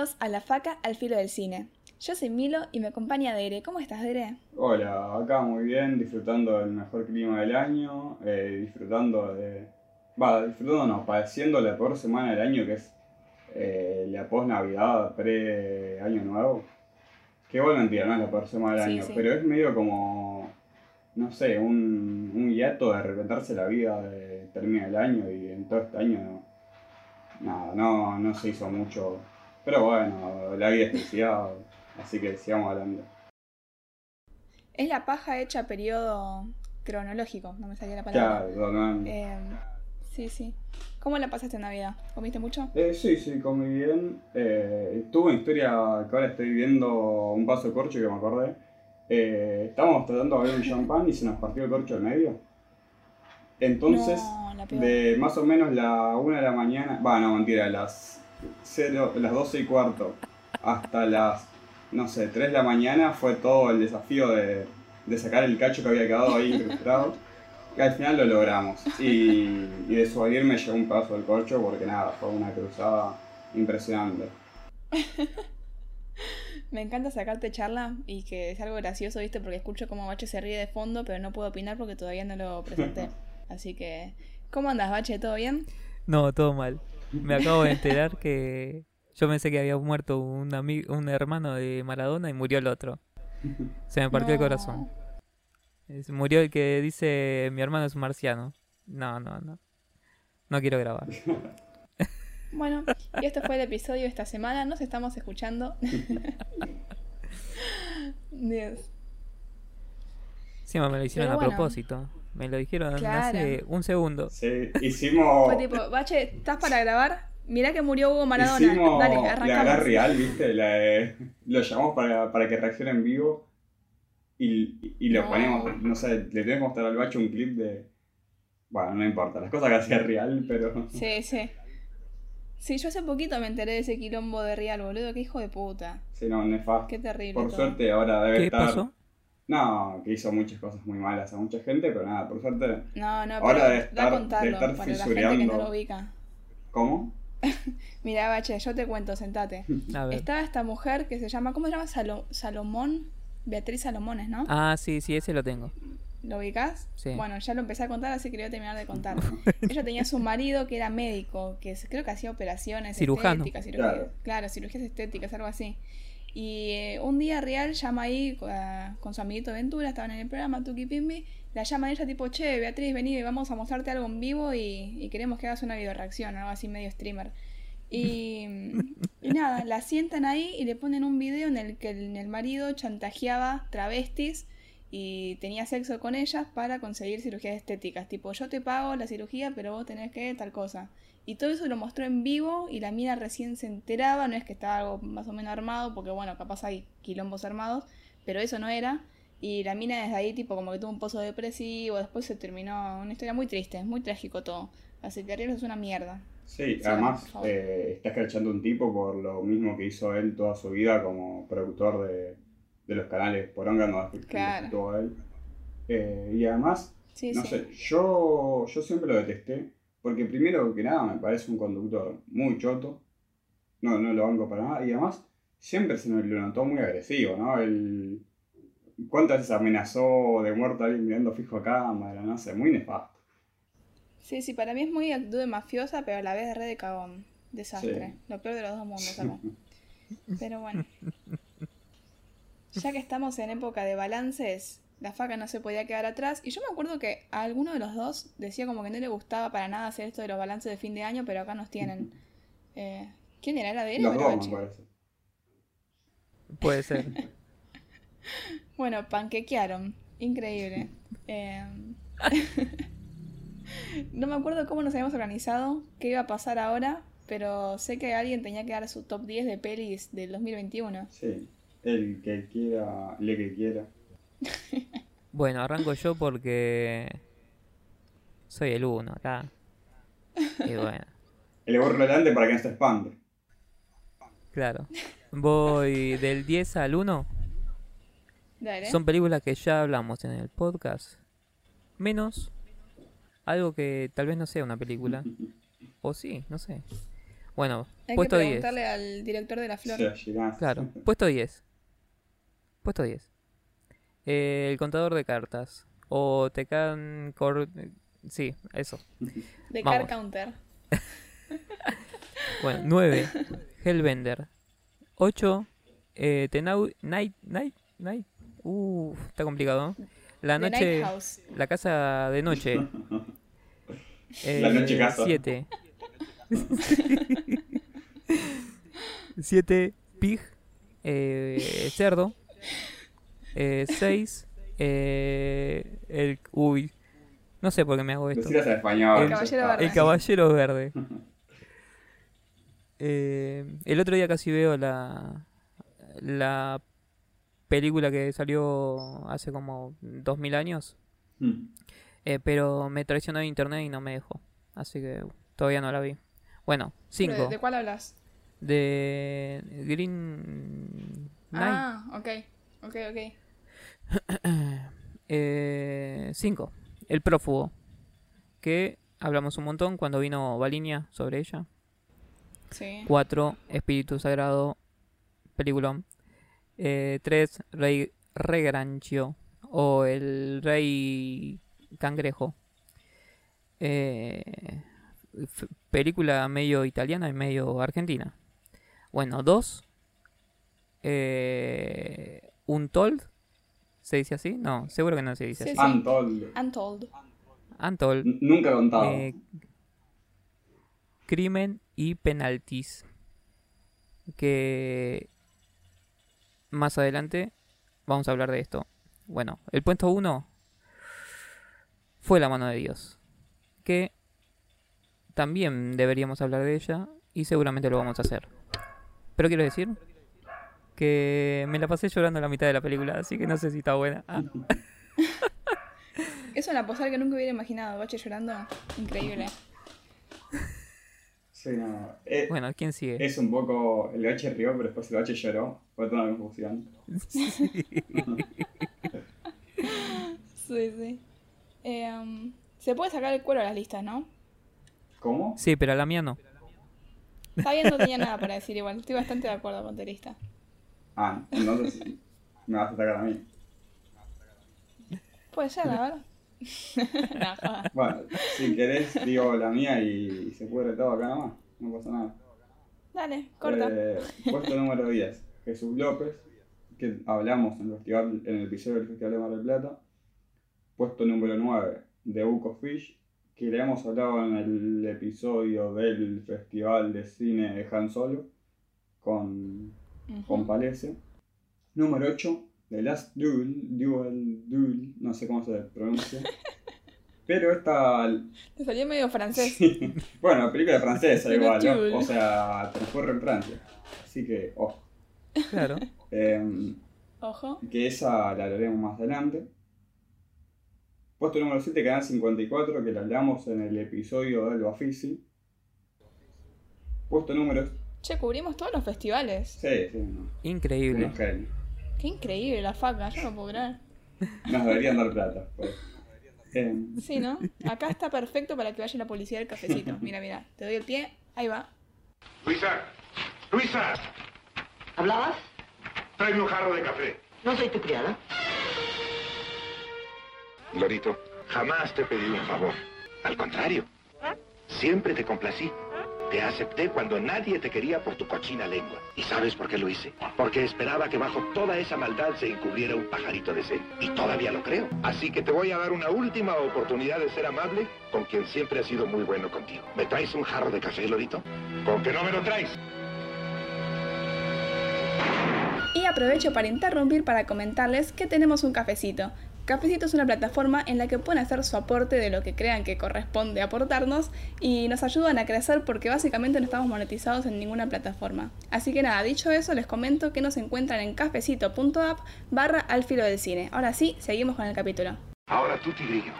bienvenidos a La Faca al Filo del Cine. Yo soy Milo y me acompaña Dere. ¿Cómo estás, Dere? Hola, acá muy bien, disfrutando del mejor clima del año, eh, disfrutando de... Va, disfrutando no, padeciendo la peor semana del año que es eh, la post-Navidad, pre-Año Nuevo. Que bueno, mentira, no es la peor semana del Sí, año, sí. pero es medio como, no sé, un, un hiato de reventarse la vida de termina el año y en todo este año no, nada, no, no se hizo mucho. Pero bueno, la vida es felicidad, así que sigamos hablando. Es la paja hecha periodo cronológico, no me salía la palabra. Claro, no, Eh, sí, sí. ¿Cómo la pasaste en Navidad? ¿Comiste mucho? Eh, sí, sí, comí bien. Eh, tuve una historia que ahora estoy viendo un vaso de corcho que me acordé. Eh, estábamos tratando de abrir un champán y se nos partió el corcho al medio. Entonces, No, de más o menos la 1 de la mañana, va, no, mentira, las, 0, las 12 y cuarto hasta las, no sé, 3 de la mañana fue todo el desafío de, de sacar el cacho que había quedado ahí incrustado. Y al final lo logramos. Y, y de subir me llegó un pedazo del corcho porque nada, fue una cruzada impresionante. Me encanta sacarte charla y que es algo gracioso, ¿viste? Porque escucho cómo Bache se ríe de fondo, pero no puedo opinar porque todavía no lo presenté. Así que, ¿cómo andas, Bache? ¿Todo bien? No, todo mal. Me acabo de enterar que yo pensé que había muerto un amigo, un hermano de Maradona y murió el otro. Se me partió el corazón. Murió el que dice mi hermano es un marciano. No, no, no. No quiero grabar. Bueno, y este fue el episodio de esta semana. Nos estamos escuchando. Dios. Sí, me lo hicieron a propósito. Me lo dijeron Claro. hace un segundo. Sí, hicimos, Fue tipo, Bache, ¿estás para grabar? Mirá que murió Hugo Maradona. hicimos Dale, la arrancamos. gran real, ¿viste? La de- lo llamamos para, para que reaccione en vivo y, y lo No. ponemos, no sé, le tenemos que mostrar al bacho un clip de... Bueno, no importa, las cosas que hacía real, pero... Sí, sí. Sí, yo hace poquito me enteré de ese quilombo de Real, boludo. Qué hijo de puta. Sí, no, nefasto. Qué terrible. Por todo. suerte ahora debe ¿Qué estar... pasó? No, que hizo muchas cosas muy malas a mucha gente, pero nada, por suerte... No, no, Ahora da estar- contarlo debe estar para la gente que no lo ubica. ¿Cómo? Mira, Bache, yo te cuento, sentate. A ver. Estaba esta mujer que se llama, ¿cómo se llama? Salo- Salomón. Beatriz Salomones, ¿no? Ah, sí, sí, ese lo tengo. ¿Lo ubicás? Sí. Bueno, ya lo empecé a contar, así que lo voy a terminar de contar. Ella tenía su marido que era médico, que creo que hacía operaciones Cirujano. estéticas, cirugías, Claro. claro. cirugías estéticas, algo así. Y eh, un día Real llama ahí eh, con su amiguito Ventura, estaban en el programa Tuki Pimbi, la llama ella tipo, che, Beatriz, vení, vamos a mostrarte algo en vivo y, queremos que hagas una videoreacción, algo así medio streamer. Y, y nada, la sientan ahí y le ponen un video en el que el, el marido chantajeaba travestis y tenía sexo con ellas para conseguir cirugías estéticas. Tipo, yo te pago la cirugía, pero vos tenés que tal cosa. Y todo eso lo mostró en vivo y la mina recién se enteraba, no es que estaba algo más o menos armado, porque bueno, capaz hay quilombos armados, pero eso no era. Y la mina desde ahí tipo como que tuvo un pozo depresivo, después se terminó una historia muy triste, muy trágico todo. Así que Ariel es una mierda. Sí, además eh, está escrachando un tipo por lo mismo que hizo él toda su vida como productor de, de los canales Poronga, no Claro. él. Eh, y además, Sí, no sí. sé, yo, yo siempre lo detesté, porque primero que nada me parece un conductor muy choto, no, no lo banco para nada, y además siempre se me lo notó muy agresivo, ¿no? El, ¿Cuántas veces amenazó de muerte a alguien mirando fijo a cámara? No sé, muy nefasto. Sí, sí, para mí es muy actitud de mafiosa, pero a la vez re de cagón. Desastre. Sí. Lo peor de los dos mundos acá. Pero bueno. Ya que estamos en época de balances, la faca no se podía quedar atrás. Y yo me acuerdo que a alguno de los dos decía como que no le gustaba para nada hacer esto de los balances de fin de año, pero acá nos tienen. Eh, ¿Quién era? ¿Era de él Los dos, me parece. Puede ser. Bueno, panquequearon. Increíble. Eh, no me acuerdo cómo nos habíamos organizado, qué iba a pasar ahora, pero sé que alguien tenía que dar su top 10 de pelis del 2021. Sí, el que quiera, le que quiera. Bueno, arranco yo porque soy el uno acá. Y bueno, El borro delante para que no se espante. claro. Voy del 10 al 1. Dale. Son películas que ya hablamos en el podcast. Menos algo que tal vez no sea una película. O sí, no sé. Bueno, Hay puesto que 10. preguntarle al director de la flor. Sí. Claro, puesto 10. Puesto 10. Eh, el contador de cartas. O Tecan Cor... Sí, eso. De Vamos. Car Counter. Bueno, 9. Hellbender. 8. Eh, Tenau... Night... Night... Night... Uh, está complicado. ¿no? La The noche... La casa de noche. La noche casa. 7. 7. Pig. Eh, cerdo. 6. Eh, el. Uy. No sé por qué me hago esto. Español. El caballero está. verde. El caballero verde. Eh, el otro día casi veo la. La película que salió hace como 2000 años. Mm. Eh, pero me traicionó internet y no me dejó. Así que todavía no la vi. Bueno, 5. ¿De, de cuál hablas? De Green Knight. Ah, ok. Ok, ok. 5. El prófugo. Que hablamos un montón cuando vino Valinia sobre ella. Sí. 4. Espíritu Sagrado. Peliculón. 3. Rey Regrancio. O el Rey Cangrejo. Eh, película medio italiana y medio argentina. Bueno, 2. Eh, Untold. ¿Se dice así? No, seguro que no se dice Sí, así. sí. Untold. Untold. Untold. N- Nunca contado. Eh, crimen y penaltis. Que más adelante vamos a hablar de esto. Bueno, el puesto 1 fue la mano de Dios. Que también deberíamos hablar de ella y seguramente lo vamos a hacer. Pero quiero decir que me la pasé llorando a la mitad de la película, así que no sé si está buena. Ah, Es una posada que nunca hubiera imaginado. Bache llorando. Increíble. Sí, no. Eh, bueno, ¿quién sigue? Es un poco. El Bache rió, pero después el Bache lloró. Fue toda una confusión. Sí, sí. Eh, um, se puede sacar el cuero a las listas, ¿no? ¿Cómo? Sí, pero a la mía no. Está bien, no tenía nada para decir igual. Estoy bastante de acuerdo con tu lista. Ah, entonces me vas a atacar a mí. Puede ser, la verdad. no. Bueno, si querés, digo la mía y se pudre todo acá nomás. No pasa nada. Dale, corta. Eh, puesto número 10, Jesús López, que hablamos en el, festival, en el episodio del Festival de Mar del Plata. Puesto número 9, The Book of Fish, que le hemos hablado en el episodio del Festival de Cine de Han Solo con, Palese. Número 8, The Last Duel, Duel, Duel, no sé cómo se pronuncia. Pero esta Te salió medio francés. Sí. Bueno, la película es francesa igual, ¿no? O sea, transcurre en Francia. Así que, ojo. Claro. Em, Ojo. que esa la hablaremos más adelante. Puesto número 7, Canal 54, que la hablamos en el episodio del Bafisi. Puesto número... Che, cubrimos todos los festivales. Sí, sí, no. Increíble. Qué increíble la faca, yo no puedo creer. Nos deberían dar plata. pues. Sí, ¿no? Acá está perfecto para que vaya la policía del cafecito. Mira, mira, te doy el pie, ahí va. Luisa, Luisa, ¿Hablabas? tráeme un jarro de café. No soy tu criada. Lorito, jamás te pedí un favor. Al contrario, siempre te complací. Te acepté cuando nadie te quería por tu cochina lengua. ¿Y sabes por qué lo hice? Porque esperaba que bajo toda esa maldad se encubriera un pajarito decente. Y todavía lo creo. Así que te voy a dar una última oportunidad de ser amable con quien siempre ha sido muy bueno contigo. ¿Me traes un jarro de café, Lorito? ¿Con que no me lo traes? Y aprovecho para interrumpir para comentarles que tenemos un cafecito. Cafecito es una plataforma en la que pueden hacer su aporte de lo que crean que corresponde aportarnos y nos ayudan a crecer porque básicamente no estamos monetizados en ninguna plataforma. Así que nada, dicho eso, les comento que nos encuentran en cafecito.app barra al filo del cine. Ahora sí, seguimos con el capítulo. Ahora tú, Tigrillo.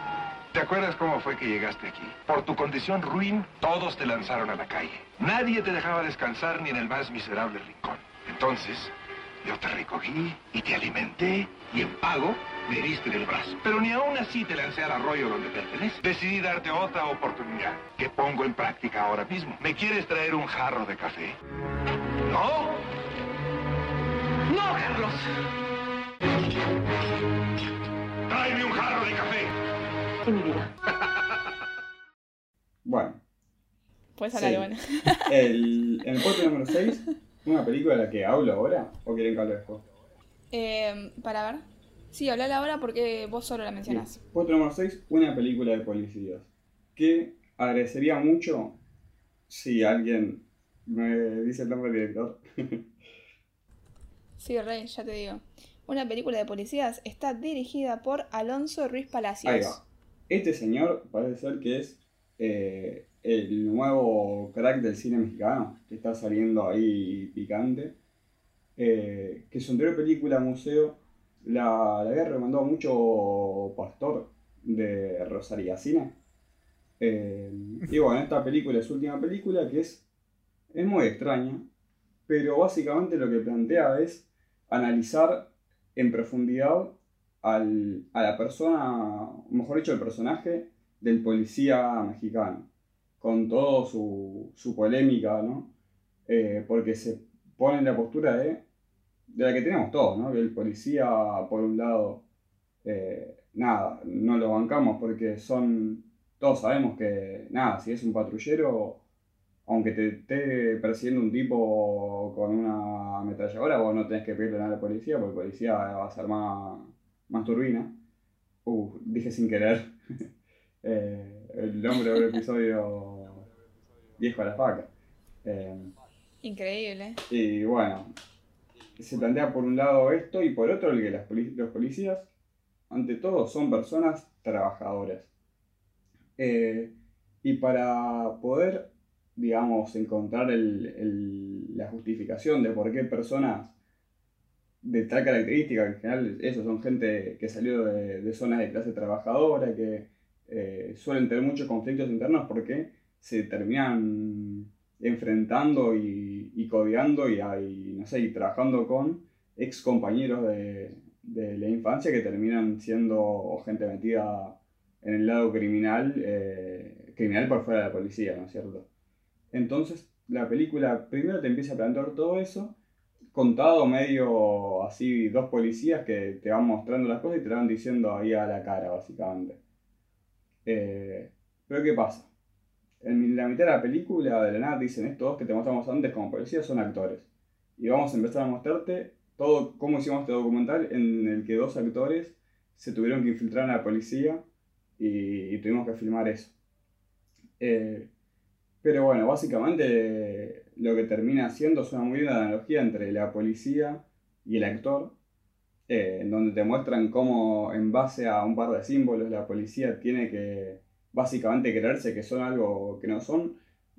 ¿Te acuerdas cómo fue que llegaste aquí? Por tu condición ruin, todos te lanzaron a la calle. Nadie te dejaba descansar ni en el más miserable rincón. Entonces, yo te recogí y te alimenté y en pago Me heriste del brazo, pero ni aún así te lancé al arroyo donde perteneces. Decidí darte otra oportunidad, que pongo en práctica ahora mismo. ¿Me quieres traer un jarro de café? ¿No? ¡No, Carlos! ¡Tráeme un jarro de café! En mi vida. Bueno, Puedes hablar, Sí. bueno. el, en el puesto número 6, una película de la que hablo ahora, o quieren que hable después. Eh, para ver. Sí, hablala ahora porque vos solo la mencionás. Puesto número 6, una película de policías. Que agradecería mucho si alguien me dice el nombre del director. Sí, Rey, ya te digo. Una película de policías está dirigida por Alonso Ruiz Palacios. Ahí va. Este señor parece ser que es eh, el nuevo crack del cine mexicano, que está saliendo ahí picante. Eh, que su anterior película, Museo, la, la había recomendado mucho Pastor de Rosaria Cine. Eh, y bueno, esta película es su última película, que es, es muy extraña, pero básicamente lo que plantea es analizar en profundidad al- a la persona, mejor dicho, el personaje del policía mexicano, con toda su, su polémica, ¿no? Eh, porque se pone en la postura de, de la que tenemos todos, ¿no? Que el policía, por un lado, eh, nada, no lo bancamos porque son, todos sabemos que, nada, si es un patrullero, aunque te esté persiguiendo un tipo con una ametralladora, vos no tenés que pedirle nada al policía, porque el policía va a ser más, más turbina. Uh, dije sin querer. Eh, el nombre del episodio viejo a la faca. Eh, Increíble. y bueno, se plantea por un lado esto y por otro el que las los policías, ante todo, son personas trabajadoras. Eh, y para poder, digamos, encontrar la justificación de por qué personas de tal característica, en general esos son gente que salió de, de zonas de clase trabajadora, que eh, suelen tener muchos conflictos internos porque se terminan enfrentando y, y codeando y, y, no sé, y trabajando con ex compañeros de, de la infancia que terminan siendo gente metida en el lado criminal, eh, criminal por fuera de la policía, ¿no es cierto? Entonces, la película primero te empieza a plantear todo eso, contado medio así, dos policías que te van mostrando las cosas y te van diciendo ahí a la cara, básicamente. Eh, pero ¿qué pasa? En la mitad de la película, de la nada, dicen estos dos que te mostramos antes como policías son actores. Y vamos a empezar a mostrarte todo cómo hicimos este documental en el que dos actores se tuvieron que infiltrar en la policía y, tuvimos que filmar eso. Eh, pero bueno, básicamente lo que termina haciendo es una muy buena analogía entre la policía y el actor, eh, en donde te muestran cómo en base a un par de símbolos la policía tiene que básicamente creerse que son algo que no son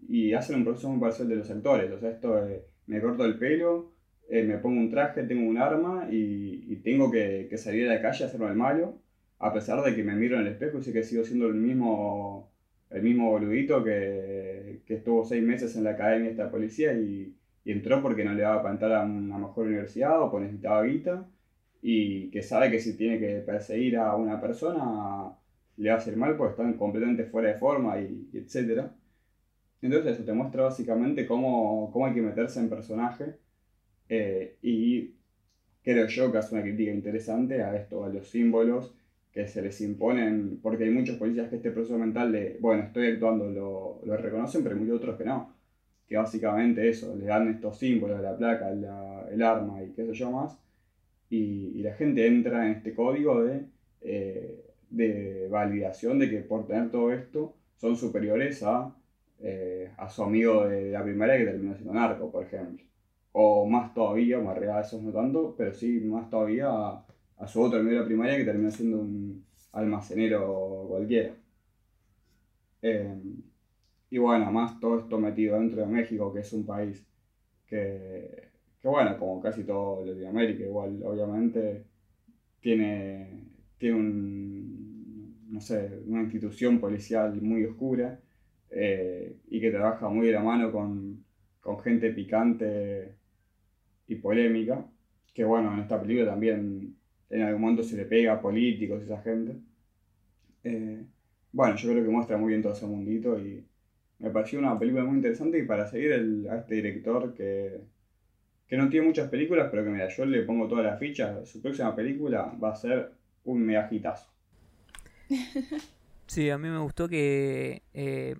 y hacen un proceso muy parecido al de los actores. O sea, esto eh, me corto el pelo, eh, me pongo un traje, tengo un arma y, tengo que, salir a la calle a hacerme el malo, a pesar de que me miro en el espejo y sé que sigo siendo el mismo, el mismo boludito que, estuvo seis meses en la academia de esta policía y, y entró porque no le daba para entrar a una mejor universidad o porque necesitaba guita y que sabe que si tiene que perseguir a una persona le va a hacer mal porque están completamente fuera de forma y, y etcétera. Entonces eso te muestra básicamente cómo, cómo hay que meterse en personaje eh, y creo yo que hace una crítica interesante a esto, a los símbolos que se les imponen, porque hay muchos policías que este proceso mental de, bueno, estoy actuando, lo, lo reconocen, pero hay muchos otros que no. Que básicamente eso, le dan estos símbolos, la placa, la- el arma y qué sé yo más, y, y la gente entra en este código de, eh, de validación de que por tener todo esto son superiores a, eh, a su amigo de la primaria que terminó siendo narco, por ejemplo. O más todavía, más real a esos no tanto, pero sí más todavía a, a su otro amigo de la primaria que terminó siendo un almacenero cualquiera. Eh, y bueno, más todo esto metido dentro de México, que es un país que, que bueno, como casi todo Latinoamérica, igual obviamente tiene, tiene un, no sé, una institución policial muy oscura eh, y que trabaja muy de la mano con, con gente picante y polémica, que bueno, en esta película también en algún momento se le pega a políticos y esa gente. Eh, bueno, yo creo que muestra muy bien todo ese mundito y me pareció una película muy interesante y para seguir a este director que, que no tiene muchas películas, pero que mira, yo le pongo todas las fichas, su próxima película va a ser un mega hitazo. Sí, a mí me gustó que eh,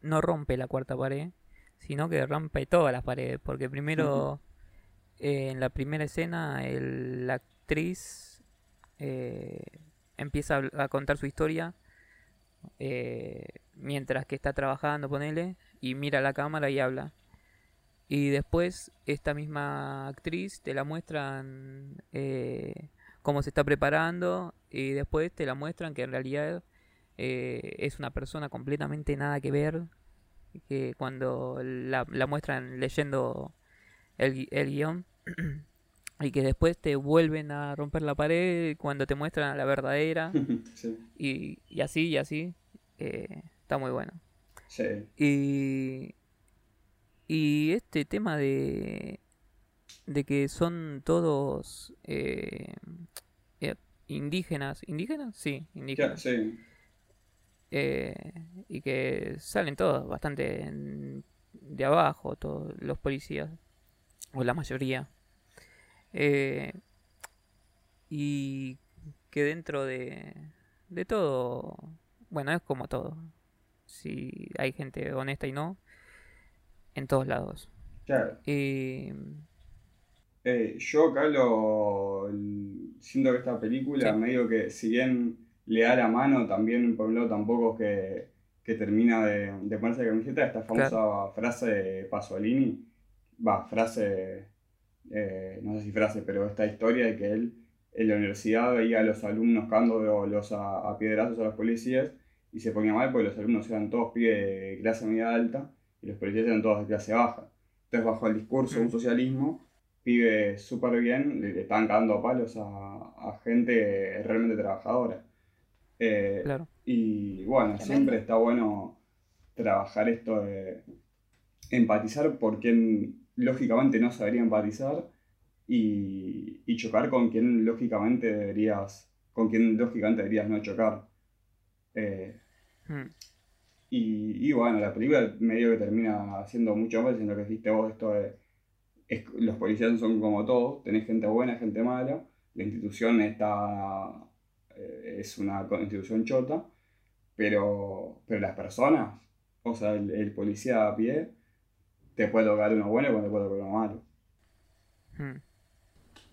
no rompe la cuarta pared, sino que rompe todas las paredes, porque primero eh, en la primera escena el- la actriz eh, empieza a, contar su historia eh, mientras que está trabajando, ponele, y mira la cámara y habla. Y después esta misma actriz te la muestran eh, cómo se está preparando y después te la muestran que en realidad eh, es una persona completamente nada que ver, que cuando la, la muestran leyendo el, el guion y que después te vuelven a romper la pared cuando te muestran a la verdadera sí, y, y así y así. eh, está muy bueno. sí. Y, y este tema de, de que son todos eh, eh, indígenas, ¿indígenas? Sí, indígenas. sí. Eh, y que salen todos bastante de abajo, todos los policías, o la mayoría. Eh, y que dentro de, de todo, bueno, es como todo. Si hay gente honesta y no, en todos lados. Claro. Y Eh, yo acá lo siento que esta película Sí. medio que si bien le da la mano, también por un lado tampoco es que, que termina de, de ponerse la camiseta, esta famosa frase de Pasolini, va, frase, eh, no sé si frase, pero esta historia de que él en la universidad veía a los alumnos cagándolos a, a piedrazos a los policías y se ponía mal porque los alumnos eran todos pibes de clase media alta y los policías eran todos de clase baja. Entonces bajo el discurso de un Mm. socialismo pibe súper bien, le, le estaban cagando a palos a, a gente realmente trabajadora. Eh, claro, y bueno, siempre está bueno trabajar esto de empatizar por quien lógicamente no sabría empatizar y, y chocar con quien lógicamente deberías, con quien lógicamente deberías no chocar. Eh, Mm, y, y bueno, la película medio que termina haciendo mucho más en lo que dijiste vos, esto de es- los policías son como todos, tenés gente buena, gente mala, la institución está, es una co- institución chota, pero, pero las personas, o sea, el, el policía a pie, te puede tocar uno bueno y te puede tocar uno malo. mm.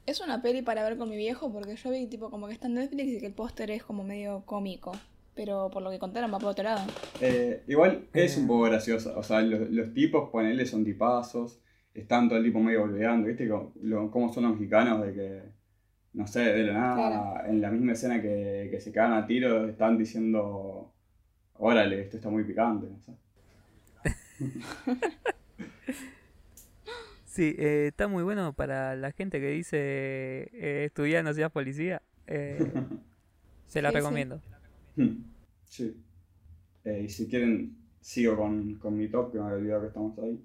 Es una peli para ver con mi viejo porque yo vi tipo como que está en Netflix y que el póster es como medio cómico. Pero por lo que contaron va por otro lado. Eh, igual es Eh. un poco graciosa, o sea, los, los tipos, ponele, son tipazos, están todo el tiempo medio olvidando, ¿viste? Como, lo- cómo son los mexicanos de que, no sé, de la nada, en la misma escena que, que se cagan a tiros, están diciendo, órale, esto está muy picante, no sé. Sí, eh, está muy bueno para la gente que dice eh, estudiar no seas policía. eh, se la Sí, sí. recomiendo. Sí. Eh, y si quieren, sigo con, con mi top, que me había olvidado que estamos ahí.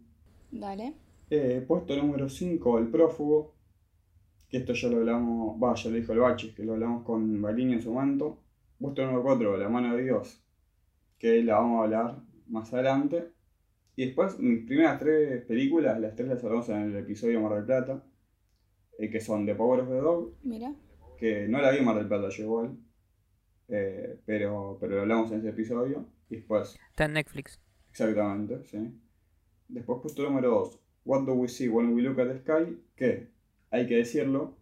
Dale. Eh, puesto número 5, El Prófugo. Que esto ya lo hablamos, va, ya lo dijo el Bachi, que lo hablamos con Balini en su momento. Puesto número 4, La mano de Dios. Que la vamos a hablar más adelante. Y después, mis primeras tres películas, las tres las hablamos en el episodio Mar del Plata. eh, que son The Power of the Dog, Mira. que no la vi en Mar del Plata yo igual. eh, pero, pero lo hablamos en ese episodio. Y después, Está en Netflix. Exactamente, sí. Después puesto número 2, What Do We See When We Look at the Sky, que, hay que decirlo,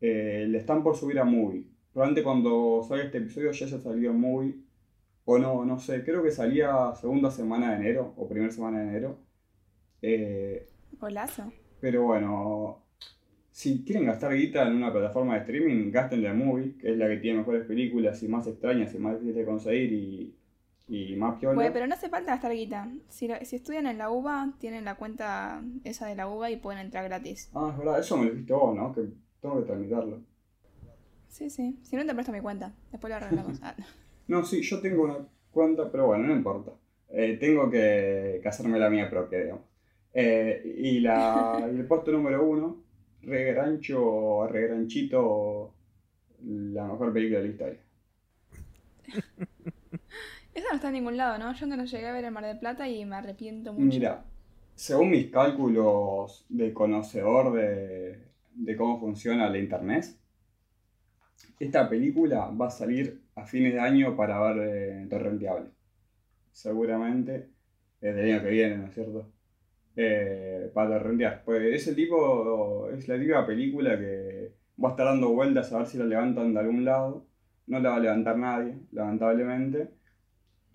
eh, le están por subir a Movie. Probablemente cuando salga este episodio ya haya salido en Movie, o no, no sé, creo que salía segunda semana de enero, o primera semana de enero. Eh, Golazo. pero bueno, si quieren gastar guita en una plataforma de streaming, gasten de Movie, que es la que tiene mejores películas y más extrañas y más difíciles de conseguir y, y más piola. Güey, pero no hace falta gastar guita. Si, si estudian en la UBA, tienen la cuenta esa de la UBA y pueden entrar gratis. Ah, es verdad, eso me lo dijiste vos, ¿no? Que tengo que tramitarlo. Sí, sí. Si no, te presto mi cuenta. Después lo arreglamos. Ah, no. No, sí, yo tengo una cuenta, pero bueno, no importa. Eh, tengo que, que hacerme la mía propia, digamos. Eh, y, la, y el puesto número uno, Regrancho, Regranchito la mejor película de la historia. Esa no está en ningún lado, ¿no? Yo no la llegué a ver en Mar del Plata y me arrepiento mucho. Mira, según mis cálculos de conocedor de, cómo funciona la internet, esta película va a salir a fines de año para ver eh, Torrenteable. Seguramente es del año que viene, ¿no es cierto? Eh, para torrentear. Pues ese tipo es la típica película que va a estar dando vueltas a ver si la levantan de algún lado. No la va a levantar nadie, lamentablemente.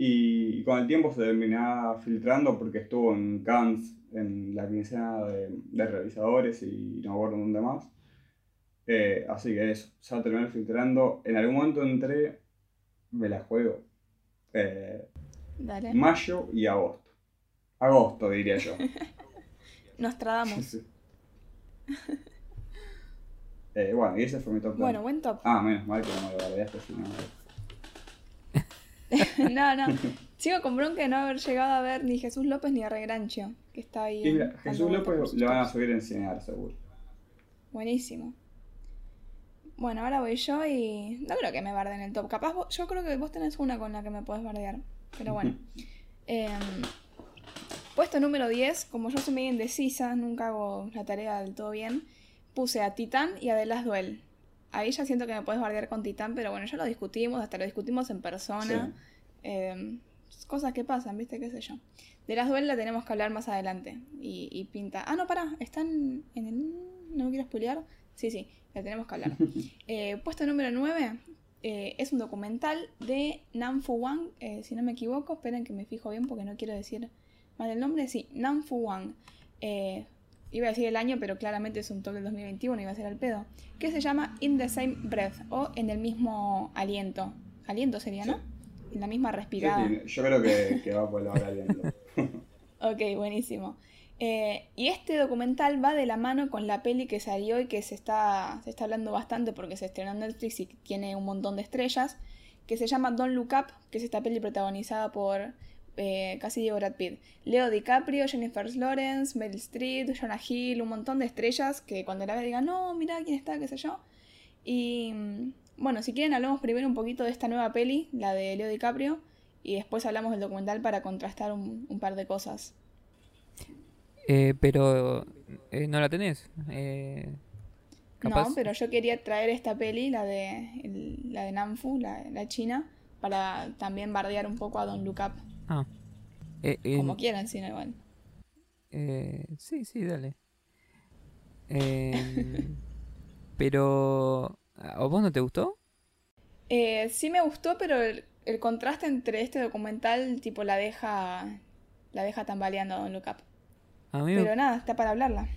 Y con el tiempo se terminará filtrando porque estuvo en Cannes en la quincena de, de realizadores y no acuerdo dónde más. Eh, así que eso, se va a terminar filtrando. En algún momento entré, me la juego. Eh, Dale. mayo y agosto. Agosto, diría yo. Nos tradamos. Sí. Eh, bueno, y ese fue mi top 10. Bueno, buen top. Ah, menos mal que no me lo guardaste, si no. no, no. Sigo con bronca de no haber llegado a ver ni Jesús López ni a Regrancho, que está ahí. En- mira, Jesús López lo van a subir en Cinear, seguro. Buenísimo. Bueno, ahora voy yo y no creo que me barden el top. Capaz vos- yo creo que vos tenés una con la que me podés bardear. Pero bueno. Em, puesto número 10, como yo soy medio indecisa, nunca hago la tarea del todo bien, puse a Titán y a The Last Duel. Ahí ya siento que me puedes bardear con Titán, pero bueno, ya lo discutimos, hasta lo discutimos en persona. Sí. Em, cosas que pasan, ¿viste? ¿Qué sé yo? De Last Duel la tenemos que hablar más adelante. Y, y pinta. Ah, no, pará, están en el. No me quiero spoilear. Sí, sí, la tenemos que hablar. Eh, puesto número 9 eh, es un documental de Nam Fu Wang, eh, si no me equivoco. Esperen que me fijo bien porque no quiero decir mal el nombre. Sí, Nam Fu Wang. Iba a decir el año, pero claramente es un top del 2021, iba a ser al pedo. Que se llama In the Same Breath o En el mismo aliento. Aliento sería, ¿no? En la misma respirada. sí, yo creo que, que va por la hora viendo. Ok, buenísimo. Eh, y este documental va de la mano con la peli que salió y que se está, se está hablando bastante porque se estrenó en Netflix y tiene un montón de estrellas, que se llama Don't Look Up, que es esta peli protagonizada por eh, casi Diego Brad Pitt, Leo DiCaprio, Jennifer Lawrence, Meryl Streep, Jonah Hill, un montón de estrellas que cuando la ve digan, no, mira quién está, qué sé yo. Y mm, bueno, si quieren hablamos primero un poquito de esta nueva peli, la de Leo DiCaprio, y después hablamos del documental para contrastar un, un par de cosas. Eh, pero eh, no la tenés. Capaz. No, pero yo quería traer esta peli, la de, el- la de Namfu, la, la china, para también bardear un poco a Don Look Up. Ah. Eh, eh, Como quieran, si no igual. eh, sí, sí, dale. Eh, pero. ¿A vos no te gustó? Eh, sí me gustó, pero el, el contraste entre este documental, tipo, la deja, la deja tambaleando a Don Look Up. A mí, me- Pero nada, está para hablarla.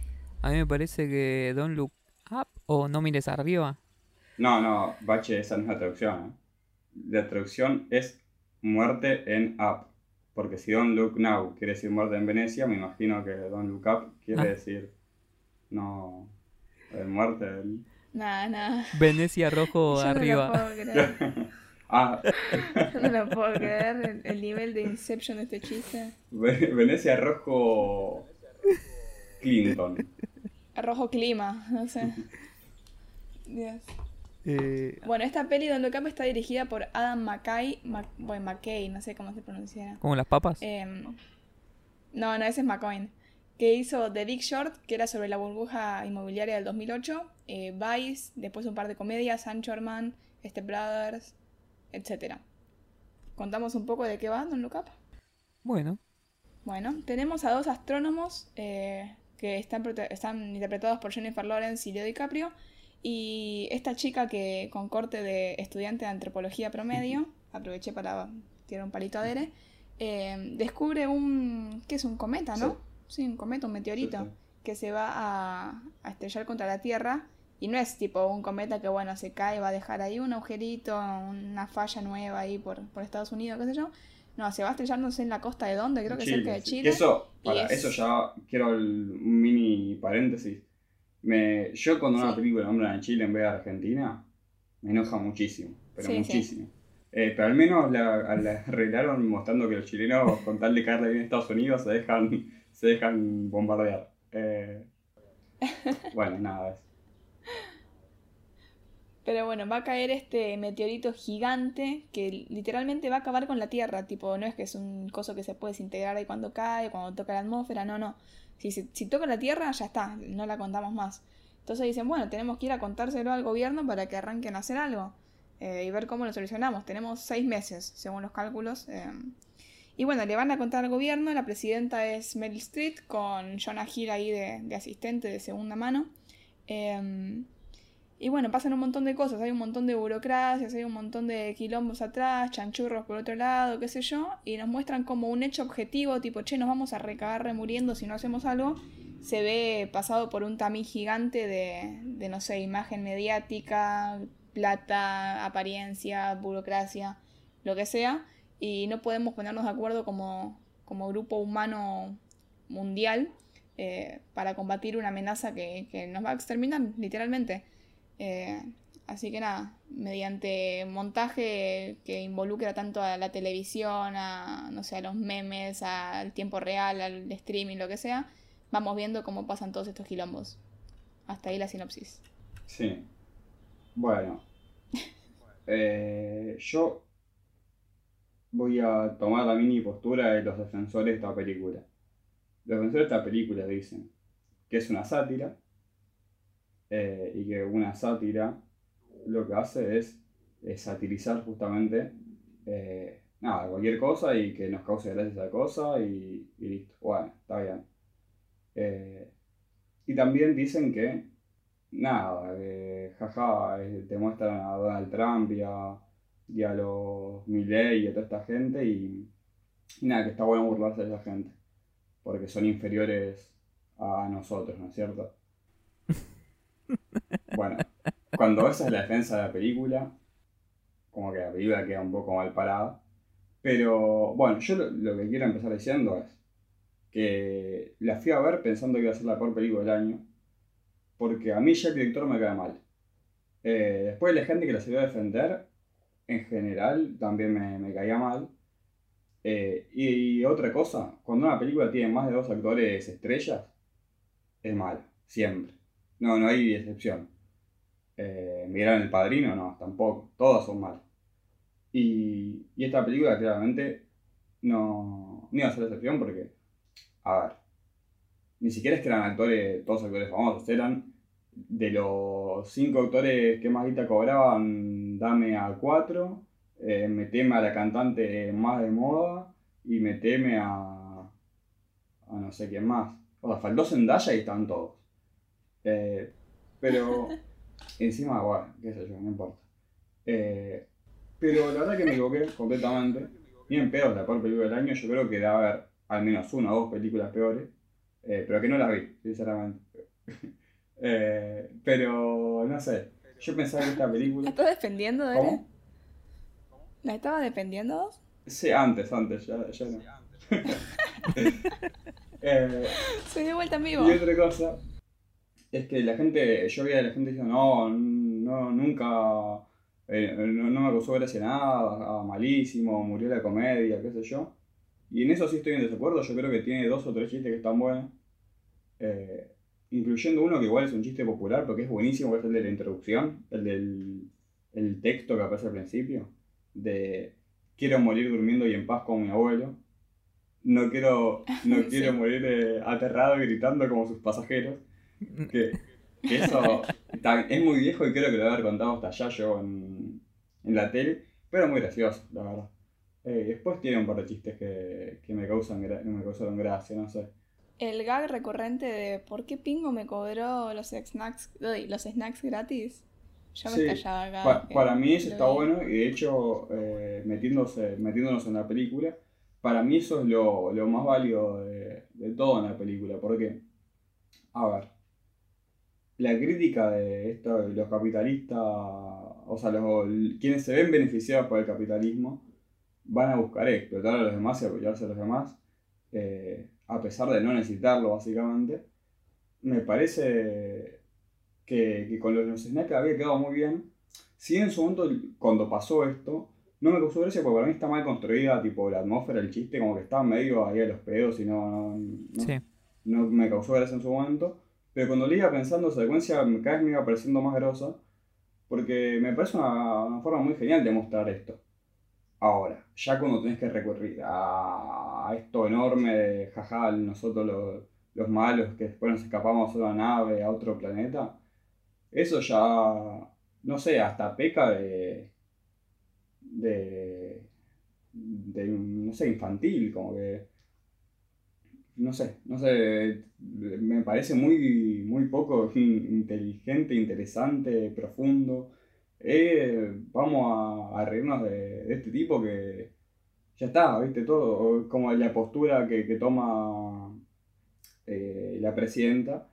a mí me parece que Don't Look Up o No Mires Arriba. No, no, Bache, esa no es la traducción. La traducción es muerte en Up. Porque si Don't Look Now quiere decir muerte en Venecia, me imagino que Don't Look Up quiere Ah. decir no eh, muerte. en- Nada, nada. Venecia Rojo Yo no lo arriba. puedo creer. Ah, no lo puedo creer el, el nivel de Inception de este chiste. Ve- Venecia Rojo Clinton. Rojo clima, no sé. Dios. Eh, Bueno, esta peli Don Look Up está dirigida por Adam McKay, Mac- bueno, McKay, no sé cómo se pronunciará. ¿Como las papas? Em, no, no, ese es McCoy. Que hizo The Big Short, que era sobre la burbuja inmobiliaria del 2008. eh, Vice, después un par de comedias, Anchorman, Step Brothers, etc. ¿Contamos un poco de qué va Don Look Up? Bueno. Bueno, tenemos a dos astrónomos eh, que están, están interpretados por Jennifer Lawrence y Leo DiCaprio. Y esta chica que con corte de estudiante de antropología promedio, aproveché para tirar un palito a Dere, eh, descubre un... ¿qué es? Un cometa, ¿no? Sí, un cometa, un meteorito, Sí, sí. que se va a, a estrellar contra la Tierra. Y no es tipo un cometa que, bueno, se cae, va a dejar ahí un agujerito, una falla nueva ahí por, por Estados Unidos, qué sé yo. No, se va a estrellar, no sé, en la costa de dónde, creo que cerca de. Chile. Eso, para, es- eso ya quiero el- un mini paréntesis. Me, yo cuando una Sí. película nombran a Chile en vez de Argentina, me enoja muchísimo, pero Sí, sí. muchísimo. Eh, pero al menos la, la arreglaron mostrando que los chilenos, con tal de caerle bien a Estados Unidos, se dejan, se dejan bombardear. Eh, bueno, nada, es. Pero bueno, va a caer este meteorito gigante que literalmente va a acabar con la Tierra. Tipo, no es que es un coso que se puede desintegrar ahí cuando cae, cuando toca la atmósfera, no, no. Si, si, si toca la Tierra, ya está, no la contamos más. Entonces dicen, bueno, tenemos que ir a contárselo al gobierno para que arranquen a hacer algo eh, y ver cómo lo solucionamos. Tenemos seis meses, según los cálculos. eh. Y bueno, le van a contar al gobierno. La presidenta es Meryl Street con Jonah Hill ahí de, de asistente de segunda mano. Eh, y bueno, pasan un montón de cosas, hay un montón de burocracias, hay un montón de quilombos atrás, chanchurros por otro lado, qué sé yo, y nos muestran como un hecho objetivo, tipo, che, nos vamos a recagar remuriendo si no hacemos algo, se ve pasado por un tamiz gigante de, de no sé, imagen mediática, plata, apariencia, burocracia, lo que sea, y no podemos ponernos de acuerdo como, como grupo humano mundial eh, para combatir una amenaza que, que nos va a exterminar, literalmente. Eh, así que nada, mediante montaje que involucra tanto a la televisión, a, no sé, a los memes, al tiempo real, al streaming, lo que sea, vamos viendo cómo pasan todos estos quilombos. Hasta ahí la sinopsis. Sí. Bueno. Eh, yo voy a tomar la mini postura de los defensores de esta película. Los defensores de esta película dicen que es una sátira eh, y que una sátira lo que hace es, es satirizar justamente eh, nada, cualquier cosa y que nos cause gracia esa cosa y, listo. Bueno, está bien. Eh, y también dicen que nada, que jaja, te muestran a Donald Trump y a, y a los Milley y a toda esta gente y nada, que está bueno burlarse de esa gente, porque son inferiores a nosotros, ¿no es cierto? Bueno, cuando esa es la defensa de la película, como que la película queda un poco mal parada. Pero bueno, yo lo, que quiero empezar diciendo es que la fui a ver pensando que iba a ser la peor película del año, porque a mí ya el director me cae mal. Eh, después la gente que la salió a defender, en general, también me, me caía mal. Eh, y, otra cosa, cuando una película tiene más de dos actores estrellas, es mala, siempre. No, no hay excepción. Eh, ¿Miraron El Padrino? No, tampoco. Todas son malas. Y, y esta película claramente no, no iba a ser excepción porque, a ver, ni siquiera es que eran actores, todos actores famosos, eran de los cinco actores que más guita cobraban, dame a cuatro, eh, meteme a la cantante más de moda y meteme a, a no sé quién más. O sea, faltó Zendaya y estaban todos. Eh, pero encima, bueno, qué sé yo, no importa. Eh, pero la verdad que me equivoqué completamente. Ni en pedo la peor película del año. Yo creo que debe haber al menos una o dos películas peores. eh, pero que no las vi, sinceramente. Eh, pero no sé. Yo pensaba que esta ¿La película. estás defendiendo, Dere? ¿Cómo? ¿La estabas defendiendo vos? Sí, antes, antes, ya, ya no. Eh, Se dio vuelta en vivo. Y otra cosa es que la gente, yo veía a la gente diciendo, no, no, nunca, eh, no, no me causó gracia nada, ah, malísimo, murió la comedia, qué sé yo. Y en eso sí estoy en desacuerdo, yo creo que tiene dos o tres chistes que están buenos. Eh, incluyendo uno que igual es un chiste popular, porque es buenísimo, que es el de la introducción, el del el texto que aparece al principio, de quiero morir durmiendo y en paz con mi abuelo. No quiero, no Sí. quiero morir eh, aterrado y gritando como sus pasajeros. Que, que eso es muy viejo y creo que lo haber contado hasta allá yo en, en la tele, pero muy gracioso, la verdad. Eh, después tiene un par de chistes que, que me, causan me causaron gracia, no sé. El gag recurrente de ¿por qué Pingo me cobró los snacks, los snacks gratis? Yo me Sí, estallaba acá. Pa- para mí eso está vi. bueno y de hecho, eh, metiéndose, metiéndonos en la película, para mí eso es lo, lo más válido de, de todo en la película. Porque, a ver, la crítica de esto de los capitalistas, o sea, los, quienes se ven beneficiados por el capitalismo, van a buscar explotar a los demás y apoyarse a los demás, eh, a pesar de no necesitarlo, básicamente. Me parece que, que con los, los snacks había quedado muy bien. Si en su momento, cuando pasó esto, no me causó gracia porque para mí está mal construida, tipo la atmósfera, el chiste, como que estaba medio ahí a los pedos y no, no, no- Sí. no me causó gracia en su momento. Pero cuando le iba pensando, secuencia cada vez me iba pareciendo más grosa. Porque me parece una, una forma muy genial de mostrar esto. Ahora, ya cuando tenés que recurrir a esto enorme de jaja, nosotros los, los malos que después nos escapamos a una nave, a otro planeta, eso ya, no sé, hasta peca de, de, de no sé, infantil, como que, no sé, no sé, me parece muy, muy poco inteligente, interesante, profundo. Eh, vamos a, reírnos de, este tipo que ya está, viste, todo, como la postura que, toma eh, la presidenta,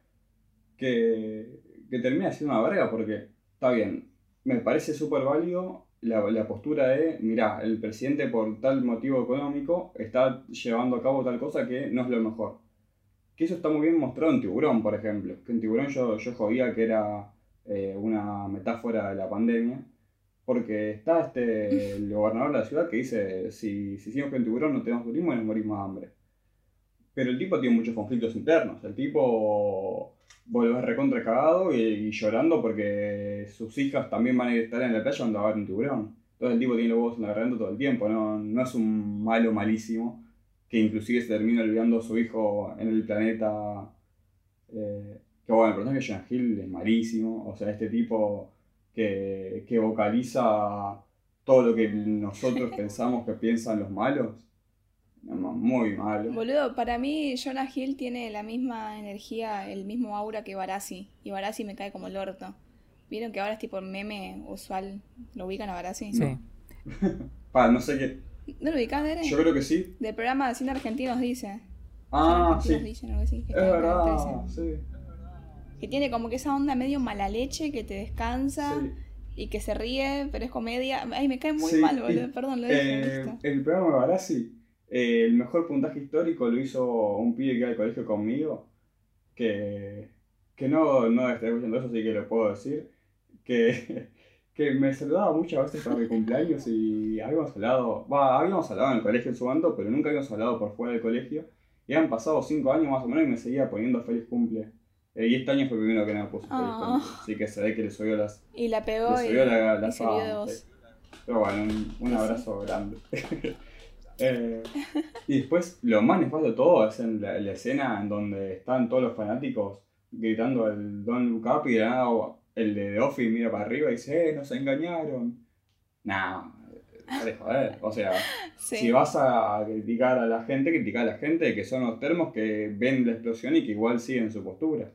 que, que termina siendo una verga porque está bien, me parece súper válido la, postura de, mira, el presidente por tal motivo económico está llevando a cabo tal cosa que no es lo mejor. Que eso está muy bien mostrado en Tiburón, por ejemplo. Que en Tiburón yo, yo jodía que era eh, una metáfora de la pandemia. Porque está este, el gobernador de la ciudad que dice, si, si seguimos con tiburón no tenemos turismo morimos de hambre. Pero el tipo tiene muchos conflictos internos. El tipo vuelve recontra cagado y, llorando porque sus hijas también van a estar en la playa donde va a haber un tiburón. Entonces el tipo tiene los huevos en la garganta todo el tiempo, no, no es un malo malísimo que inclusive se termina olvidando a su hijo en el planeta. Eh, que bueno, el personaje de Jonah Hill es malísimo, o sea, este tipo que, que vocaliza todo lo que nosotros pensamos que piensan los malos. Muy malo. Boludo, para mí Jonah Hill tiene la misma energía, el mismo aura que Barassi. Y Barassi me cae como el orto. ¿Vieron que ahora es tipo meme usual? ¿Lo ubican a Barassi? Sí. Pa, no sé qué. ¿No lo ubicás, Dere? Yo creo que sí. Del programa de Cine Argentinos dice. Ah, sí. Dicen, algo así, es verdad, sí. Que tiene como que esa onda medio mala leche que te descansa. Y que se ríe, pero es comedia. Ay, me cae muy mal, boludo. Perdón, lo dije. Eh, el programa de Barassi eh, el mejor puntaje histórico lo hizo un pibe que iba al colegio conmigo, que, que no, no está escuchando eso, así que lo puedo decir, que, que me saludaba muchas veces para mi cumpleaños y habíamos hablado, va, habíamos hablado en el colegio en su bando, pero nunca habíamos hablado por fuera del colegio. Y han pasado cinco años más o menos y me seguía poniendo feliz cumple. Eh, y este año fue el primero que me puso feliz ah. cumple. Así que se ve que le subió las. Y la pegó y, la, la Pero bueno, un, un abrazo grande. Eh, y después, lo más nefasto de todo es en la, escena en donde están todos los fanáticos gritando el Don Look Up y de nada el de The Office mira para arriba y dice, ¡eh, nos engañaron! Nah, de joder. O sea, si vas a criticar a la gente, critica a la gente que son los termos que ven la explosión y que igual siguen su postura.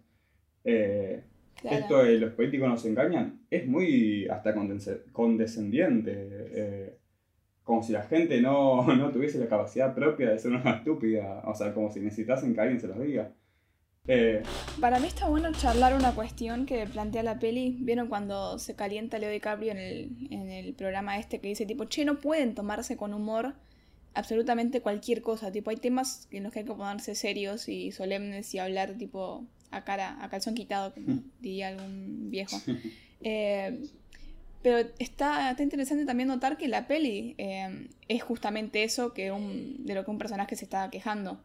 Eh, esto de los políticos nos engañan es muy hasta condescendiente. Eh, como si la gente no, no, tuviese la capacidad propia de ser una estúpida, o sea, como si necesitasen que alguien se los diga. Eh, Para mí está bueno charlar una cuestión que plantea la peli. ¿Vieron cuando se calienta Leo DiCaprio en el, en el programa este que dice tipo, che, no pueden tomarse con humor absolutamente cualquier cosa? Tipo, hay temas en los que hay que ponerse serios y solemnes y hablar tipo a cara, a calzón quitado, como diría algún viejo. Eh, pero está, está interesante también notar que la peli eh, es justamente eso que un, de lo que un personaje se está quejando.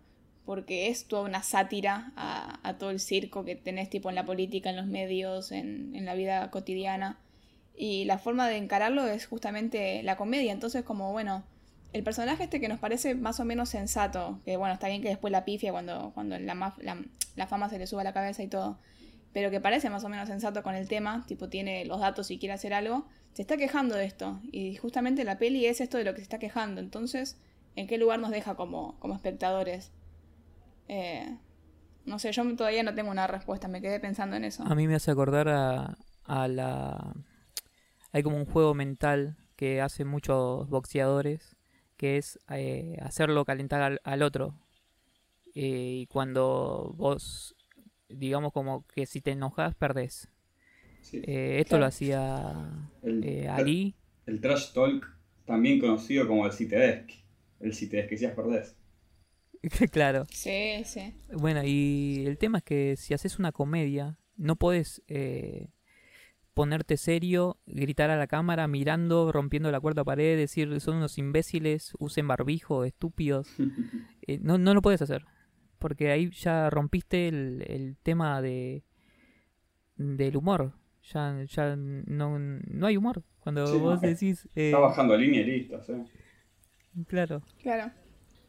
Porque es toda una sátira a, todo el circo que tenés tipo en la política, en los medios, en, en la vida cotidiana. Y la forma de encararlo es justamente la comedia. Entonces como, bueno, el personaje este que nos parece más o menos sensato, que bueno, está bien que después la pifia cuando, cuando la, la, la fama se le suba a la cabeza y todo pero que parece más o menos sensato con el tema, tipo tiene los datos y quiere hacer algo, se está quejando de esto. Y justamente la peli es esto de lo que se está quejando. Entonces, ¿en qué lugar nos deja como, como espectadores? Eh, no sé, yo todavía no tengo una respuesta, me quedé pensando en eso. A mí me hace acordar a, a la... Hay como un juego mental que hacen muchos boxeadores, que es eh, hacerlo calentar al, otro. Eh, y cuando vos digamos como que si te enojas, perdés. Eh, esto lo hacía el, eh, Ali. El, trash talk, también conocido como el Citedesk. El Citedesk que si perdés. claro. Sí, sí. Bueno, y el tema es que si haces una comedia, no puedes eh, ponerte serio, gritar a la cámara, mirando, rompiendo la cuarta pared, decir son unos imbéciles, usen barbijo, estúpidos. no, no lo puedes hacer porque ahí ya rompiste el, tema de del humor. Ya, ya no, no hay humor. Cuando Sí, vos no, decís... eh, Está bajando línea y listo, ¿sí? claro. Claro.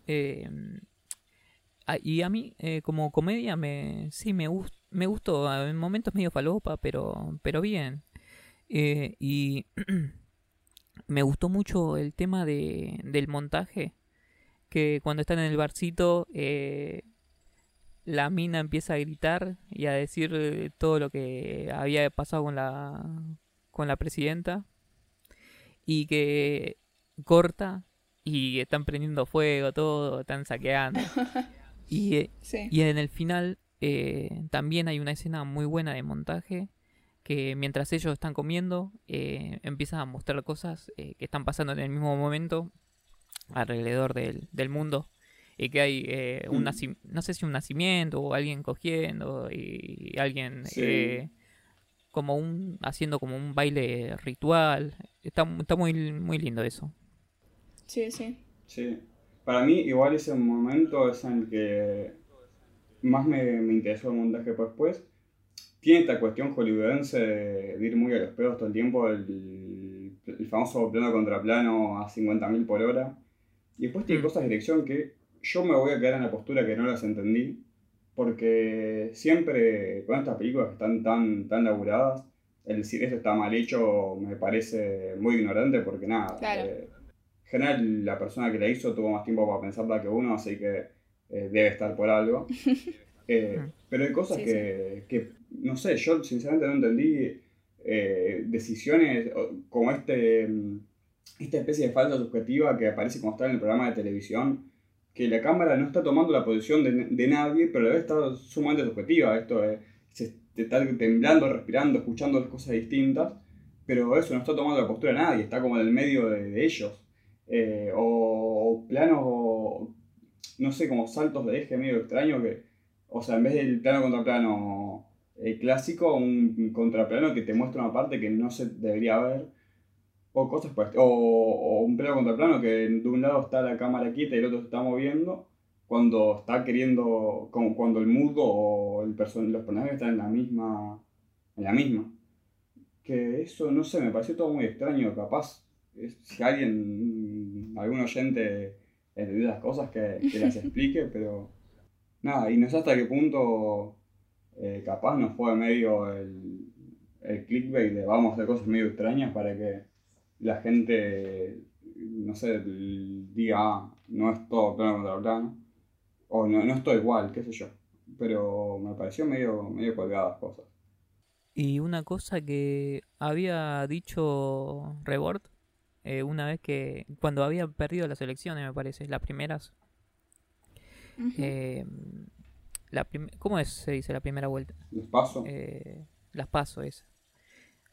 Eh, ah, y a mí, eh, como comedia, me sí me, gus- me gustó. En momentos medio falopa, pero, pero bien. Eh, y me gustó mucho el tema de, del montaje. Que cuando están en el barcito, eh, la mina empieza a gritar y a decir eh, todo lo que había pasado con la, con la presidenta. Y que corta y están prendiendo fuego, todo, están saqueando. y, eh, Sí. y en el final eh, también hay una escena muy buena de montaje que mientras ellos están comiendo eh, empiezan a mostrar cosas eh, que están pasando en el mismo momento alrededor del, del mundo y que hay eh, un Mm. naci- no sé si un nacimiento o alguien cogiendo y alguien Sí. eh, como un haciendo como un baile ritual está, está muy muy lindo eso Sí, sí. Sí. Para mí, igual ese momento es en el que más me, me interesó el montaje pues, después. Tiene esta cuestión hollywoodense de, de ir muy a los pedos todo el tiempo, el, el famoso plano contra plano a 50.000 por hora. Y después tiene Mm. cosas de dirección que yo me voy a quedar en la postura que no las entendí, porque siempre con estas películas que están tan, tan laburadas, el decir esto está mal hecho me parece muy ignorante porque nada. Claro. eh, en general, la persona que la hizo tuvo más tiempo para pensarla que uno, así que eh, debe estar por algo. Eh, pero hay cosas Sí, que, que, no sé, yo sinceramente no entendí eh, decisiones como este, mm, esta especie de falsa subjetiva que aparece cuando está en el programa de televisión, que la cámara no está tomando la posición de, de nadie, pero a la vez está sumamente subjetiva. Esto de se, estar temblando, respirando, escuchando cosas distintas, pero eso no está tomando la postura de nadie, está como en el medio de, de ellos. Eh, o, o planos, no sé, como saltos de eje medio extraño que, o sea, en vez del plano contra plano eh, clásico, un contraplano que te muestra una parte que no se debería ver. O cosas pues, o, o un plano contra plano que de un lado está la cámara quieta y el otro se está moviendo. Cuando está queriendo, como cuando el mudo o el person los personajes están en la misma. En la misma. Que eso, no sé, me pareció todo muy extraño. Capaz, eh, si alguien, algún oyente entendió las cosas, que, que las explique, pero nada, y no sé hasta qué punto eh, capaz nos fue medio el, el clickbait de vamos a hacer cosas medio extrañas para que la gente, no sé, diga, ah, no es todo plano contra plano, o no, no es todo igual, qué sé yo. Pero me pareció medio, medio colgadas cosas. Y una cosa que había dicho Rebord eh, una vez que cuando había perdido las elecciones, me parece, las primeras. Eh, la prim- ¿Cómo es, se dice la primera vuelta? Les paso. Eh, las paso es.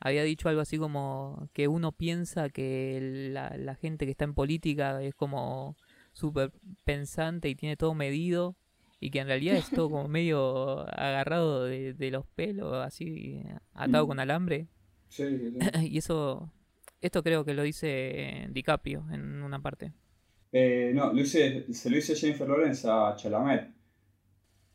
Había dicho algo así como que uno piensa que la, la gente que está en política es como súper pensante y tiene todo medido y que en realidad es todo como medio agarrado de, de los pelos, así atado Mm. con alambre. Sí, sí, sí. y eso, esto creo que lo dice DiCaprio en una parte. Eh, no, lo hice- se lo hice Jennifer Lawrence a Chalamet.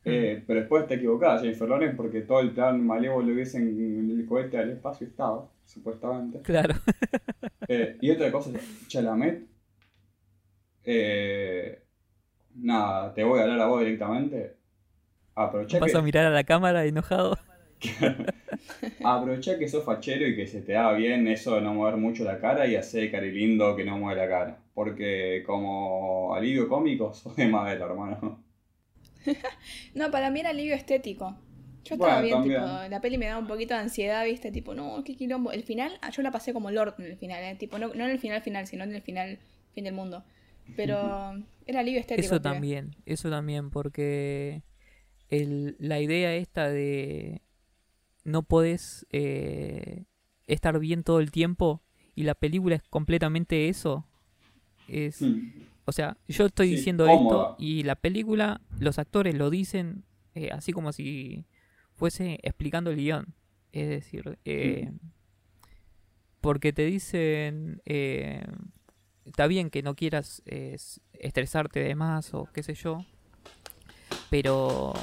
Eh, pero después está equivocada Jennifer Lawrence porque todo el plan malévolo que hice en el cohete al espacio estaba, supuestamente. Claro. Eh, y otra cosa, Chalamet. eh, nada, te voy a hablar a vos directamente. Aprovecha Vas que, a mirar a la cámara enojado. aprovecha que sos fachero y que se te da bien eso de no mover mucho la cara y hacer cari lindo que no mueve la cara. Porque como alivio cómico sos de madera, hermano. No, para mí era alivio estético. Yo estaba Bueno, bien, también. tipo, la peli me daba un poquito de ansiedad, viste, tipo, no, qué quilombo. El final, ah, yo la pasé como Lord en el final, eh, tipo, no, no en el final final, sino en el final, fin del mundo. Pero era alivio estético. Eso creo. también, eso también, porque el, la idea esta de no podés eh, estar bien todo el tiempo y la película es completamente eso. Es, Hmm. O sea, yo estoy Sí, diciendo cómoda. esto y la película, los actores lo dicen eh, así como si fuese explicando el guion. Es decir, eh, porque te dicen, eh, está bien que no quieras estresarte de más o qué sé yo, pero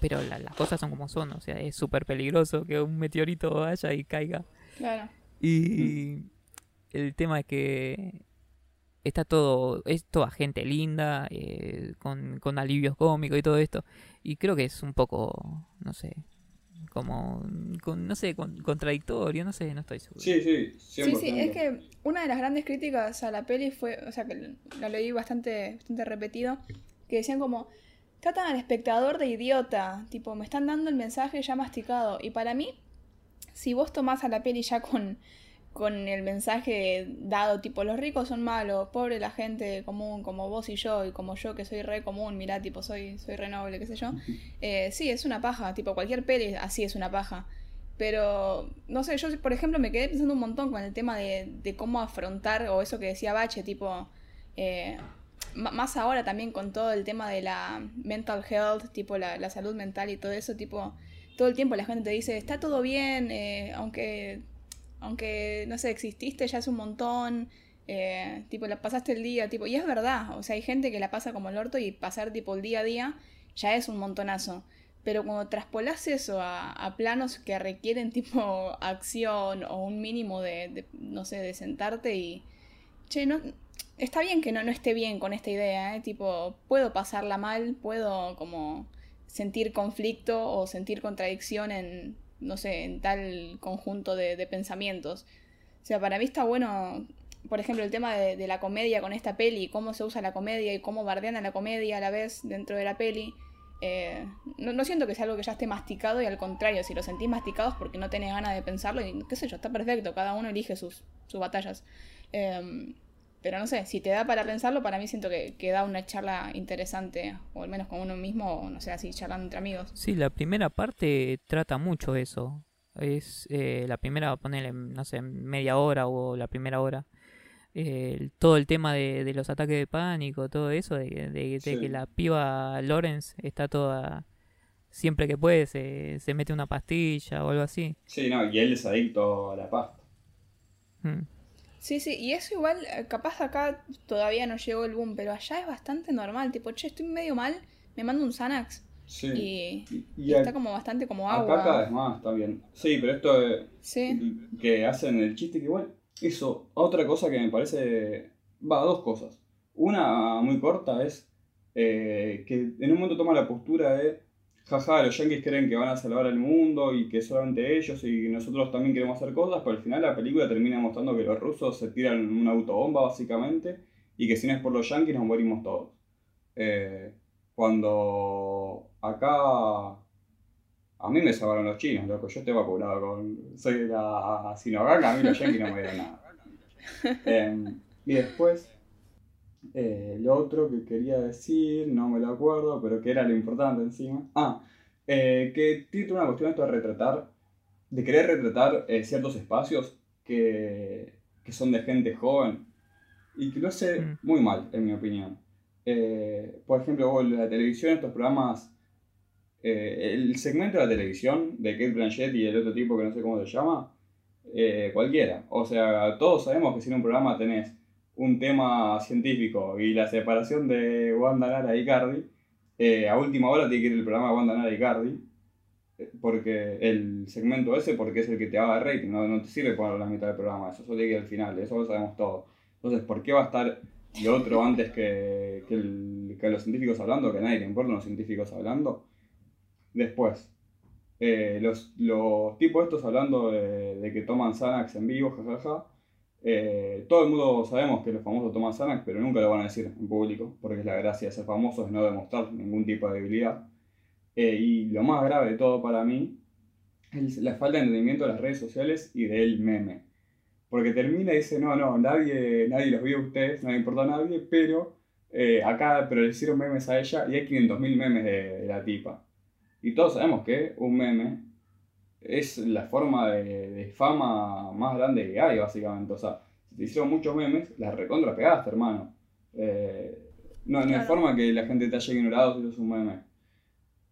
pero la- las cosas son como son, o sea, es súper peligroso que un meteorito vaya y caiga. Claro. Y el tema es que está todo, es toda gente linda, eh, con, con alivios cómicos y todo esto. Y creo que es un poco, no sé, como, con, no sé, con- contradictorio, no sé, no estoy seguro. Sí, sí, 100%. Sí, sí, es que una de las grandes críticas a la peli fue, o sea, que la leí bastante, bastante repetido, que decían como, tratan al espectador de idiota, tipo, me están dando el mensaje ya masticado. Y para mí, si vos tomás a la peli ya con, con el mensaje dado, tipo, los ricos son malos, pobre la gente común, como vos y yo, y como yo que soy re común, mirá, tipo, soy, soy re noble, qué sé yo. Eh, sí, es una paja, tipo, cualquier peli así es una paja. Pero, no sé, yo, por ejemplo, me quedé pensando un montón con el tema de, de cómo afrontar, o eso que decía Bache, tipo, eh, más ahora también con todo el tema de la mental health, tipo la, la salud mental y todo eso, tipo, todo el tiempo la gente te dice, está todo bien, eh, aunque, aunque, no sé, exististe ya es un montón, eh, tipo, la pasaste el día, tipo, y es verdad, o sea, hay gente que la pasa como el orto y pasar, tipo, el día a día ya es un montonazo. Pero cuando traspolás eso a, a planos que requieren tipo acción o un mínimo de, de, no sé, de sentarte y... Che, no, está bien que no, no esté bien con esta idea, ¿eh? Tipo, puedo pasarla mal, puedo como sentir conflicto o sentir contradicción en, no sé, en tal conjunto de, de pensamientos. O sea, para mí está bueno, por ejemplo, el tema de, de la comedia con esta peli, cómo se usa la comedia y cómo bardean a la comedia a la vez dentro de la peli. Eh, no, no siento que sea algo que ya esté masticado y al contrario, si lo sentís masticado es porque no tenés ganas de pensarlo y qué sé yo, está perfecto, cada uno elige sus, sus batallas. Eh, pero no sé, si te da para pensarlo, para mí siento que, que da una charla interesante, o al menos con uno mismo, o no sé, así charlando entre amigos. Sí, la primera parte trata mucho eso. Es eh, la primera, ponerle, no sé, media hora o la primera hora. Eh, todo el tema de, de los ataques de pánico, todo eso, de, de- de Sí. que la piba Lawrence está toda. Siempre que puede se, se mete una pastilla o algo así. Sí, no, y él es adicto a la pasta. Mm. Sí, sí, y eso igual, eh, capaz acá todavía no llegó el boom, pero allá es bastante normal, tipo, che, estoy medio mal, me mando un Xanax. Sí. Y, Y, y y está como bastante como acá cada agua. vez más está bien. Sí, pero esto Sí, que hacen el chiste que igual, eso, otra cosa que me parece, va, dos cosas. Una muy corta es eh, que en un momento toma la postura de, jaja, los yankees creen que van a salvar al mundo y que solamente ellos y nosotros también queremos hacer cosas, pero al final la película termina mostrando que los rusos se tiran una autobomba básicamente y que si no es por los yankees nos morimos todos. Eh, cuando acá a mí me salvaron los chinos, loco. Yo estoy vacunado con. Soy de la Sinovac, a mí los yankees no me dieron nada. Em, y después, eh, lo otro que quería decir, no me lo acuerdo, pero que era lo importante encima. Ah, eh, que tiene una cuestión esto de retratar, de querer retratar eh, ciertos espacios que, que son de gente joven y que lo hace Mm. muy mal, en mi opinión. Eh, por ejemplo, la televisión, estos programas eh, el segmento de la televisión de Kate Blanchett y el otro tipo que no sé cómo se llama, eh, cualquiera. O sea, todos sabemos que si en un programa tenés un tema científico y la separación de Wanda Nara y Cardi, eh, a última hora tiene que ir el programa de Wanda Nara y Cardi, eh, porque el segmento ese, porque es el que te haga rating, no, no te sirve poner la mitad del programa, eso solo tiene que ir al final, eso lo sabemos todos. Entonces, ¿por qué va a estar lo otro antes que, que, los científicos hablando, que a nadie le importan los científicos hablando? Después, eh, los, los tipos estos hablando de, que toman Xanax en vivo, jajaja. Eh, todo el mundo sabemos que los famosos toman Xanax, pero nunca lo van a decir en público, porque es la gracia de ser famosos, es no demostrar ningún tipo de debilidad. Eh, y lo más grave de todo para mí es la falta de entendimiento de las redes sociales y del meme. Porque termina y dice, no, no, nadie, nadie los vio a ustedes, no le importa a nadie, pero eh, acá pero le hicieron memes a ella y hay 500.000 memes de, de la tipa. Y todos sabemos que un meme es la forma de, de fama más grande que hay, básicamente. O sea, si te hicieron muchos memes, las recontra pegaste, hermano. Eh, no, no hay forma que la gente te haya ignorado si sos un meme.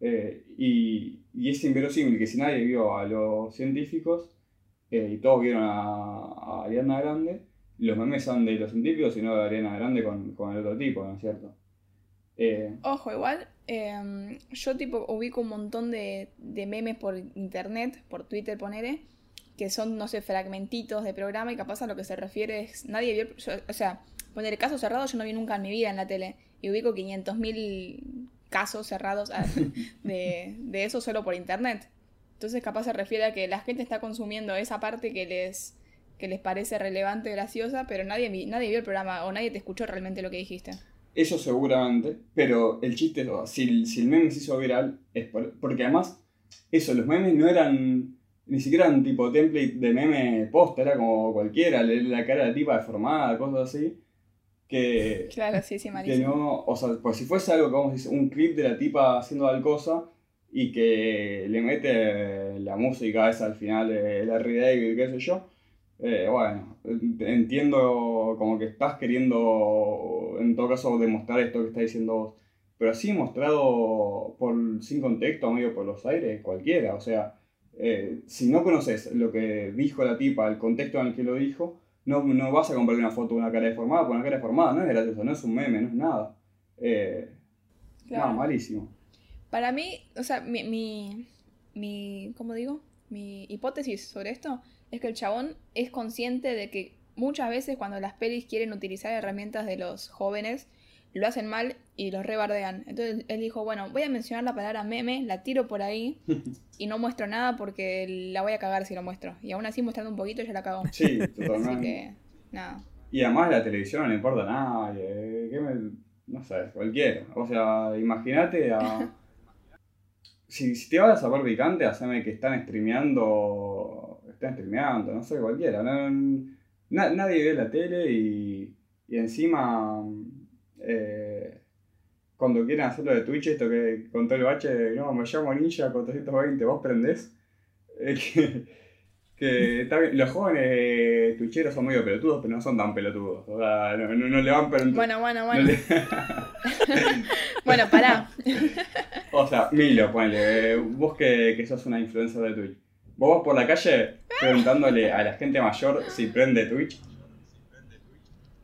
Eh, y, y es inverosímil que si nadie vio a los científicos eh, y todos vieron a, a Ariana Grande, los memes son de los científicos y no de Ariana Grande con, con el otro tipo, ¿no es cierto? Eh, Ojo, igual, em, yo tipo ubico un montón de, de memes por internet, por Twitter, ponele, que son, no sé, fragmentitos de programa y capaz a lo que se refiere es, nadie vio, yo- o sea, poner casos cerrados yo no vi nunca en mi vida en la tele y ubico 500.000 casos cerrados ah, de, de eso solo por internet. Entonces capaz se refiere a que la gente está consumiendo esa parte que les, que les parece relevante, graciosa, pero nadie, nadie vio el programa o nadie te escuchó realmente lo que dijiste. Eso seguramente, pero el chiste es, si, el- si el meme se hizo viral, es por- porque además, eso, los memes no eran, ni siquiera eran tipo template de meme posta, era como cualquiera, le- la cara de la tipa deformada, cosas así, que, Claro, sí, sí, que malísimo. no, o sea, pues si fuese algo que decir, un clip de la tipa haciendo tal cosa y que le mete la música esa al final de Larry David, qué sé yo, eh, bueno, entiendo como que estás queriendo, en todo caso, demostrar esto que estás diciendo vos. Pero así mostrado por, sin contexto, medio por los aires, cualquiera. O sea, eh, si no conoces lo que dijo la tipa, el contexto en el que lo dijo, no, no vas a compartir una foto de una cara deformada, porque una cara deformada no es graciosa, no es un meme, no es nada. Eh, Claro. No, malísimo. Para mí, o sea, mi, mi, mi, ¿cómo digo? Mi hipótesis sobre esto es que el chabón es consciente de que muchas veces cuando las pelis quieren utilizar herramientas de los jóvenes, lo hacen mal y los rebardean. Entonces él dijo, bueno, voy a mencionar la palabra meme, la tiro por ahí y no muestro nada porque la voy a cagar si lo muestro. Y aún así mostrando un poquito ya la cagó. Sí, Así totalmente. que, nada. Y además la televisión no le importa a nadie. eh, ¿qué me- No sé, cualquiera. O sea, imagínate a. Si, si te vas a saber picante, haceme que están streameando. Están streameando, no sé, cualquiera. no- na- nadie ve la tele y, y encima. eh, cuando quieren hacerlo de Twitch, esto que contó el bache, no, me llamo Ninja 420, vos prendés. Eh, que, que está bien, los jóvenes twitcheros son medio pelotudos, pero no son tan pelotudos. O sea, no, no- no le van Bueno, bueno, no bueno. le- Bueno, pará. O sea, Milo, ponle, eh, vos que, que sos una influencer de Twitch. Vos vas por la calle preguntándole a la gente mayor si prende Twitch.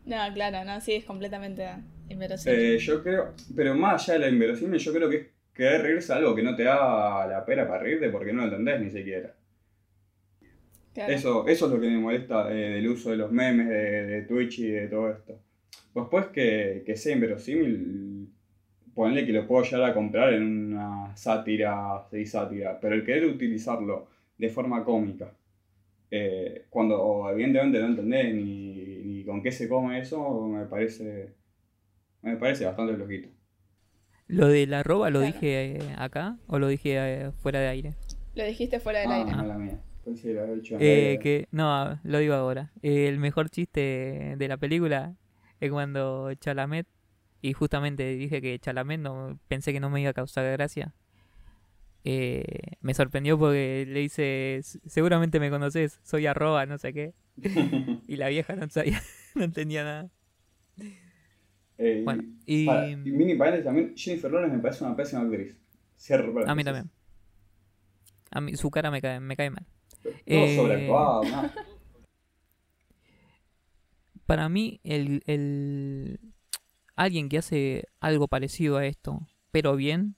No, claro, no, sí, es completamente inverosímil. Eh, yo creo, pero más allá de lo inverosímil, yo creo que es querer reírse algo que no te da la pera para reírte porque no lo entendés ni siquiera. Claro. Eso, eso es lo que me molesta eh, del uso de los memes, de, de Twitch y de todo esto. Después que, que sea inverosímil, ponle que lo puedo llegar a comprar en una sátira, sí, sátira, pero el querer utilizarlo de forma cómica, eh, cuando evidentemente no entendés ni, ni con qué se come eso, me parece, me parece bastante flojito. ¿Lo de la arroba lo Claro. dije eh, acá o lo dije eh, fuera de aire? Lo dijiste fuera del Ah, aire. mala mía. Pensé que lo Eh, aire. que no, lo digo ahora. Eh, el mejor chiste de la película es cuando Chalamet y justamente dije que Chalamet no pensé que no me iba a causar gracia. Eh, me sorprendió porque le dice, "S- seguramente me conoces, soy arroba, no sé qué. y la vieja no sabía, no entendía nada. Eh, Bueno, y para- y mini paréntesis también, Jennifer Lawrence me parece una pésima actriz. Cierro a mí también. A mí, su cara me cae, me cae mal. Todo Eh, sobreactuado, ¿no? para mí, el, el- alguien que hace algo parecido a esto, pero bien,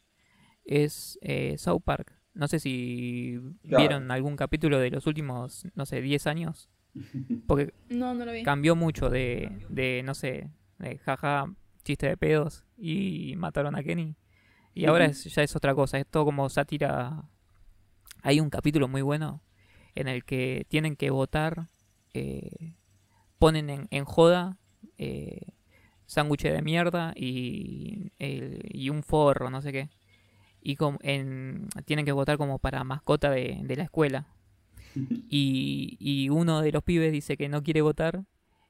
es eh, South Park. No sé si Claro. vieron algún capítulo de los últimos, no sé, 10 años. Porque No, no lo vi. cambió mucho de, de no sé, de jaja, chiste de pedos y mataron a Kenny. Y ahora es- ya es otra cosa, es todo como sátira. Hay un capítulo muy bueno en el que tienen que votar, eh, ponen en, en joda eh, sándwiches de mierda y, el- y un forro, no sé qué. Y en, tienen que votar como para mascota de, de la escuela. Y, y uno de los pibes dice que no quiere votar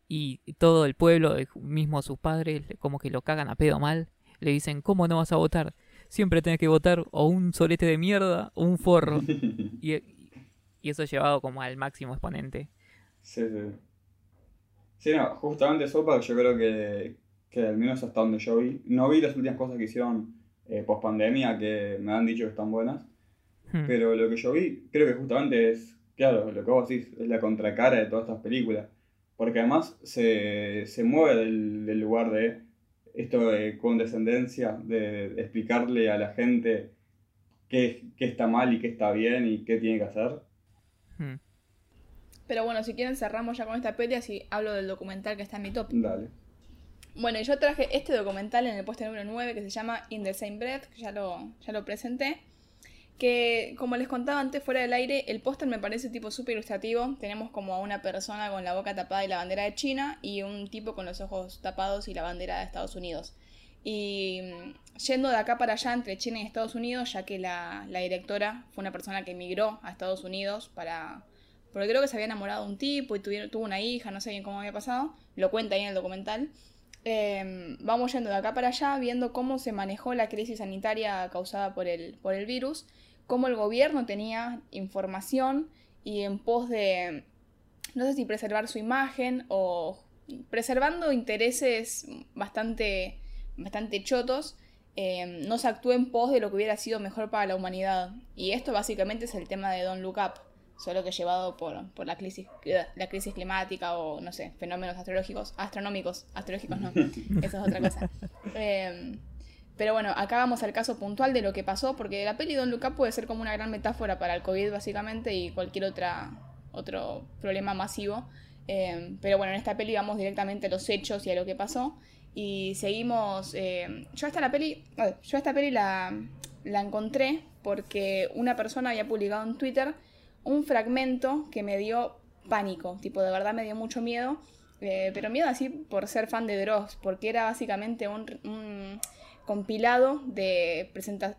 y todo el pueblo, eh, mismo sus padres, como que lo cagan a pedo mal. Le dicen, ¿cómo no vas a votar? Siempre tenés que votar o un solete de mierda o un forro. y, y eso llevado como al máximo exponente. Sí, sí. Sí, no, justamente Sopa yo creo que, que al menos hasta donde yo vi, no vi las últimas cosas que hicieron eh, post pandemia que me han dicho que están buenas, Hmm. pero lo que yo vi creo que justamente es, claro, lo que vos decís, es la contracara de todas estas películas, porque además se, se mueve del, del lugar de esto de condescendencia, de explicarle a la gente qué, qué está mal y qué está bien y qué tiene que hacer. Hmm. Pero bueno, si quieren cerramos ya con esta peli, así hablo del documental que está en mi top. Dale. Bueno, yo traje este documental en el puesto número 9 que se llama In the Same Breath, que ya lo, ya lo presenté. Que como les contaba antes fuera del aire, el póster me parece tipo súper ilustrativo. Tenemos como a una persona con la boca tapada y la bandera de China y un tipo con los ojos tapados y la bandera de Estados Unidos. Y mm, yendo de acá para allá entre China y Estados Unidos, ya que la, la directora fue una persona que emigró a Estados Unidos para... Porque creo que se había enamorado de un tipo y tuvieron, tuvo una hija, no sé bien cómo había pasado. Lo cuenta ahí en el documental. Eh, vamos yendo de acá para allá viendo cómo se manejó la crisis sanitaria causada por el, por el virus, cómo el gobierno tenía información y en pos de, no sé si preservar su imagen o preservando intereses bastante, bastante chotos, eh, no se actúe en pos de lo que hubiera sido mejor para la humanidad. Y esto básicamente es el tema de Don't Look Up solo que llevado por, por la, crisis, la crisis climática o, no sé, fenómenos astrológicos, astronómicos, astrológicos no, eso es otra cosa. Eh, pero bueno, acá vamos al caso puntual de lo que pasó, porque la peli Don Luca puede ser como una gran metáfora para el COVID básicamente y cualquier otra, otro problema masivo. Eh, pero bueno, en esta peli vamos directamente a los hechos y a lo que pasó. Y seguimos... Eh, yo esta la peli... Yo esta peli la, la encontré porque una persona había publicado en Twitter un fragmento que me dio pánico, tipo de verdad me dio mucho miedo, eh, pero miedo así por ser fan de Dross, porque era básicamente un, compilado de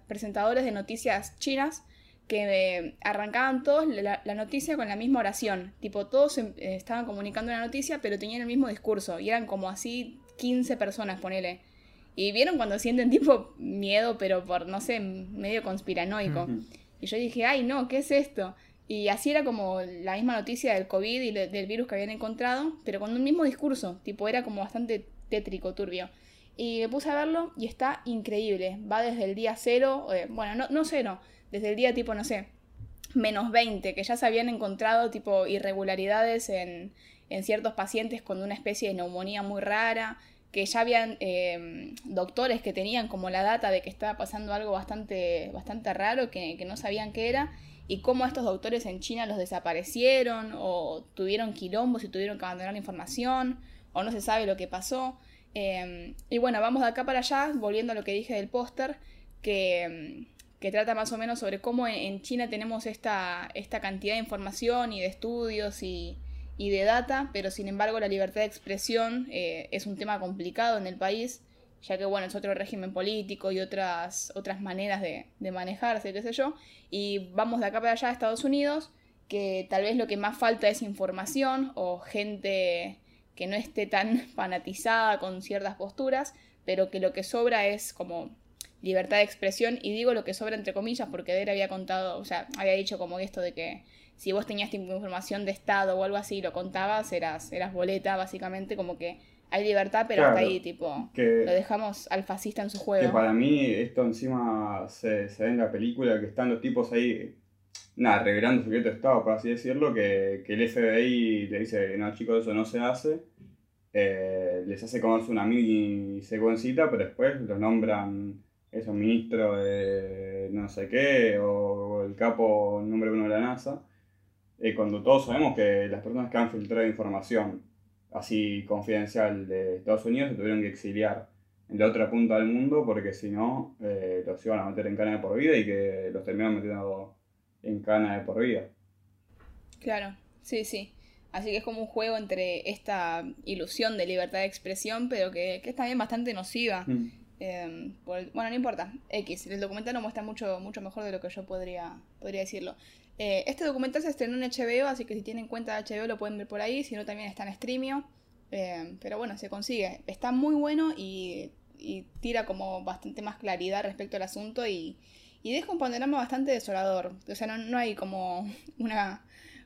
presentadores de noticias chinas que eh, arrancaban todos la, noticia con la misma oración, tipo todos eh, estaban comunicando la noticia pero tenían el mismo discurso y eran como así 15 personas, ponele. Y vieron cuando sienten tipo miedo, pero por, no sé, medio conspiranoico. Y yo dije, ay, no, ¿qué es esto? Y así era como la misma noticia del COVID y del virus que habían encontrado, pero con un mismo discurso, tipo era como bastante tétrico, turbio. Y me puse a verlo y está increíble. Va desde el día cero, eh, bueno, no, no cero, desde el día tipo, no sé, menos 20, que ya se habían encontrado tipo irregularidades en, en ciertos pacientes con una especie de neumonía muy rara, que ya habían eh, doctores que tenían como la data de que estaba pasando algo bastante, bastante raro, que, que no sabían qué era y cómo estos doctores en China los desaparecieron o tuvieron quilombos y tuvieron que abandonar la información o no se sabe lo que pasó. Em, y bueno, vamos de acá para allá, volviendo a lo que dije del póster, que, em, que, trata más o menos sobre cómo en, China tenemos esta, esta, cantidad de información y de estudios y, y, de data, pero sin embargo la libertad de expresión eh, es un tema complicado en el país ya que bueno, es otro régimen político y otras, otras maneras de, de manejarse, qué sé yo, y vamos de acá para allá a Estados Unidos, que tal vez lo que más falta es información o gente que no esté tan fanatizada con ciertas posturas, pero que lo que sobra es como libertad de expresión, y digo lo que sobra entre comillas porque Dere había contado, o sea, había dicho como esto de que si vos tenías información de Estado o algo así lo contabas, eras, eras boleta, básicamente, como que hay libertad, pero hasta ahí, tipo, lo dejamos al fascista en su juego. Que para mí esto encima se, ve en la película, que están los tipos ahí, nada, revelando secreto de Estado, por así decirlo, que, el FBI le dice, no chicos, eso no se hace, eh, les hace comerse una mini secuencita, pero después los nombran esos ministro de no sé qué, o el capo número uno de la NASA, eh, cuando todos sabemos que las personas que han filtrado información así confidencial de Estados Unidos se tuvieron que exiliar en la otra punta del mundo porque si no eh, los iban a meter en cana de por vida y que los terminaron metiendo en cana de por vida. Claro, sí, sí. Así que es como un juego entre esta ilusión de libertad de expresión, pero que, que es también bastante nociva. Mm. Em, bueno, no importa. X, el documental lo muestra mucho, mucho mejor de lo que yo podría, podría decirlo. Eh, este documental se estrenó en HBO, así que si tienen cuenta de HBO lo pueden ver por ahí, si no también está en Streamio. Eh, pero bueno, se consigue. Está muy bueno y, tira como bastante más claridad respecto al asunto y, deja un panorama bastante desolador. O sea, no, hay como una,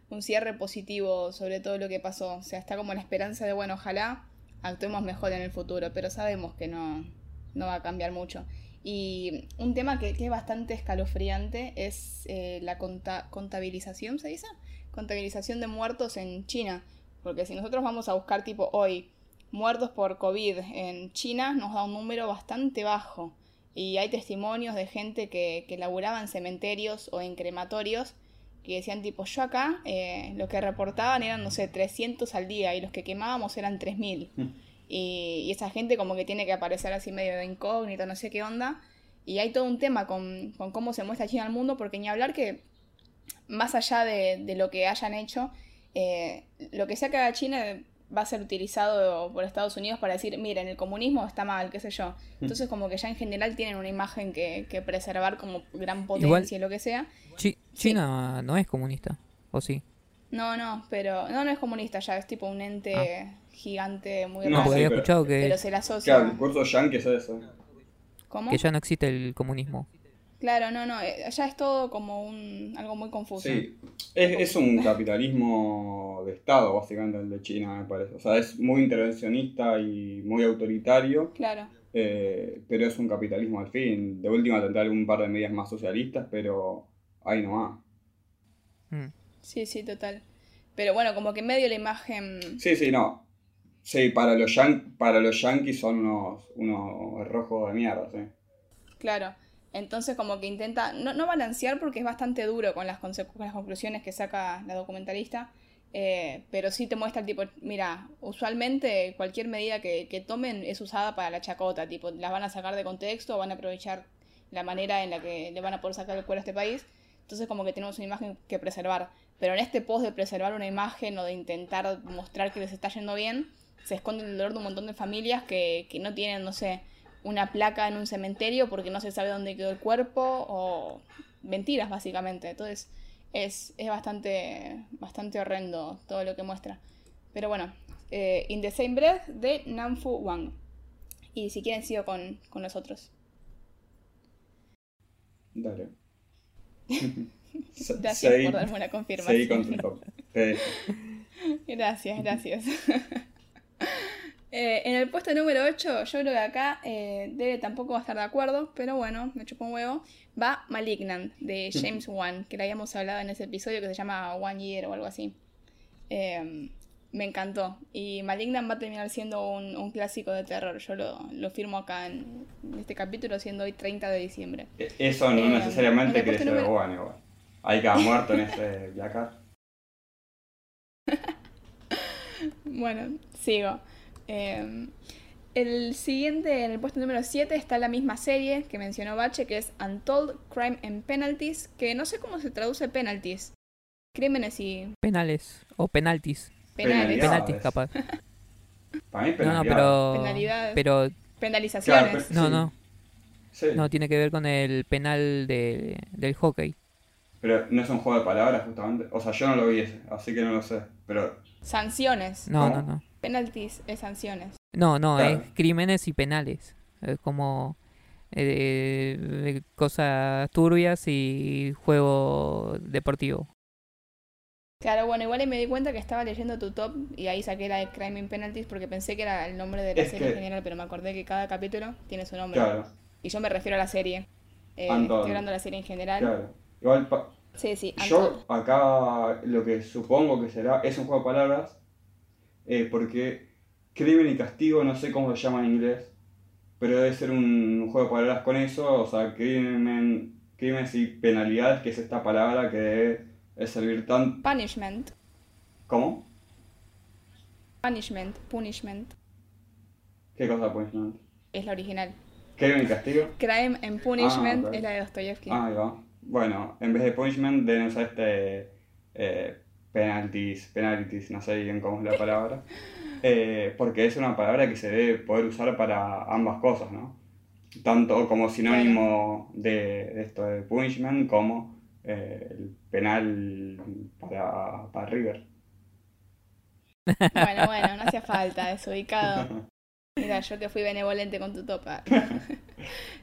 un cierre positivo sobre todo lo que pasó. O sea, está como la esperanza de, bueno, ojalá actuemos mejor en el futuro, pero sabemos que no, no va a cambiar mucho. Y un tema que, es bastante escalofriante es eh, la contabilización, ¿se dice? Contabilización de muertos en China. Porque si nosotros vamos a buscar tipo hoy muertos por COVID en China nos da un número bastante bajo. Y hay testimonios de gente que, que laburaba en cementerios o en crematorios que decían tipo, yo acá, eh, lo que reportaban eran, no sé, 300 al día y los que quemábamos eran 3000. Mm. Y, y esa gente como que tiene que aparecer así medio de incógnito, no sé qué onda. Y hay todo un tema con, con cómo se muestra China al mundo, porque ni hablar que, más allá de, de lo que hayan hecho, eh, lo que sea que haga China va a ser utilizado por Estados Unidos para decir, miren, el comunismo está mal, qué sé yo. Entonces como que ya en general tienen una imagen que, que preservar como gran potencia y lo que sea. Chi- China no es comunista, ¿o sí? No, no, pero no, no es comunista ya, es tipo un ente gigante muy No, raro. Porque sí, había pero- escuchado que, Pero se le asocia. Claro, el discurso yankee es eso. ¿Cómo? que ya no existe el comunismo. Claro, no, no, eh, ya es todo como un algo muy confuso. Sí, es, es un capitalismo de Estado, básicamente, el de China, me parece. O sea, es muy intervencionista y muy autoritario, Claro. eh, pero es un capitalismo al fin. De última tendrá algún par de medidas más socialistas, pero ahí no va. Mm. Sí, sí, total. Pero bueno, como que en medio la imagen. Sí, sí, no. Sí, para los, yan- para los yankees son unos, unos rojos de mierda, sí. Claro. Entonces como que intenta, no, no balancear porque es bastante duro con las, con las conclusiones que saca la documentalista, eh, pero sí te muestra el tipo, mira, usualmente cualquier medida que, que tomen es usada para la chacota, tipo, las van a sacar de contexto van a aprovechar la manera en la que le van a poder sacar el cuero a este país. Entonces como que tenemos una imagen que preservar. Pero en este post de preservar una imagen o de intentar mostrar que les está yendo bien, se esconde el dolor de un montón de familias que, que no tienen, no sé, una placa en un cementerio porque no se sabe dónde quedó el cuerpo o mentiras básicamente. Entonces es, es bastante, bastante horrendo todo lo que muestra. Pero bueno, eh, In the Same Breath de Namfu Wang. Y si quieren sigo con, con los otros. Dale. Gracias seguí- por darme una Seguí confirmación. con tu top. Gracias, gracias. Eh, en el puesto número 8, yo creo que acá eh, Debe tampoco va a estar de acuerdo, pero bueno, me chupo un huevo. Va Malignant de James Wan, que le habíamos hablado en ese episodio que se llama One Year o algo así. Eh, me encantó. Y Malignant va a terminar siendo un, un clásico de terror. Yo lo, lo firmo acá en este capítulo, siendo hoy 30 de diciembre. E- Eso no Eh, necesariamente quiere ser número- bueno igual. Hay cada muerto en ese placar. Bueno, sigo. Eh, el siguiente, en el puesto número 7, está la misma serie que mencionó Bache, que es Untold Crime and Penalties, que no sé cómo se traduce penalties. Crímenes y Penales o penaltis. penales. Penaltis, capaz. Para mí No, no, pero. Penalidades. Pero. Penalizaciones. Claro, No, Sí. no. Sí, No, tiene que ver con el penal de, del hockey. pero no es un juego de palabras justamente. O sea, yo no lo vi ese, así que no lo sé. Pero Sanciones. No, ¿Cómo? no, no. Penalties es sanciones. No, no, Claro. es crímenes y penales. Es como eh, eh, cosas turbias y juego deportivo. Claro, bueno, igual me di cuenta que estaba leyendo tu top y ahí saqué la de Crime and Penalties porque pensé que era el nombre de la Es serie en general, pero me acordé que cada capítulo tiene su nombre. claro, Y yo me refiero a la serie. Eh, estoy hablando de la serie en general. claro. Igual Sí, sí. Yo acá lo que supongo que será es un juego de palabras, eh, porque crimen y castigo no sé cómo se llama en inglés, pero debe ser un juego de palabras con eso, o sea, crimen, crímenes y penalidades, que es esta palabra que debe servir tan... Punishment. ¿Cómo? Punishment. Punishment. ¿Qué cosa punishment? Es la original. ¿Crimen y castigo? Crime and Punishment Ah, es la de Dostoyevsky. Ah, ahí va. Bueno, en vez de punishment deben usar este eh, penalties, penalties, no sé bien cómo es la palabra. Eh, porque es una palabra que se debe poder usar para ambas cosas, ¿no? Tanto como sinónimo de, de esto de punishment como eh, el penal para, para River. Bueno, bueno, no hacía falta, desubicado. Mira, yo que fui benevolente con tu topa.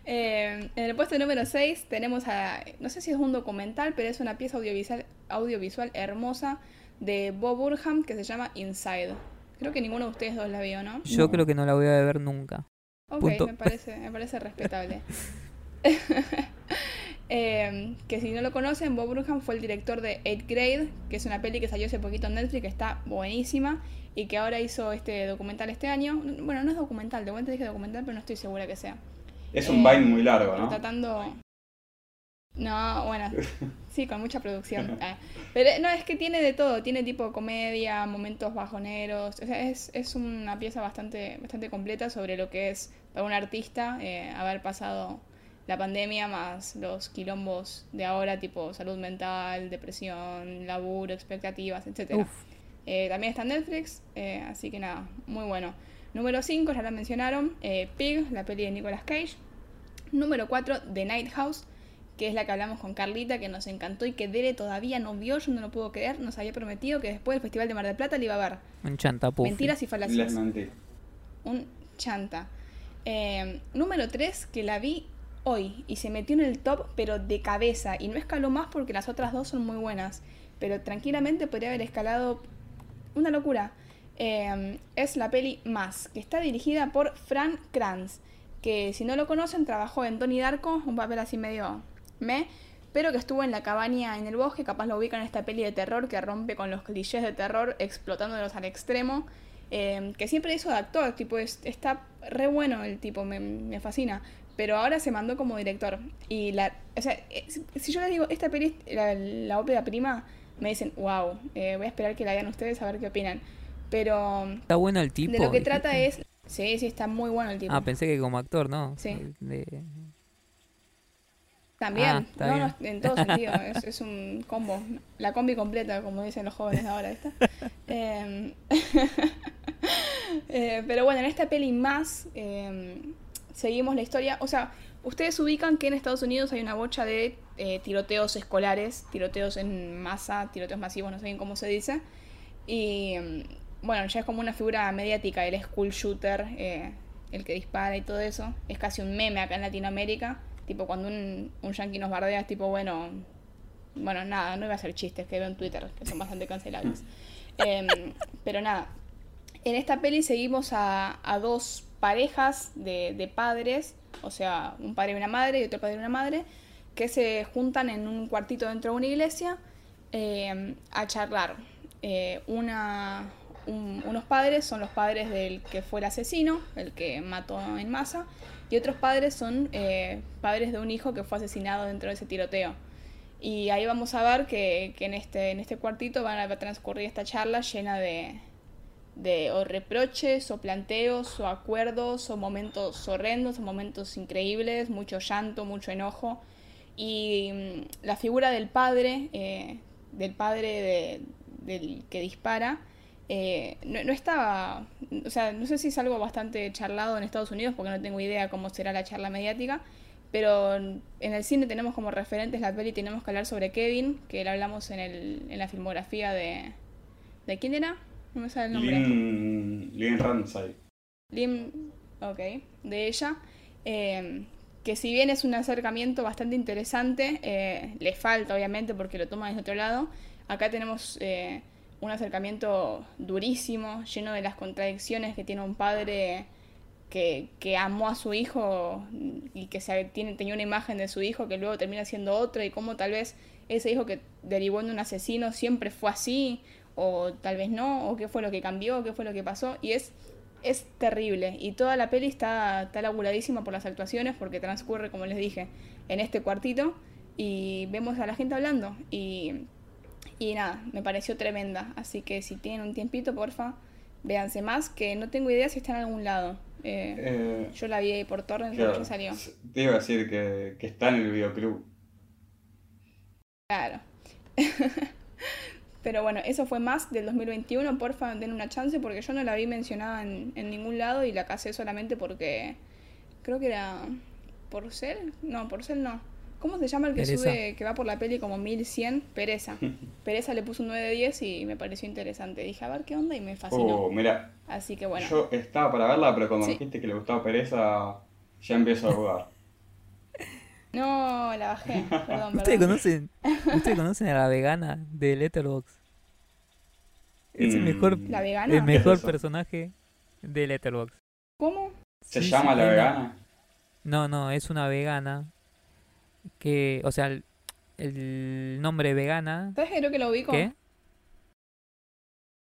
Eh, en el puesto número 6 tenemos a, no sé si es un documental, pero es una pieza audiovisual, audiovisual hermosa de Bob Burham que se llama Inside. Creo que ninguno de ustedes dos la vio, ¿no? Yo No. creo que no la voy a ver nunca. Ok, Punto. me parece, me parece respetable. Eh, que si no lo conocen, Bob Bruham fue el director de 8 Grade, que es una peli que salió hace poquito en Netflix, que está buenísima, y que ahora hizo este documental este año. Bueno, no es documental, de vuelta dije documental, pero no estoy segura que sea. Es un Eh, Vine muy largo, ¿no? Tratando... No, bueno, sí, con mucha producción. Ah, Pero no, es que tiene de todo, tiene tipo comedia, momentos bajoneros, o sea, es, es una pieza bastante, bastante completa sobre lo que es para un artista eh, haber pasado la pandemia más los quilombos de ahora, tipo salud mental, depresión, laburo, expectativas, etcétera. Uf, Eh, también está en Netflix, eh, así que nada, muy bueno. Número 5, ya la mencionaron, eh, Pig, la peli de Nicolas Cage. Número 4, The Night House, que es la que hablamos con Carlita, que nos encantó y que Dele todavía no vio, yo no lo puedo creer, nos había prometido que después del Festival de Mar del Plata le iba a ver. un chantapufi. Mentiras y falacias. Un chanta. Eh, número 3, que la vi hoy y se metió en el top, pero de cabeza. Y no escaló más porque las otras dos son muy buenas. Pero tranquilamente podría haber escalado una locura. Eh, es la peli Más, que está dirigida por Fran Kranz, que si no lo conocen trabajó en Tony Darko, un papel así medio me, pero que estuvo en la cabaña en el bosque, capaz lo ubican en esta peli de terror que rompe con los clichés de terror, explotándolos al extremo, eh, que siempre hizo de actor, tipo, es- está re bueno el tipo, me, me fascina. Pero ahora se mandó como director. Y la. O sea, eh, si- yo les digo, esta peli, la ópera prima, me dicen, wow, voy a esperar que la vean ustedes a ver qué opinan. Pero Está bueno el tipo. de lo que trata es. Sí, sí, está muy bueno el tipo. Ah, pensé que como actor, ¿no? Sí. De- También, Ah, está no, en todo sentido, es, es un combo, la combi completa, como dicen los jóvenes de ahora, ¿viste? Em, eh, pero bueno, en esta peli más em, seguimos la historia, o sea, ustedes ubican que en Estados Unidos hay una bocha de eh, tiroteos escolares, tiroteos en masa, tiroteos masivos, no sé bien cómo se dice, y em, bueno, ya es como una figura mediática el school shooter, eh, el que dispara y todo eso, es casi un meme acá en Latinoamérica. Tipo, cuando un, un yankee nos bardea, es tipo, bueno, bueno, nada, no iba a hacer chistes que veo en Twitter, que son bastante cancelables. Em, pero nada, en esta peli seguimos a, a dos parejas de, padres, o sea, un padre y una madre y otro padre y una madre, que se juntan en un cuartito dentro de una iglesia eh, a charlar. Eh, unos padres son los padres del que fue el asesino, el que mató en masa, y otros padres son eh, padres de un hijo que fue asesinado dentro de ese tiroteo. Y ahí vamos a ver que, que en, este, en este cuartito van a transcurrir esta charla llena de, de o reproches o planteos o acuerdos o momentos horrendos o momentos increíbles, mucho llanto, mucho enojo. Y mm, la figura del padre, eh, del padre de- del que dispara, eh, no, no estaba, o sea, no sé si es algo bastante charlado en Estados Unidos porque no tengo idea cómo será la charla mediática, pero en el cine tenemos como referentes la peli, tenemos que hablar sobre Kevin, que lo hablamos en, el, en la filmografía de... ¿De quién era? No me sale el nombre. Lynn, Lynn Ramsay. Lim, ok, de ella, eh, que si bien es un acercamiento bastante interesante, eh, le falta obviamente porque lo toma desde otro lado, acá tenemos eh, un acercamiento durísimo, lleno de las contradicciones que tiene un padre que, que amó a su hijo y que se, tiene, tenía una imagen de su hijo que luego termina siendo otro y cómo tal vez ese hijo que derivó en un asesino siempre fue así o tal vez no, o qué fue lo que cambió, qué fue lo que pasó y es es terrible y toda la peli está, está laburadísima por las actuaciones porque transcurre, como les dije, en este cuartito y vemos a la gente hablando y, y nada, me pareció tremenda. Así que si tienen un tiempito, porfa, véanse más, que no tengo idea si está en algún lado. Eh, Eh, yo la vi ahí por torrent claro, cuando salió. Te iba a decir que, que está en el videoclub. Claro. Pero bueno, eso fue más del 2021. Porfa, den una chance porque yo no la vi mencionada en, en ningún lado y la casé solamente porque creo que era Porcel. No, Porcel no. ¿Cómo se llama el que Pereza. sube, que va por la peli como 1100? Pereza. Pereza le puso un 9 de 10 y me pareció interesante. Dije, a ver qué onda y me fascinó. Oh, mira, Así que bueno. yo estaba para verla, pero cuando Sí. me dijiste que le gustaba Pereza, ya empiezo a dudar. No, la bajé. Perdón, ¿Ustedes perdón. conocen, ¿Ustedes conocen a la vegana de Letterboxd? Es el Mm. mejor, ¿La vegana? el mejor personaje de Letterboxd. ¿Cómo? ¿Se Sí, llama sí, la vegana? No, no, es una vegana. que, o sea, el, el nombre vegana, ¿Sabes que creo que lo ubico? ¿qué?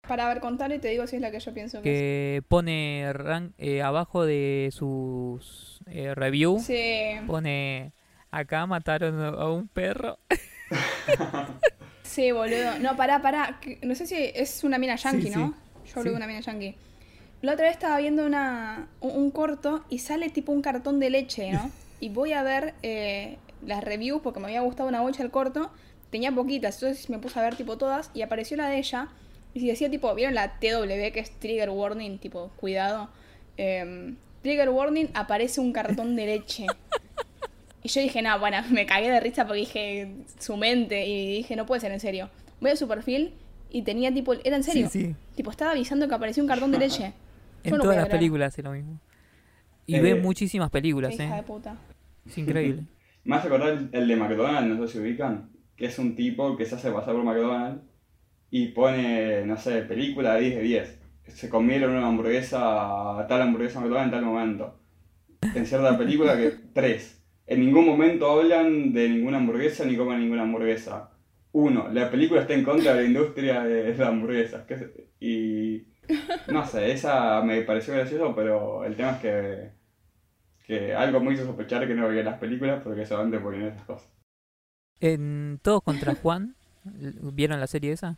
Para ver, contar y te digo si es la que yo pienso que, Que pone ran- eh, abajo de sus eh, review. Sí, pone acá mataron a a un perro. sí, boludo. No, pará, pará. No sé si es una mina yankee, Sí, ¿no? sí. Yo hablo de Sí. una mina yankee. La otra vez estaba viendo una, un, un corto y sale tipo un cartón de leche, ¿no? Y voy a ver eh, las reviews porque me había gustado una bocha el corto. Tenía poquitas, entonces me puse a ver tipo todas y apareció la de ella. Y decía tipo, ¿vieron la TW que es Trigger Warning? Tipo, cuidado. Em, trigger Warning, aparece un cartón de leche. Y yo dije, no, bueno, me cagué de risa porque dije su mente y dije, no puede ser en serio. Voy a su perfil y tenía tipo, era en serio. Sí, sí. Tipo, estaba avisando que apareció un cartón de leche. En no todas las creer. películas es lo mismo. Y Eh, ve muchísimas películas, hija de eh. puta. Es increíble. Me hace acordar el, el de McDonald's, no sé si ubican, que es un tipo que se hace pasar por McDonald's y pone, no sé, película 10 de 10. Se comieron una hamburguesa, tal hamburguesa McDonald's en tal momento. En cierta película que 3. En ningún momento hablan de ninguna hamburguesa ni comen ninguna hamburguesa. Uno, la película está en contra de la industria de las hamburguesas. y no sé, esa me pareció gracioso, pero el tema es que, que algo me hizo sospechar que no veía las películas porque solamente ponían esas cosas. En Todos contra Juan, ¿vieron la serie esa? La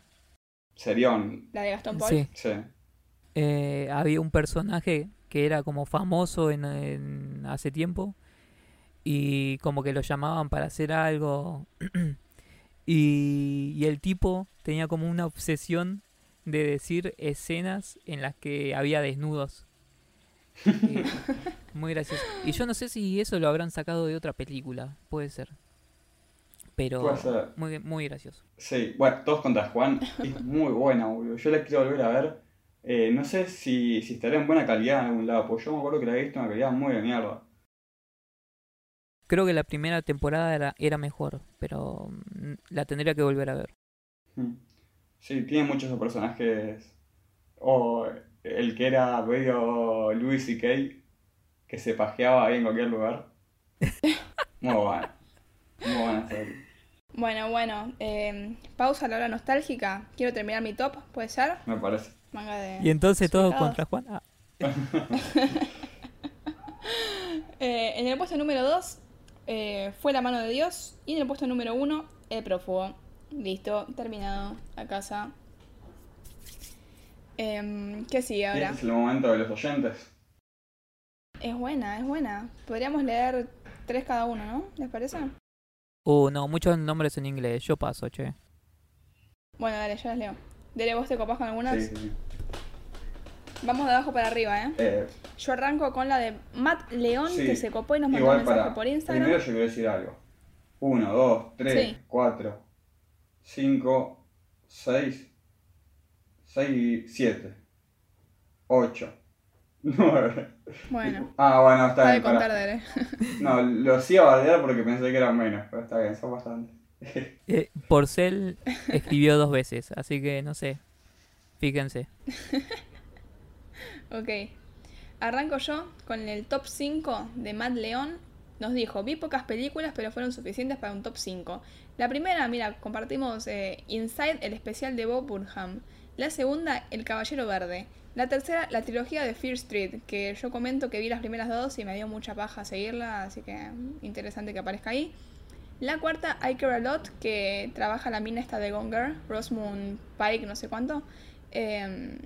Serión, de Gastón Paul. Sí. sí. Eh, había un personaje que era como famoso en, en- hace tiempo y como que lo llamaban para hacer algo y, y el tipo tenía como una obsesión de decir escenas en las que había desnudos. Y- muy gracioso. Y yo no sé si eso lo habrán sacado de otra película, puede ser. Pero Puede ser. muy, muy gracioso. Sí, bueno, todos contra Juan es muy buena, boludo. Yo la quiero volver a ver. Eh, no sé si, si estará en buena calidad en algún lado, porque yo me acuerdo que la he visto en una calidad muy de mierda. Creo que la primera temporada era, era mejor, pero mm, la tendría que volver a ver. Mm. Sí, tiene muchos personajes. O el que era medio Louis C.K., que se pajeaba ahí en cualquier lugar. Muy bueno. Muy buena serie. Bueno, bueno. eh, pausa a la hora nostálgica. Quiero terminar mi top, ¿puede ser? Me parece. Manga de. Y entonces todo contra Juan. Ah, Eh, en el puesto número 2 fue La mano de Dios. Y en el puesto número 1, El prófugo. Listo, terminado. A casa. Em, ¿Qué sigue ahora? este es el momento de los oyentes. Es buena, es buena. Podríamos leer tres cada uno, ¿no? ¿Les parece? Uh, no, muchos nombres en inglés. Yo paso, che. Bueno, dale, yo las leo. Dele, vos te copás con algunas. Sí, sí, sí. Vamos de abajo para arriba, ¿eh? Eh, Yo arranco con la de Matt León, Sí, que se copó y nos mandó Igual un mensaje para. por Instagram. Primero yo quiero decir algo. 1, 2, 3, Sí. 4, 5, 6, 6, 7, 8, 9. Bueno, Ah, bueno, está bien. contar, dale. No, los iba a bardear porque pensé que eran menos, pero está bien, son bastantes. Eh, Porcel escribió dos veces, así que no sé. Fíjense. Ok. Arranco yo con el top 5 de Matt León. Nos dijo, vi pocas películas, pero fueron suficientes para un top 5. La primera, mira, compartimos eh, Inside, el especial de Bob Burnham. La segunda, El Caballero Verde. La tercera, la trilogía de Fear Street, que yo comento que vi las primeras dos y me dio mucha paja seguirla, así que mm, interesante que aparezca ahí. La cuarta, I Care A Lot, que trabaja la mina esta de Gonger, Rosamund Pike, no sé cuánto. em,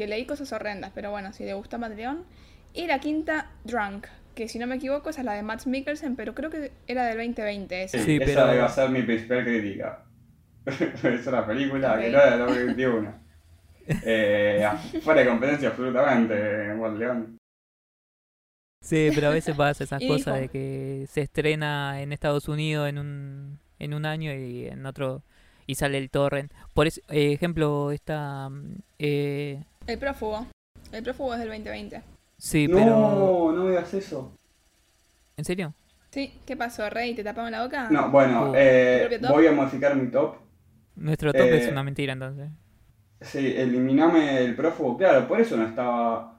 que leí cosas horrendas, pero bueno, si le gusta Matt León. Y la quinta, Drunk, que si no me equivoco esa es la de Matt Mikkelsen, pero creo que era del 2020 esa. Sí, esa pero- iba a ser mi principal crítica. es una película que no era de 2021. Eh, fuera de competencia absolutamente, Juan León. Sí, pero a veces pasa esas cosas dijo- de que se estrena en Estados Unidos en un, en un año y en otro y sale el torrent. Por ese, eh, ejemplo, esta... mm, Eh, El prófugo. El prófugo es del 2020. sí, no, pero... no digas eso. ¿En serio? Sí, ¿qué pasó, Rey? ¿Te taparon la boca? No, bueno, Uh. eh, voy a modificar mi top. Nuestro top Eh, es una mentira entonces. Sí, eliminame el prófugo. Claro, por eso no estaba.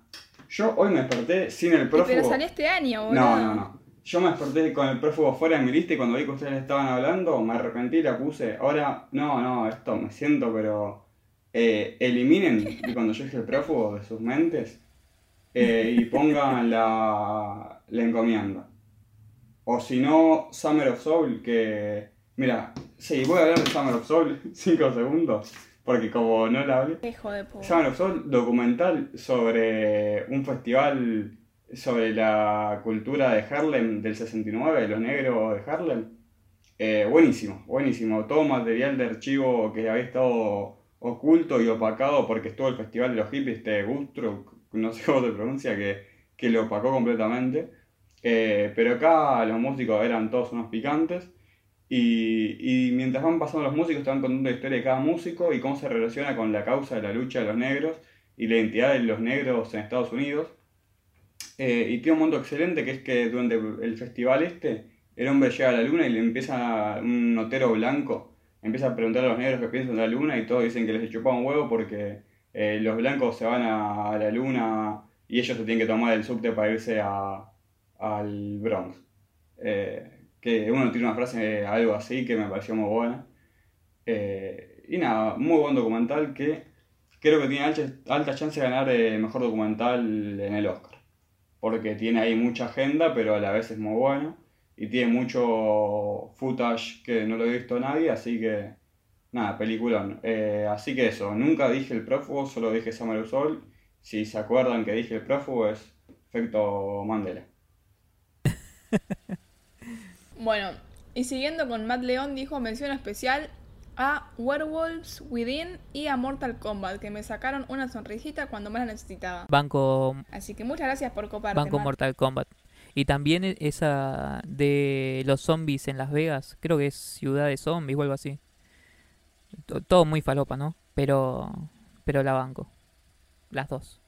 Yo hoy me desperté sin el prófugo. pero salió este año, boludo. No, no, no. yo me desperté con el prófugo fuera de mi lista y cuando vi que ustedes estaban hablando, me arrepentí y la puse. Ahora, no, no, esto me siento, pero eh, eliminen, cuando yo dije el prófugo de sus mentes, eh, y pongan la, la encomienda. O si no, Summer of Soul, que... Mira, sí, voy a hablar de Summer of Soul 5 segundos, porque como no la hablé... Hijo de puta. Summer of Soul, documental sobre un festival sobre la cultura de Harlem del 69, de los negros de Harlem. Eh, buenísimo, buenísimo. Todo material de archivo que había estado oculto y opacado porque estuvo el festival de los hippies, este Gustruck, no sé cómo se pronuncia, que, que lo opacó completamente. Eh, pero acá los músicos eran todos unos picantes. Y, mientras van pasando los músicos, van contando la historia de cada músico y cómo se relaciona con la causa de la lucha de los negros y la identidad de los negros en Estados Unidos. Eh, y tiene un momento excelente que es que durante el festival este, el hombre llega a la luna y le empieza un notero blanco, empieza a preguntar a los negros qué piensan de la luna y todos dicen que les chupa un huevo porque eh, los blancos se van a, la luna y ellos se tienen que tomar el subte para irse al Bronx. Eh, que uno tiene una frase algo así que me pareció muy buena. Eh, y nada, muy buen documental que creo que tiene alta, alta chance de ganar eh, mejor documental en el Oscar. Porque tiene ahí mucha agenda, pero a la vez es muy bueno. Y tiene mucho footage que no lo he visto nadie, así que nada, peliculón. Eh, así que eso, nunca dije el prófugo, solo dije Summer of Soul. Si se acuerdan que dije el prófugo es efecto Mandela. Bueno, y siguiendo con Matt León, dijo mención especial a Werewolves Within y a Mortal Kombat, que me sacaron una sonrisita cuando más la necesitaba. Banco, Así que muchas gracias por coparte. Banco Matt. Mortal Kombat. Y también e- esa de los zombies en Las Vegas. Creo que es Ciudad de Zombies o algo así. To- Todo muy falopa, ¿no? Pero, pero la banco. Las dos.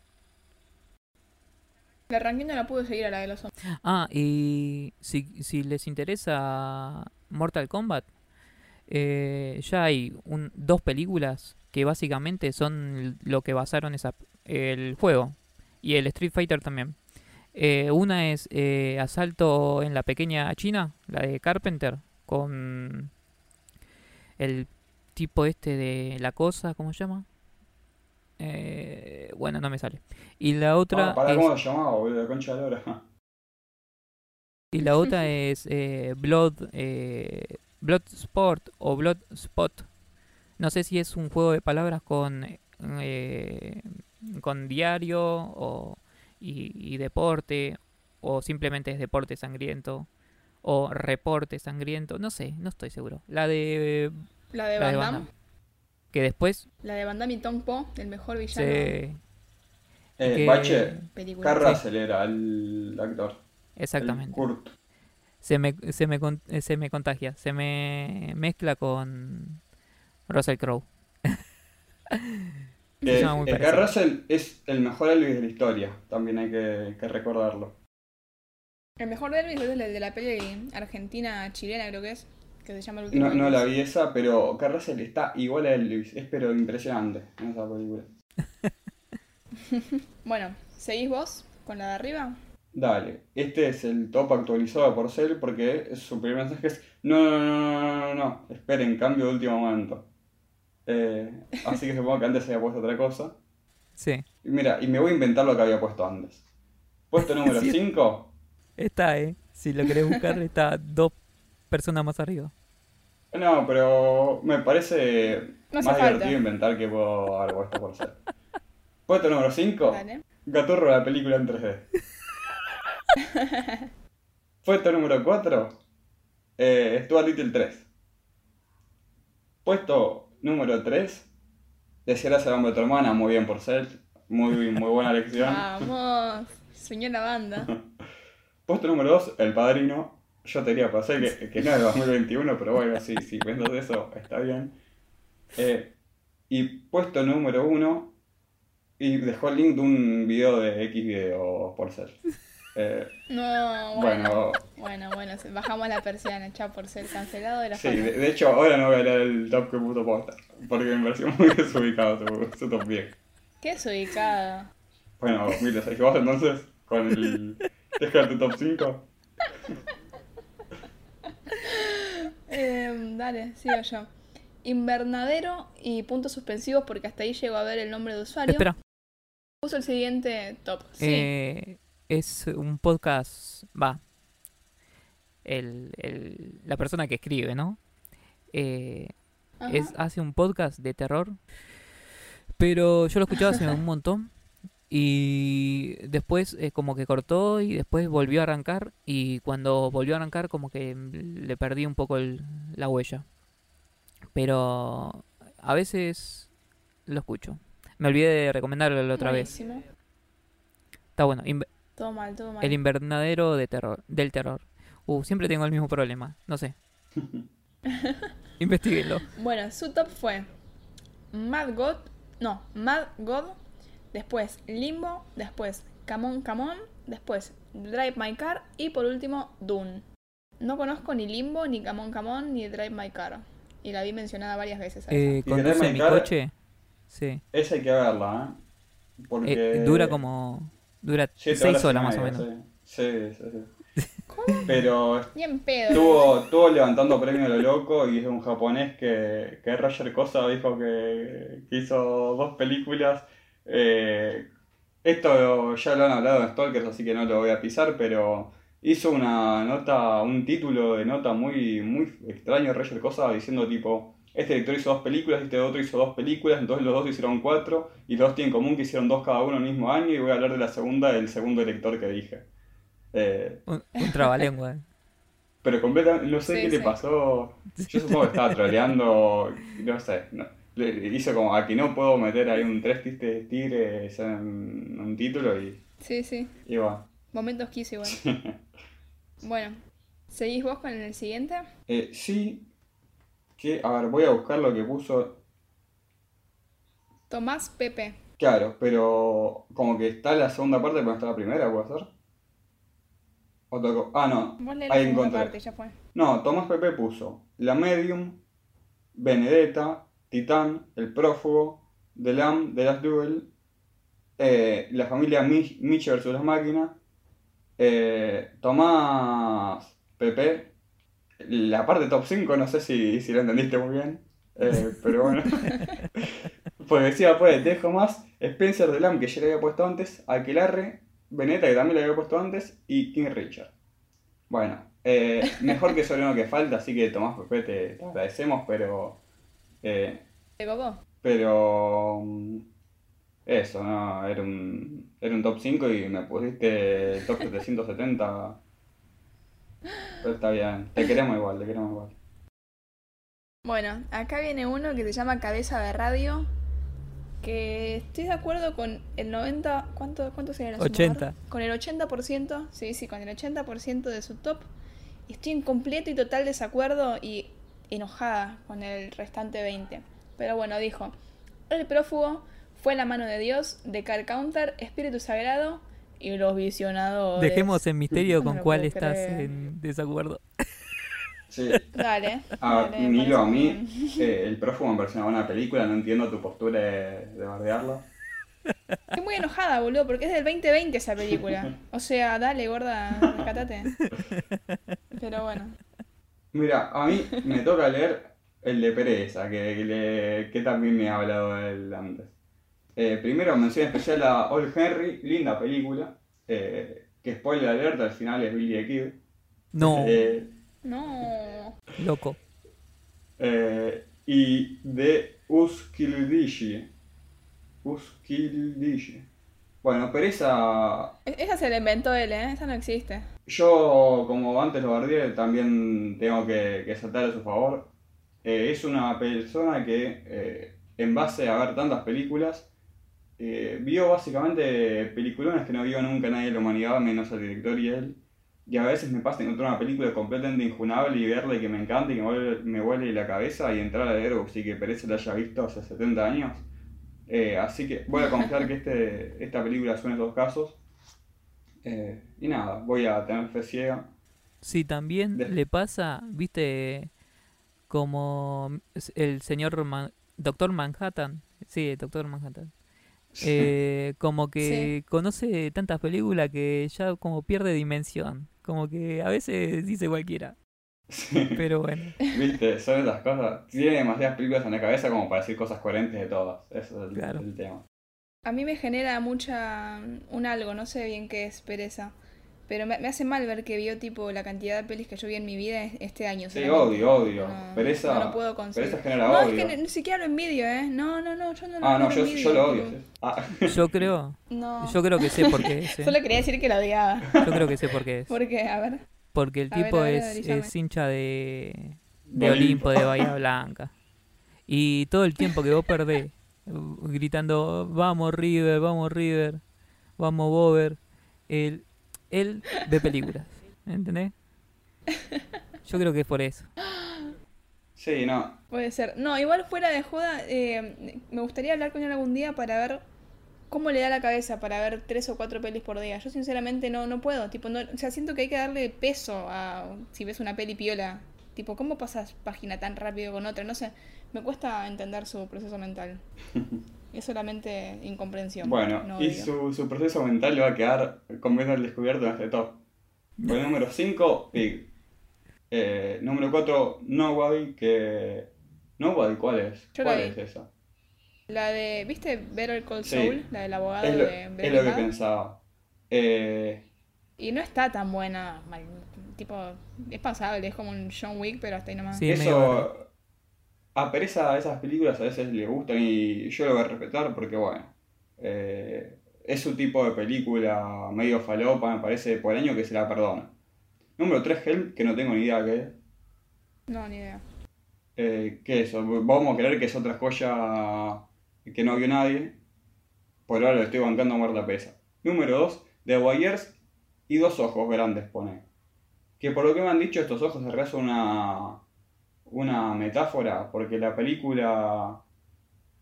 La ranking no la pude seguir a la de los zombies. Ah, y si, si les interesa Mortal Kombat, eh, ya hay un, dos películas que básicamente son lo que basaron esa, el juego. Y el Street Fighter también. Eh, una es eh, Asalto en la Pequeña China, la de Carpenter, con el tipo este de la cosa, ¿cómo se llama? Eh, bueno, no me sale. Y la otra Ah, pará, es- ¿cómo lo llamaba, boludo? La concha de la hora. Y la otra es eh, Blood, eh, Bloodsport o Bloodspot. No sé si es un juego de palabras con, eh, con diario o, y, y deporte, o simplemente es deporte sangriento, o reporte sangriento, no sé, no estoy seguro. La de, La de la de Van Van Damme. Damme. Que después La de Van Damme y Tong Po, el mejor villano se... Eh, que- Bache, era el actor. el Exactamente. Kurt. se me, se me, con- eh, se me contagia, se me mezcla con Russell Crowe. Eh, muy parecido. Carl Russell es el mejor Elvis de la historia, también hay que, que recordarlo. El mejor de Elvis es el de la peli argentina-chilena, creo que es. Que se llama El último No, la vi esa, pero Carl Russell está igual a Elvis, es pero impresionante en esa película. Bueno, ¿seguís vos con la de arriba? Dale, este es el top actualizado de Porcel porque su primer mensaje es no, no, no, no, no, no, no, esperen, cambio de último momento. Eh, así que supongo que antes había puesto otra cosa. Sí, Y mira, y me voy a inventar lo que había puesto antes. Puesto número Sí. 5, está, eh. Si lo querés buscar, está dos personas más arriba. no, pero me parece No más falta. divertido inventar que puedo haber puesto Porcel. Puesto número 5, Dale. Gaturro la película en 3D. Puesto número 4, eh, Stuart Little 3. Puesto número 3, Desearás el hombre de tu hermana, muy bien por ser. Muy, muy buena elección. Vamos, soñó la banda. Puesto número 2, El Padrino. Yo te diría por ser que, que no es de 2021, pero bueno, sí, sí, pensás eso, está bien. Eh, y puesto número 1, y dejó el link de un video de X video por ser. Eh, No, bueno. bueno, Bueno, bajamos la persiana, chao por ser cancelado de la sí, de, de hecho ahora no voy a leer el top que puso posta, porque me pareció muy desubicado su, su top 10. Qué desubicada. Bueno, 2006, vos entonces, con el... Deja tu top 5. Eh, dale, sigo yo. Invernadero y puntos suspensivos porque hasta ahí llego a ver el nombre de usuario. Espera, Puso el siguiente top. Sí. eh, es un podcast, va, el, el- la persona que escribe, ¿no? Eh, es, hace un podcast de terror, pero yo lo escuchaba hace un montón y después eh, como que cortó y después volvió a arrancar y cuando volvió a arrancar como que le perdí un poco el- la huella. Pero a veces lo escucho. Me olvidé de recomendarlo la otra vez. Está bueno. Todo mal, todo mal. el invernadero de terror, del terror. Uh, siempre tengo el mismo problema. No sé. Investíguenlo. Bueno, su top fue Mad God, no, Mad God, después Limbo, después Come On, Come On, después Drive My Car y por último Dune. No conozco ni Limbo, ni Come On, Come On, ni Drive My Car. Y la vi mencionada varias veces. Eh, conduce Drive My mi Car- coche. Sí. Esa hay que verla, ¿eh? Porque... Eh, dura como. Dura Siete seis horas y más o menos. Sí, sí, sí. sí. Pero Bien pedo. estuvo, estuvo levantando premio a lo loco y es un japonés que, que Roger Cosa dijo que, que hizo dos películas. Eh, esto ya lo han hablado en Stalkers, así que no lo voy a pisar, pero hizo una nota, un título de nota muy, muy extraño Roger Cosa diciendo tipo, este director hizo dos películas, este otro hizo dos películas, entonces los dos hicieron cuatro y los dos tienen en común que hicieron dos cada uno el mismo año y voy a hablar de la segunda del segundo director que dije. Eh, Un, un trabalengua. pero completamente, no sé Sí, qué sí. le pasó. Yo supongo que estaba troleando, no sé. no- le hizo como aquí no puedo meter ahí un tres tristes tigres en un título y, Sí, sí. y va. Momentos quiso igual. bueno, ¿seguís vos con el siguiente? Eh, sí, que, a ver, voy a buscar lo que puso. Tomás Pepe. Claro, pero como que está la segunda parte, pero no está la primera, ¿puede ser? O tocó- Ah, no, Vos lees la ahí segunda encontré. parte, ya fue. No, Tomás Pepe puso La Medium, Benedetta, Titán, El Prófugo, The Lamb, The Last Duel, eh, La familia Mi- Mitch vs. las máquinas, eh, Tomás Pepe, la parte top 5, no sé si, si lo entendiste muy bien, eh, pero bueno. Pues decía, pues, dejo más Spencer The Lamb, que ya le había puesto antes, Aquelarre, Benedetta, que también le había puesto antes, y King Richard. Bueno, eh, mejor que Soriano que falta, así que Tomás Pepe te, te agradecemos, pero. eh, ¿Te copó? pero. mm, Eso, no, era un, era un top 5 y me pusiste top 770. Pero está bien, te queremos igual, te queremos igual. Bueno, acá viene uno que se llama Cabeza de Radio. Que estoy de acuerdo con el 90. ¿Cuánto, cuánto sería la suma? 80. Con el 80%. Sí, sí, con el 80% de su top. Y estoy en completo y total desacuerdo y enojada con el restante 20. Pero bueno, dijo: El prófugo fue la mano de Dios, de Car Counter, Espíritu Sagrado y los visionadores. Dejemos en misterio No con cuál estás en desacuerdo. Sí. Dale. A dale, Nilo, a mí, eh, el prófugo me pareció una buena película, no entiendo tu postura de, de bardearla. Estoy muy enojada, boludo, porque es del 2020 esa película. O sea, dale, gorda, rescatate. Pero bueno. Mira, a mí me toca leer el de Pereza, que, que, le- que también me ha hablado él antes. Eh, primero, mención especial a Old Henry, linda película. eh, que spoiler alert, al final es Billy the Kid. No, Eh, No. loco. eh, y de Uskildishi. Uskildishi. Bueno, Pereza E- Esa se la inventó él, ¿eh? Esa no existe. Yo, como antes lo bardeé, también tengo que, que saltar a su favor. Eh, es una persona que, eh, en base a ver tantas películas, eh, vio básicamente peliculones que no vio nunca nadie en la humanidad, menos el director y él. Y a veces me pasa encontrar una película completamente injunable y verla y que me encanta y que me vuelve, me vuele la cabeza y entrar a leer, sí que Pereza la haya visto hace 70 años. Eh, así que voy a confiar que este, esta película son esos casos. Eh, y nada, voy a tener fe ciega. Sí, también De- le pasa, viste, como el señor Man- Doctor Manhattan. Sí, Doctor Manhattan. Eh, como que conoce tantas películas que ya como pierde dimensión. Como que a veces dice cualquiera. Sí. Pero bueno. Viste, son esas cosas. Tiene demasiadas películas en la cabeza como para decir cosas coherentes de todas. Eso es el, Claro. el tema. A mí me genera mucha. un algo, no sé bien qué es pereza. Pero me, me hace mal ver que vio tipo la cantidad de pelis que yo vi en mi vida es- este año. Sí, odio, odio. No, pereza, no lo puedo conseguir. pereza genera No, odio. es que ni, siquiera lo envidio, ¿eh? No, no, no, yo no lo, Ah, no, yo, envidio, yo lo odio. tipo. Ah, Yo creo, No. yo creo que sé por qué es. ¿eh? Solo quería decir que lo odiaba. Yo creo que sé por qué es. ¿Por qué? A ver. Porque el ver, tipo ver, es, es hincha de, de Olimpo, de Bahía Blanca. Y todo el tiempo que vos perdés gritando, vamos River, vamos River, vamos Bover, él, él ve películas, ¿entendés? Yo creo que es por eso. sí, no. Puede ser. No, igual fuera de joda, eh, me gustaría hablar con él algún día para ver cómo le da la cabeza para ver tres o cuatro pelis por día. Yo sinceramente no, no puedo. Tipo, no, o sea, siento que hay que darle peso a si ves una peli piola. Tipo, ¿cómo pasas página tan rápido con otra? No sé, me cuesta entender su proceso mental. Es solamente incomprensión. Bueno, no y su, su proceso mental le va a quedar con al descubierto en este top. Por el número 5, Pig. Eh, número 4, Nobody, que... Nobody, ¿cuál es? Yo ¿Cuál es esa? La de, ¿viste Better Call Sí. Saul? La del abogado Es lo, de es lo que Bad. pensaba. Eh, Y no está tan buena, mal- tipo, es pasable, es como un John Wick, pero hasta ahí nomás. Sí. eso... A pereza esas películas a veces le gustan y yo lo voy a respetar porque, bueno, eh, es su tipo de película medio falopa, me parece, por el año que se la perdona. Número 3, Helm, que no tengo ni idea qué es. No, ni idea. Eh, ¿Qué es eso? Vamos a creer que es otra joya que no vio nadie. Por ahora lo estoy bancando a muerta pesa. Número 2, The Wires y dos ojos grandes pone. Que por lo que me han dicho, estos ojos en realidad son una, una metáfora, porque la película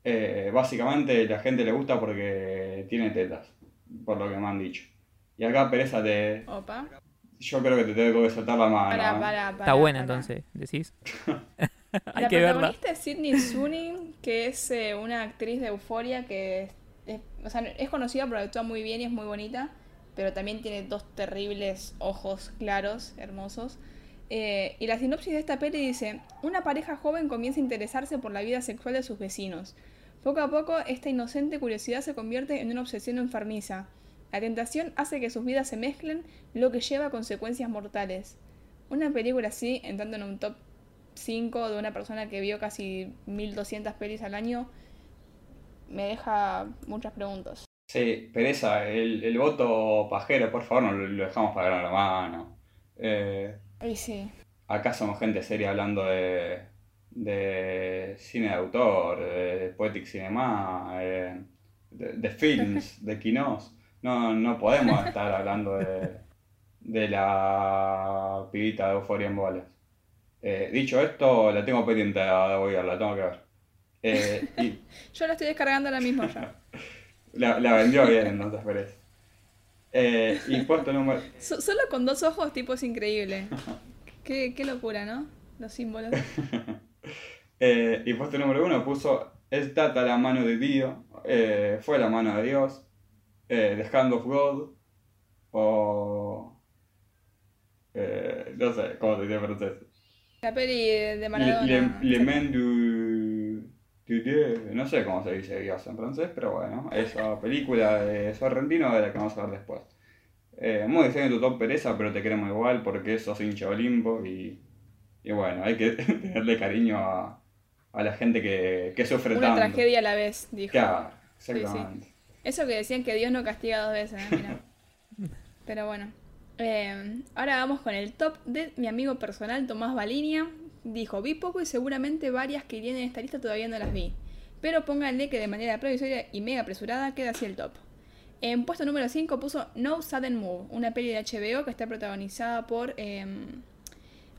eh, básicamente la gente le gusta porque tiene tetas, por lo que me han dicho. Y acá pereza te... Opa. Yo creo que te tengo que soltar la mano. Para, ¿eh? para, para. Está buena para. entonces, decís. Hay La que verla. protagonista es Sidney Sweeney, que es eh, una actriz de Euforia que es, es- o sea, es conocida porque actúa muy bien y es muy bonita, pero también tiene dos terribles ojos claros, hermosos. Eh, y la sinopsis de esta peli dice, una pareja joven comienza a interesarse por la vida sexual de sus vecinos. Poco a poco, esta inocente curiosidad se convierte en una obsesión enfermiza. La tentación hace que sus vidas se mezclen, lo que lleva a consecuencias mortales. Una película así, entrando en un top 5 de una persona que vio casi 1200 pelis al año, me deja muchas preguntas. Sí, pereza, el, voto pajero, por favor, no lo, dejamos para la mano. Eh, Y sí, acá somos gente seria hablando de, de cine de autor, de Poetic Cinema, eh, de, de films, de kinos. No, no podemos estar hablando de, de la pibita de Euphoria en bolas. Eh, dicho esto, la tengo pendiente de ver, la tengo que ver. Eh, y yo la estoy descargando ahora mismo ya. la, la vendió bien, entonces Pérez. Eh, y puesto número... So- solo con dos ojos, tipo, es increíble. Qué, qué locura, ¿no? Los símbolos. Eh, y puesto número uno puso Es data la mano de Dios, eh, fue la mano de Dios, eh, The Hand of God, o. eh, no sé cómo se dice en francés. La peli de Le, Maradona. le, Le. No sé cómo se dice Dios en francés, pero bueno, esa película de Sorrentino de la que vamos a ver después. Eh, muy diferente tu top pereza, pero te queremos igual porque sos hincha Olimpo y, y bueno, hay que tenerle cariño a, a la gente que, que sufre Una tanto. tragedia a la vez, dijo. Claro, sí. exactamente. Eso que decían que Dios no castiga dos veces, ¿eh? Mira. Pero bueno. Eh, ahora vamos con el top de mi amigo personal Tomás Balinia. Dijo, vi poco y seguramente varias que irían en esta lista todavía no las vi. Pero pónganle que de manera provisoria y mega apresurada queda así el top. En puesto número 5 puso No Sudden Move, una peli de HBO que está protagonizada por... em,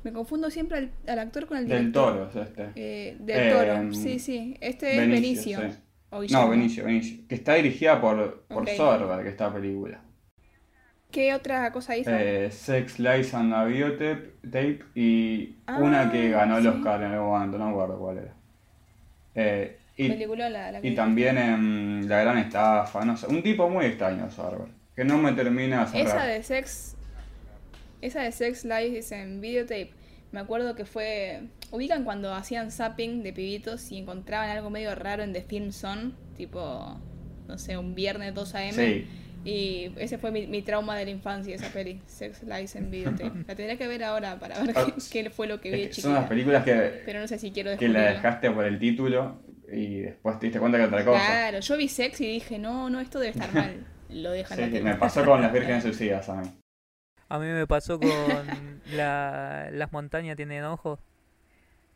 me confundo siempre al, al actor con el Del director. Toro es este. Eh, del Eh, Toro, sí, sí. Este es Benicio. sí. No, Benicio, Benicio. Que está dirigida por, por Ok. Soderbergh, esta película. ¿Qué otra cosa hizo? Eh, Sex, Lies and a Videotape tape, y Ah, una que ganó el sí. Oscar en algún momento, no me acuerdo cuál era. Eh, Y, la, la también en La Gran Estafa, no sé. Un tipo muy extraño, Soderbergh. Que no me termina de Esa de Sex. Esa de Sex Lies en videotape. Me acuerdo que fue. Ubican cuando hacían zapping de pibitos y encontraban algo medio raro en The Film Zone. Tipo. No sé, un viernes 2 a.m. Sí. Y ese fue mi, mi trauma de la infancia, esa peli. Sex Lies en videotape. La tendría que ver ahora para ver Ah, qué, qué fue lo que vi de Es que son las chiquita. películas que, Pero no sé si quiero que la dejaste por el título y después te diste cuenta que otra cosa. Claro, yo vi Sex y dije, no, no, esto debe estar mal. Lo dejan Sí, la me pasó con las vírgenes suicidas a mí. A mí me pasó con la, Las montañas tienen ojos.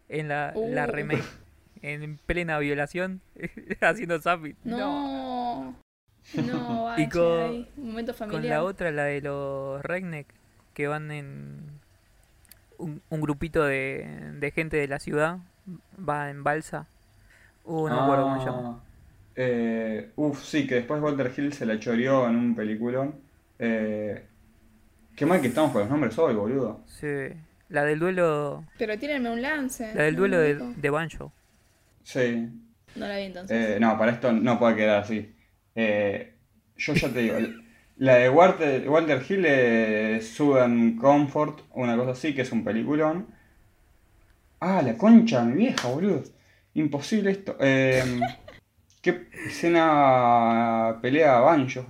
En la, la Uh. remake. En plena violación. haciendo zapping. No. No, vaya, Y con- ahí, un momento Con familiar. la otra, la de los Redneck, que van en un, un grupito de, de gente de la ciudad, va en balsa. Uh, no me acuerdo cómo se llama. Ah, Eh, uf, sí, que después Walter Hill se la choreó en un peliculón. Eh, qué mal que estamos con los nombres hoy, boludo. Sí. La del duelo, Pero tírenme un lance. la del no duelo de Banjo. Sí. No la vi entonces. Eh, no, para esto no puede quedar así. Eh, yo ya te digo, la de Walter, Walter Hill es Southern Comfort, una cosa así, que es un peliculón. Ah, la concha mi vieja, boludo. Imposible esto. Eh, ¿Qué escena pelea Banjo?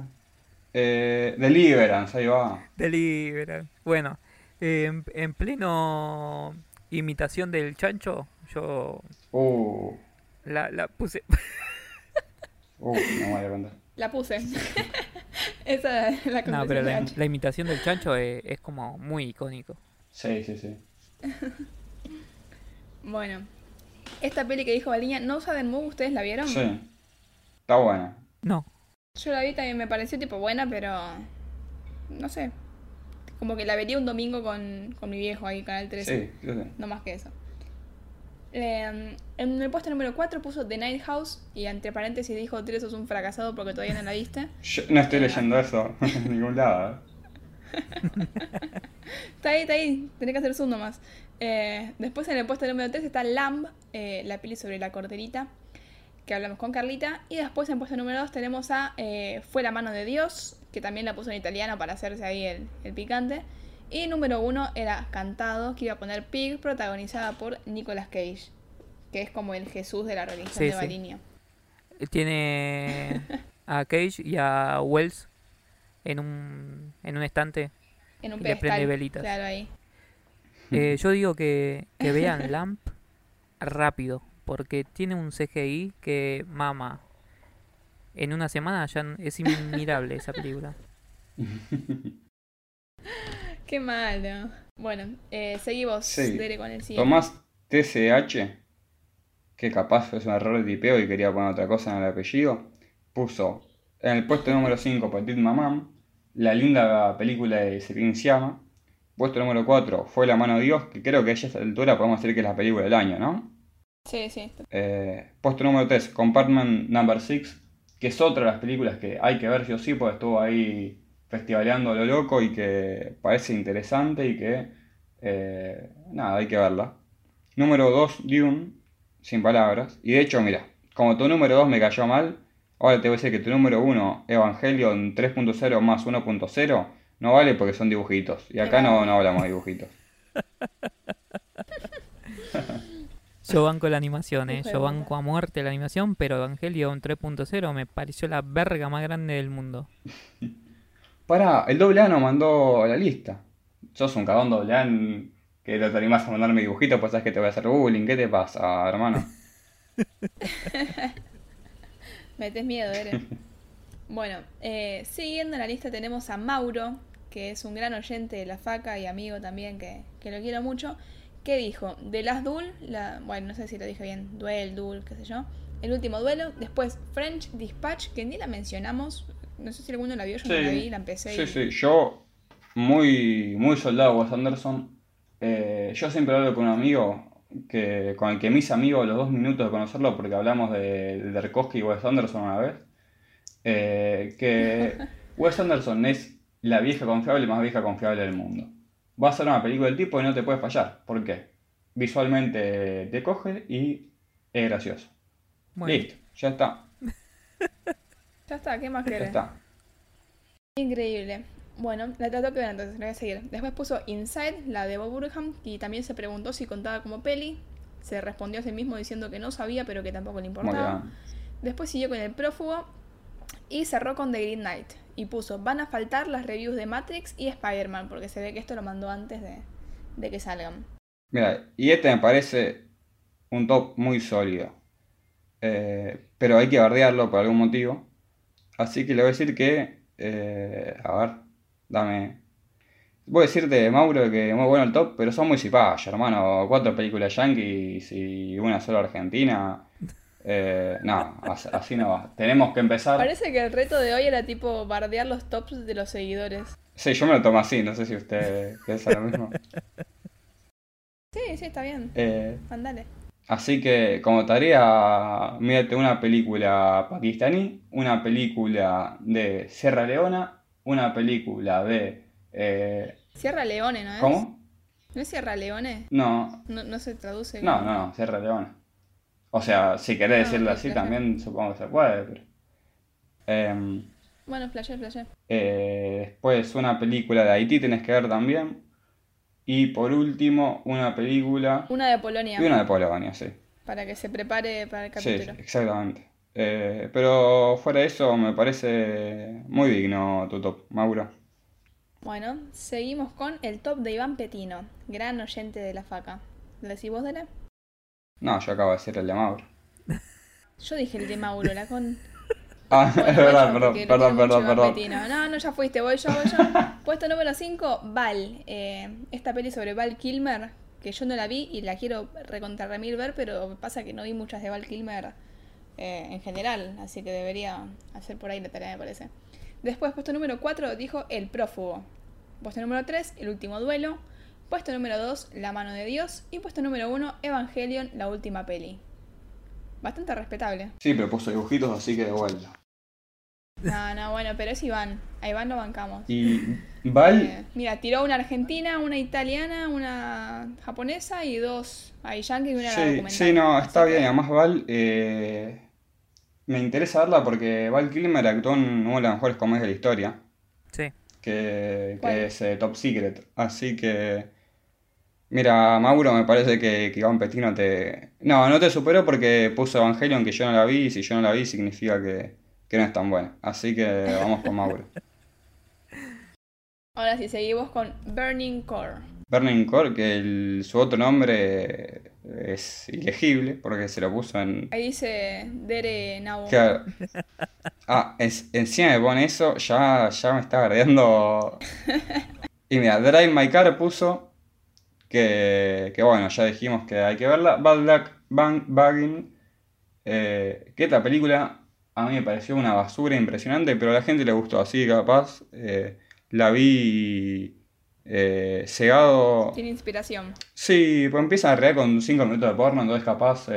Eh, Deliverance, ahí va. Deliverance. Bueno, en, en pleno imitación del chancho, yo Uh, la, la puse. uh, no voy a contar. La puse. Esa es la No, pero la, imitación del chancho es, es como muy icónico. Sí, sí, sí. Bueno. Esta peli que dijo Baliña, No Sudden Move, ¿ustedes la vieron? Sí. Está buena. No, Yo la vi también, me pareció tipo buena, pero... No sé. Como que la vería un domingo con, con mi viejo ahí, Canal 13. Sí, sí, sí. No más que eso. Eh, en el puesto número 4 puso The Night House y entre paréntesis dijo, Tres sos un fracasado porque todavía no la viste. Yo no estoy leyendo eso en ningún lado. ¿eh? Está ahí, está ahí, tenés que hacer zoom nomás. Eh, después en el puesto número 3 está Lamb, eh, la peli sobre la corderita, que hablamos con Carlita. Y después en el puesto número 2 tenemos a eh, Fue la mano de Dios, que también la puso en italiano para hacerse ahí el, el picante. Y número 1 era Cantado, que iba a poner Pig, protagonizada por Nicolas Cage, que es como el Jesús de la religión Sí, de sí. Baliña. tiene a Cage y a Wells en un, en un estante. En un Y le prende pedestal. velitas. Claro, ahí. Eh, yo digo que, que vean Lamp rápido, porque tiene un CGI que mama. En una semana ya es inmirable esa película. Qué malo. Bueno, eh, seguimos Sí. Dere, con el siguiente. Tomás TCH, que capaz es un error de tipeo y quería poner otra cosa en el apellido, puso en el puesto número 5 Petit Maman, la linda película de Celine Sciamma. Puesto número 4 fue La mano de Dios, que creo que a esta altura podemos decir que es la película del año, ¿no? Sí, sí. Eh, puesto número 3, Compartment Number 6, que es otra de las películas que hay que ver sí o sí, porque estuvo ahí festivaleando a lo loco y que parece interesante y que, eh, nada, hay que verla. Número 2, Dune, sin palabras. Y de hecho, mira, como tu número 2 me cayó mal, ahora te voy a decir que tu número 1, Evangelion 3.0 más 1.0, no vale porque son dibujitos. Y acá no, no hablamos de dibujitos. Yo banco la animación, eh. Yo banco a muerte la animación, pero Evangelion 3.0 me pareció la verga más grande del mundo. Pará, el doble A nos mandó a la lista. Sos un cagón doble A en- que no te animás a mandarme dibujitos, pues sabes que te voy a hacer bullying. ¿Qué te pasa, hermano? Metes miedo, Ere. bueno, eh, siguiendo la lista tenemos a Mauro, que es un gran oyente de la faca y amigo también, que, que lo quiero mucho, que dijo, de las Duel, la, bueno, no sé si lo dije bien, Duel, Duel, qué sé yo, el último duelo, después French Dispatch, que ni la mencionamos, no sé si alguno la vio, yo no la vi, la empecé sí, y... sí. Yo, muy, muy soldado Wes Anderson, eh, yo siempre hablo con un amigo que, con el que me hice amigo a los dos minutos de conocerlo porque hablamos de, de Tarkovsky y Wes Anderson una vez. eh, que Wes Anderson es la vieja confiable más vieja confiable del mundo. Va a ser una película del tipo y no te puede fallar. ¿Por qué? Visualmente te coge y es gracioso. Bueno, Listo, ya está. Ya está, ¿qué más Ya querés? está. Increíble. Bueno, la trató que ver entonces, la voy a seguir. Después puso Inside, la de Bob Burham, y también se preguntó si contaba como peli. Se respondió a sí mismo diciendo que no sabía, pero que tampoco le importaba. Después siguió con el prófugo y cerró con The Green Knight. Y puso, van a faltar las reviews de Matrix y Spider-Man, porque se ve que esto lo mandó antes de, de que salgan. Mira, y este me parece un top muy sólido. Eh, pero hay que bardearlo por algún motivo. Así que le voy a decir que. eh, a ver, dame. Voy a decirte, Mauro, que muy bueno el top, pero son muy cipayas, hermano. Cuatro películas yankees y una sola argentina. Eh, no, as- así no va. Tenemos que empezar. Parece que el reto de hoy era tipo bardear los tops de los seguidores. Sí, yo me lo tomo así, no sé si usted piensa lo mismo. Sí, sí, está bien. Eh, Mandale. Así que como tarea, mírate una película pakistaní, una película de Sierra Leona, una película de... eh, Sierra Leone, ¿no es? ¿Cómo? ¿No es Sierra Leone? No, No, no se traduce. no, como- no, Sierra Leona. O sea, si querés Ah, decirlo así también supongo que se puede, pero... Em, Bueno, flashé, flashé. eh, después una película de Haití tenés que ver también. Y por último, una película... Una de Polonia. Y una de Polonia, sí. Para que se prepare para el Sí, capítulo. exactamente. Eh, pero fuera de eso, me parece muy digno tu top, Mauro. Bueno, seguimos con el top de Iván Petino, gran oyente de la faca. ¿Lo decís vos, Dele? No, yo acabo de decir el de Mauro. Yo dije el de Mauro, la con. Ah, es verdad, perdón, perdón, perdón. No, no, ya fuiste, voy yo, voy yo. Puesto número 5, Val. Eh, esta peli sobre Val Kilmer, que yo no la vi y la quiero recontra remil ver, pero pasa que no vi muchas de Val Kilmer eh, en general, así que debería hacer por ahí la tarea, me parece. Después, puesto número 4, dijo El prófugo. Puesto número 3, El último duelo. Puesto número 2, La mano de Dios. Y puesto número 1, Evangelion, la última peli. Bastante respetable. Sí, pero puso dibujitos, así que de vuelta. No, no, bueno, pero es Iván. A Iván lo bancamos. Y Val, Eh, mira, tiró una argentina, una italiana, una japonesa y dos ahí yankees y una sí, sí, no, está Así bien. que- Además, Val, eh, me interesa verla porque Val Kilmer actuó en una de las mejores comedias de la historia, sí. que, que es eh, Top Secret. Así que, mira, Mauro, me parece que, que Iván Petino te... No, no te superó porque puso Evangelion que yo no la vi, y si yo no la vi significa que, que no es tan buena. Así que vamos con Mauro. Ahora sí, seguimos con Burning Core. Burning Core, que el- su otro nombre es ilegible porque se lo puso en... Ahí dice Dere Nau. Claro. Ah, es- encima me pone eso, ya, ya me está bardeando. Y mira, Drive My Car puso que, que bueno, ya dijimos que hay que verla. Bad Luck Bang Bagging, eh, que esta película a mí me pareció una basura impresionante, pero a la gente le gustó, así que capaz eh, la vi eh, cegado. Tiene inspiración. Sí, pues empieza en realidad con 5 minutos de porno, entonces capaz,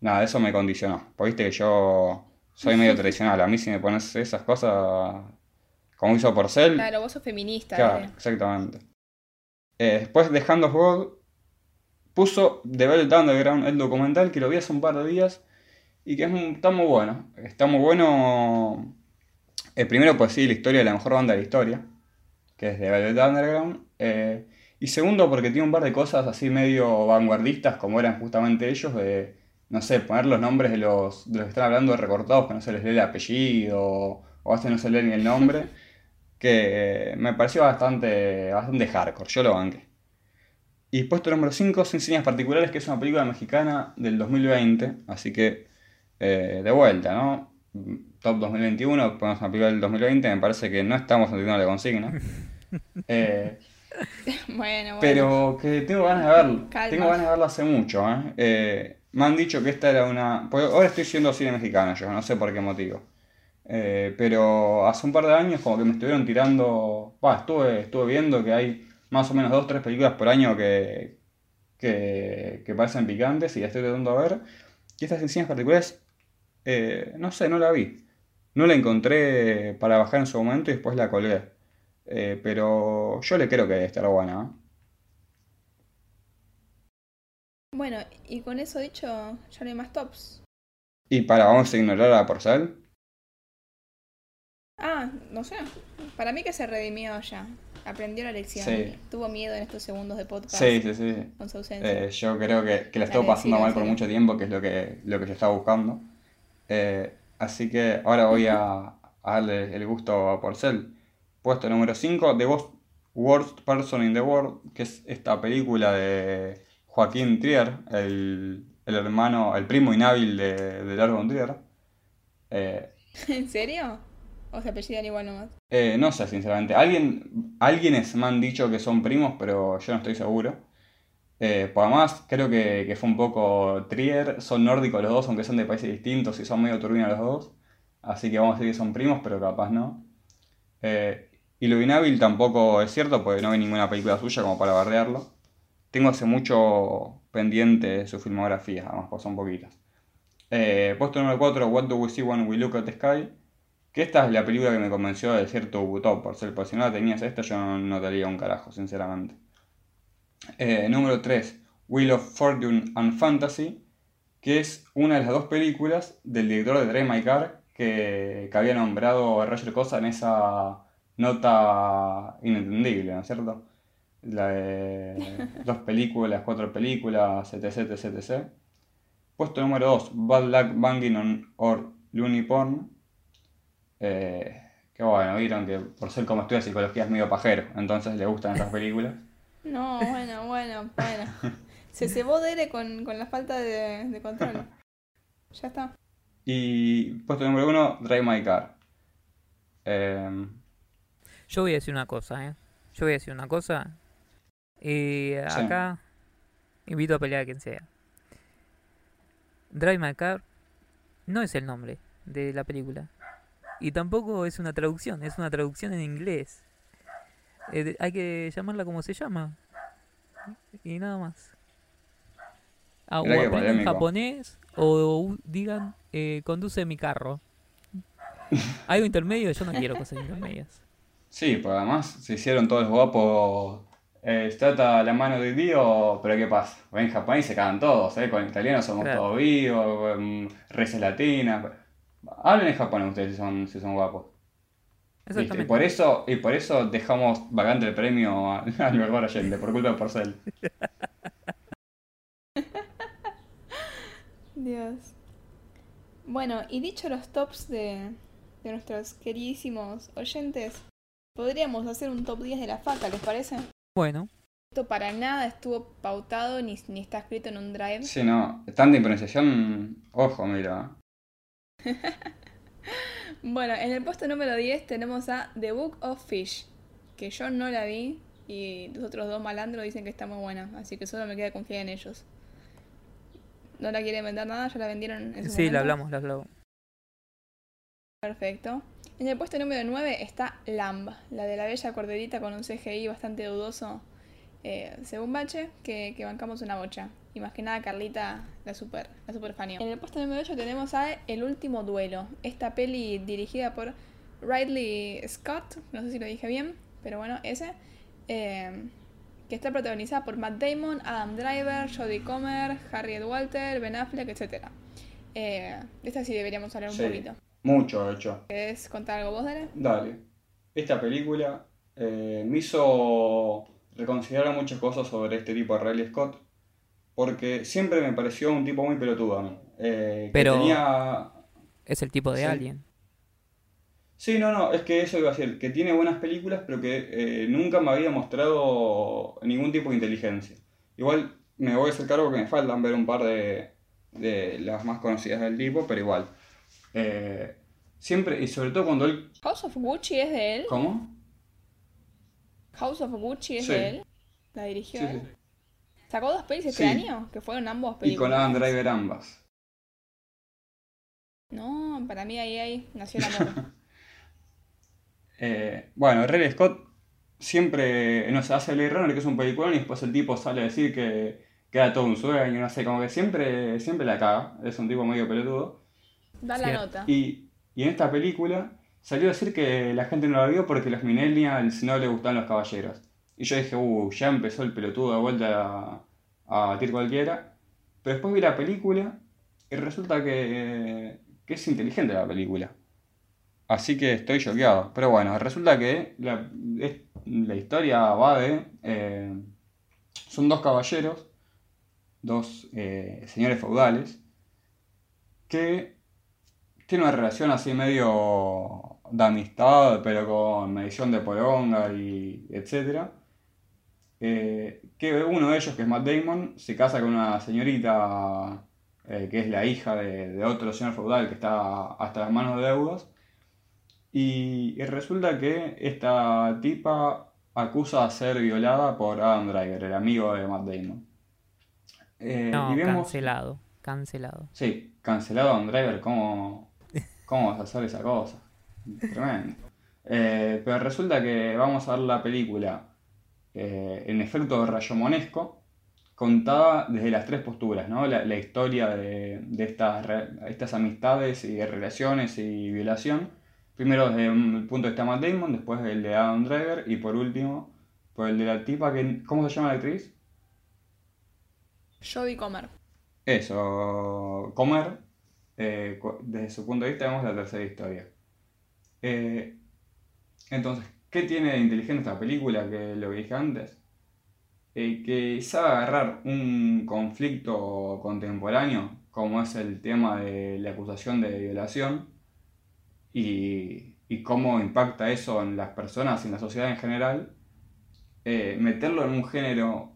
nada, eso me condicionó. Porque viste que yo soy medio tradicional, a mí si me pones esas cosas, como hizo Porcel, Claro, vos sos feminista. claro, exactamente. Eh, después de Hand of God, puso The Velvet Underground, el documental, que lo vi hace un par de días, y que es un- está muy bueno. Está muy bueno, eh, primero pues sí, la historia de la mejor banda de la historia, que es The Velvet Underground. eh, y segundo, porque tiene un par de cosas así medio vanguardistas, como eran justamente ellos, de, no sé, poner los nombres de los, de los que están hablando recortados, que no se les lee el apellido, o a no se lee ni el nombre, que me pareció bastante, bastante hardcore, yo lo banqué. Y puesto número 5, Sin Señas Particulares, que es una película mexicana del 2020, así que eh, de vuelta, ¿no? Top 2021, ponemos una película del 2020, me parece que no estamos entendiendo la consigna. Eh, Bueno, bueno. pero que tengo ganas de verlo. Calma. Tengo ganas de verlo hace mucho, ¿eh? Eh, me han dicho que esta era una. ahora estoy yendo cine mexicano yo, no sé por qué motivo. Eh, pero hace un par de años como que me estuvieron tirando. Estuve, estuve viendo que hay más o menos dos tres películas por año que, que, que parecen picantes y las estoy tratando de ver. Y estas enseñas particulares, eh, no sé, no la vi. No la encontré para bajar en su momento y después la colgué. Eh, pero yo le creo que debe estar buena. Bueno, y con eso dicho, ya no hay más tops. Y para, vamos a ignorar a Porcel. Ah, no sé. Para mí que se redimió ya. Aprendió la lección. Sí. Tuvo miedo en estos segundos de podcast Sí, sí, sí. con su ausencia. Eh, yo creo que, que la estuvo pasando mal por mucho tiempo, que es lo que, lo que yo estaba buscando. Eh, así que ahora voy a, a darle el gusto a Porcel. Puesto número 5, The Worst, Worst Person in the World, que es esta película de Joaquín Trier, el, el hermano, el primo inhábil de, de Lars von Trier. Eh, ¿En serio? ¿O se apellidan igual nomás? eh, no sé, sinceramente. Alguien, alguienes me han dicho que son primos, pero yo no estoy seguro. Eh, por además, creo que, fue un poco Trier. Son nórdicos los dos, aunque son de países distintos y son medio turbinos los dos. Así que vamos a decir que son primos, pero capaz no. Eh, inhábil tampoco es cierto, porque no vi ninguna película suya como para bardearlo. Tengo hace mucho pendiente su filmografía, además, pues son poquitas. Eh, puesto número 4, What Do We See When We Look at the Sky. Que esta es la película que me convenció de cierto Ubutop, por ser, porque si no la tenías esta, yo no, te un carajo, sinceramente. Eh, número 3, Wheel of Fortune and Fantasy, que es una de las dos películas del director de Drive My Car que, que había nombrado a Roger Cosa en esa nota inentendible, ¿no es cierto? La de dos películas, cuatro películas, etc, etc, etc. Puesto número 2, Bad Luck Banging on or Looney Porn. Eh, que bueno, vieron que por ser como estudia psicología es medio pajero, entonces le gustan estas películas. No, bueno, bueno, bueno. Se cebó Dere con, con la falta de, de control. Ya está. Y puesto número 1, Drive My Car. Eh, Yo voy a decir una cosa, ¿eh? Yo voy a decir una cosa. Y Sí. acá invito a pelear a quien sea. Drive My Car no es el nombre de la película. Y tampoco es una traducción, es una traducción en inglés. Eh, hay que llamarla como se llama. Y nada más. Ah, o aprendan japonés o digan eh, conduce mi carro. Algo intermedio, yo no quiero cosas intermedias. sí, pues además se hicieron todos los guapos. Eh, se trata la mano de Dios, pero ¿qué pasa? En japonés se cagan todos, ¿eh? Con italiano somos Claro. todos vivos, con reces latinas. Hablen en japonés ustedes si son, si son guapos. ¿Viste? Y Exactamente. por eso, y por eso dejamos vacante el premio al mejor oyente, por culpa de Porcel. Dios. Bueno, y dicho los tops de, de nuestros queridísimos oyentes, podríamos hacer un top 10 de la faca, ¿les parece? Bueno, Esto para nada estuvo pautado ni, ni está escrito en un drive. Sí, no, tanta impronunciación, ojo, mira. Bueno, en el puesto número 10 tenemos a The Book of Fish, que yo no la vi y los otros dos malandros dicen que está muy buena, así que solo me queda confiar en ellos. No la quieren vender nada, ya la vendieron en su sí, momento. la hablamos, la hablamos. Perfecto. En el puesto número 9 está Lamb, la de la bella corderita con un CGI bastante dudoso, eh, según Bache, que, que bancamos una bocha. Y más que nada Carlita la super, la super faneó. En el puesto número 8 tenemos a El último duelo, esta peli dirigida por Ridley Scott, no sé si lo dije bien, pero bueno, ese, eh, que está protagonizada por Matt Damon, Adam Driver, Jodie Comer, Harriet Walter, Ben Affleck, etc. Eh, de esta sí deberíamos hablar un Sí. poquito. Mucho, de hecho. ¿Querés contar algo vos, Dale? Dale. Esta película eh, me hizo reconsiderar muchas cosas sobre este tipo de Riley Scott. Porque siempre me pareció un tipo muy pelotudo a mí. Eh, que Pero- tenía. Es el tipo de Sí. Alien. Sí, no, no, es que eso iba a decir, que tiene buenas películas, pero que eh, nunca me había mostrado ningún tipo de inteligencia. Igual me voy a hacer cargo que me faltan ver un par de, de las más conocidas del tipo, pero igual. Eh, siempre, y sobre todo cuando él. House of Gucci es de él. ¿Cómo? House of Gucci es Sí. de él. La dirigió Sí, él. ¿Sacó dos pelis este Sí. año? Que fueron ambos Y películas. con Adam Driver ambas. No, para mí ahí, ahí nació el amor. Eh, bueno, Riley Scott siempre nos hace Blade Runner, que es un peliculón, y después el tipo sale a decir que, que era todo un sueño, no sé, como que siempre, siempre la caga. Es un tipo medio pelotudo. Da la nota. Y, y en esta película salió a decir que la gente no la vio porque los millennials no le gustaban los caballeros. Y yo dije, uh, ya empezó el pelotudo de vuelta a, batir cualquiera. Pero después vi la película Y resulta que, que es inteligente la película. Así que estoy choqueado. Pero bueno, resulta que la, la historia va de... eh, son dos caballeros, dos eh, señores feudales, que tienen una relación así medio de amistad, pero con medición de poronga y etcétera. Eh, que uno de ellos, que es Matt Damon, se casa con una señorita eh, que es la hija de, de otro señor feudal que está hasta las manos de deudas. Y, y resulta que esta tipa acusa de ser violada por Adam Driver, el amigo de Matt Damon. Eh, No, y vemos, cancelado. Cancelado. sí, cancelado Adam Driver, ¿cómo, cómo vas a hacer esa cosa? Tremendo. Eh, pero resulta que vamos a ver la película eh, en efecto rayomonesco, contada desde las tres posturas, ¿no? La, la historia de, de estas, estas amistades y relaciones y violación. Primero desde el punto de vista de Matt Damon, después el de Adam Driver y por último por el de la tipa que... ¿Cómo se llama la actriz? Jodie Comer. Eso, comer. eh, desde su punto de vista vemos la tercera historia. Eh, entonces, ¿qué tiene de inteligente esta película que lo que dije antes? Eh, que sabe agarrar un conflicto contemporáneo, como es el tema de la acusación de violación, y, cómo impacta eso en las personas y en la sociedad en general, eh, meterlo en un género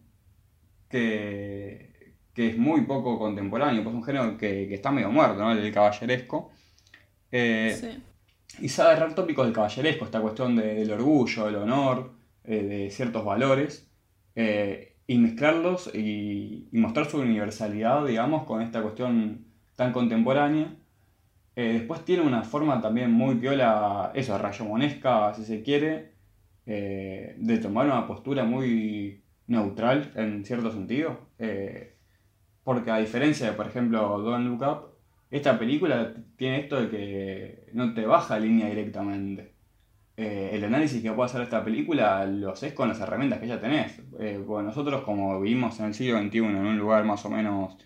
que, es muy poco contemporáneo, pues un género que, está medio muerto, ¿no? El caballeresco. Eh, Sí. Y sabe agarrar tópicos del caballeresco, esta cuestión de- del orgullo, del honor, eh, de ciertos valores, eh, y mezclarlos y, mostrar su universalidad, digamos, con esta cuestión tan contemporánea. Eh, después tiene una forma también muy piola, eso, rayomonesca, si se quiere, de tomar una postura muy neutral en cierto sentido. porque a diferencia de, por ejemplo, Don't Look Up, esta película tiene esto de que no te baja línea directamente. Eh, el análisis que puede hacer esta película lo haces con las herramientas que ya tenés. Eh, porque nosotros como vivimos en el siglo XXI, en un lugar más o menos,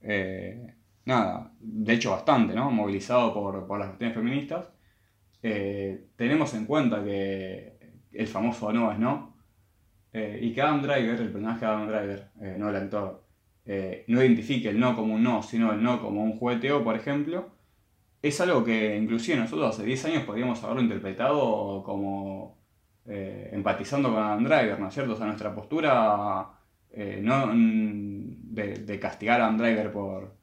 eh, nada, de hecho bastante, ¿no? Movilizado por, por las cuestiones feministas, tenemos en cuenta que el famoso no es no, y que Adam Driver, el personaje de Adam Driver, no el actor, no identifique el no como un no, sino el no como un jugueteo, por ejemplo, es algo que inclusive nosotros hace 10 años podríamos haberlo interpretado como eh, empatizando con Adam Driver, ¿no es cierto? O sea, nuestra postura eh, no mm, de, castigar a Adam Driver por,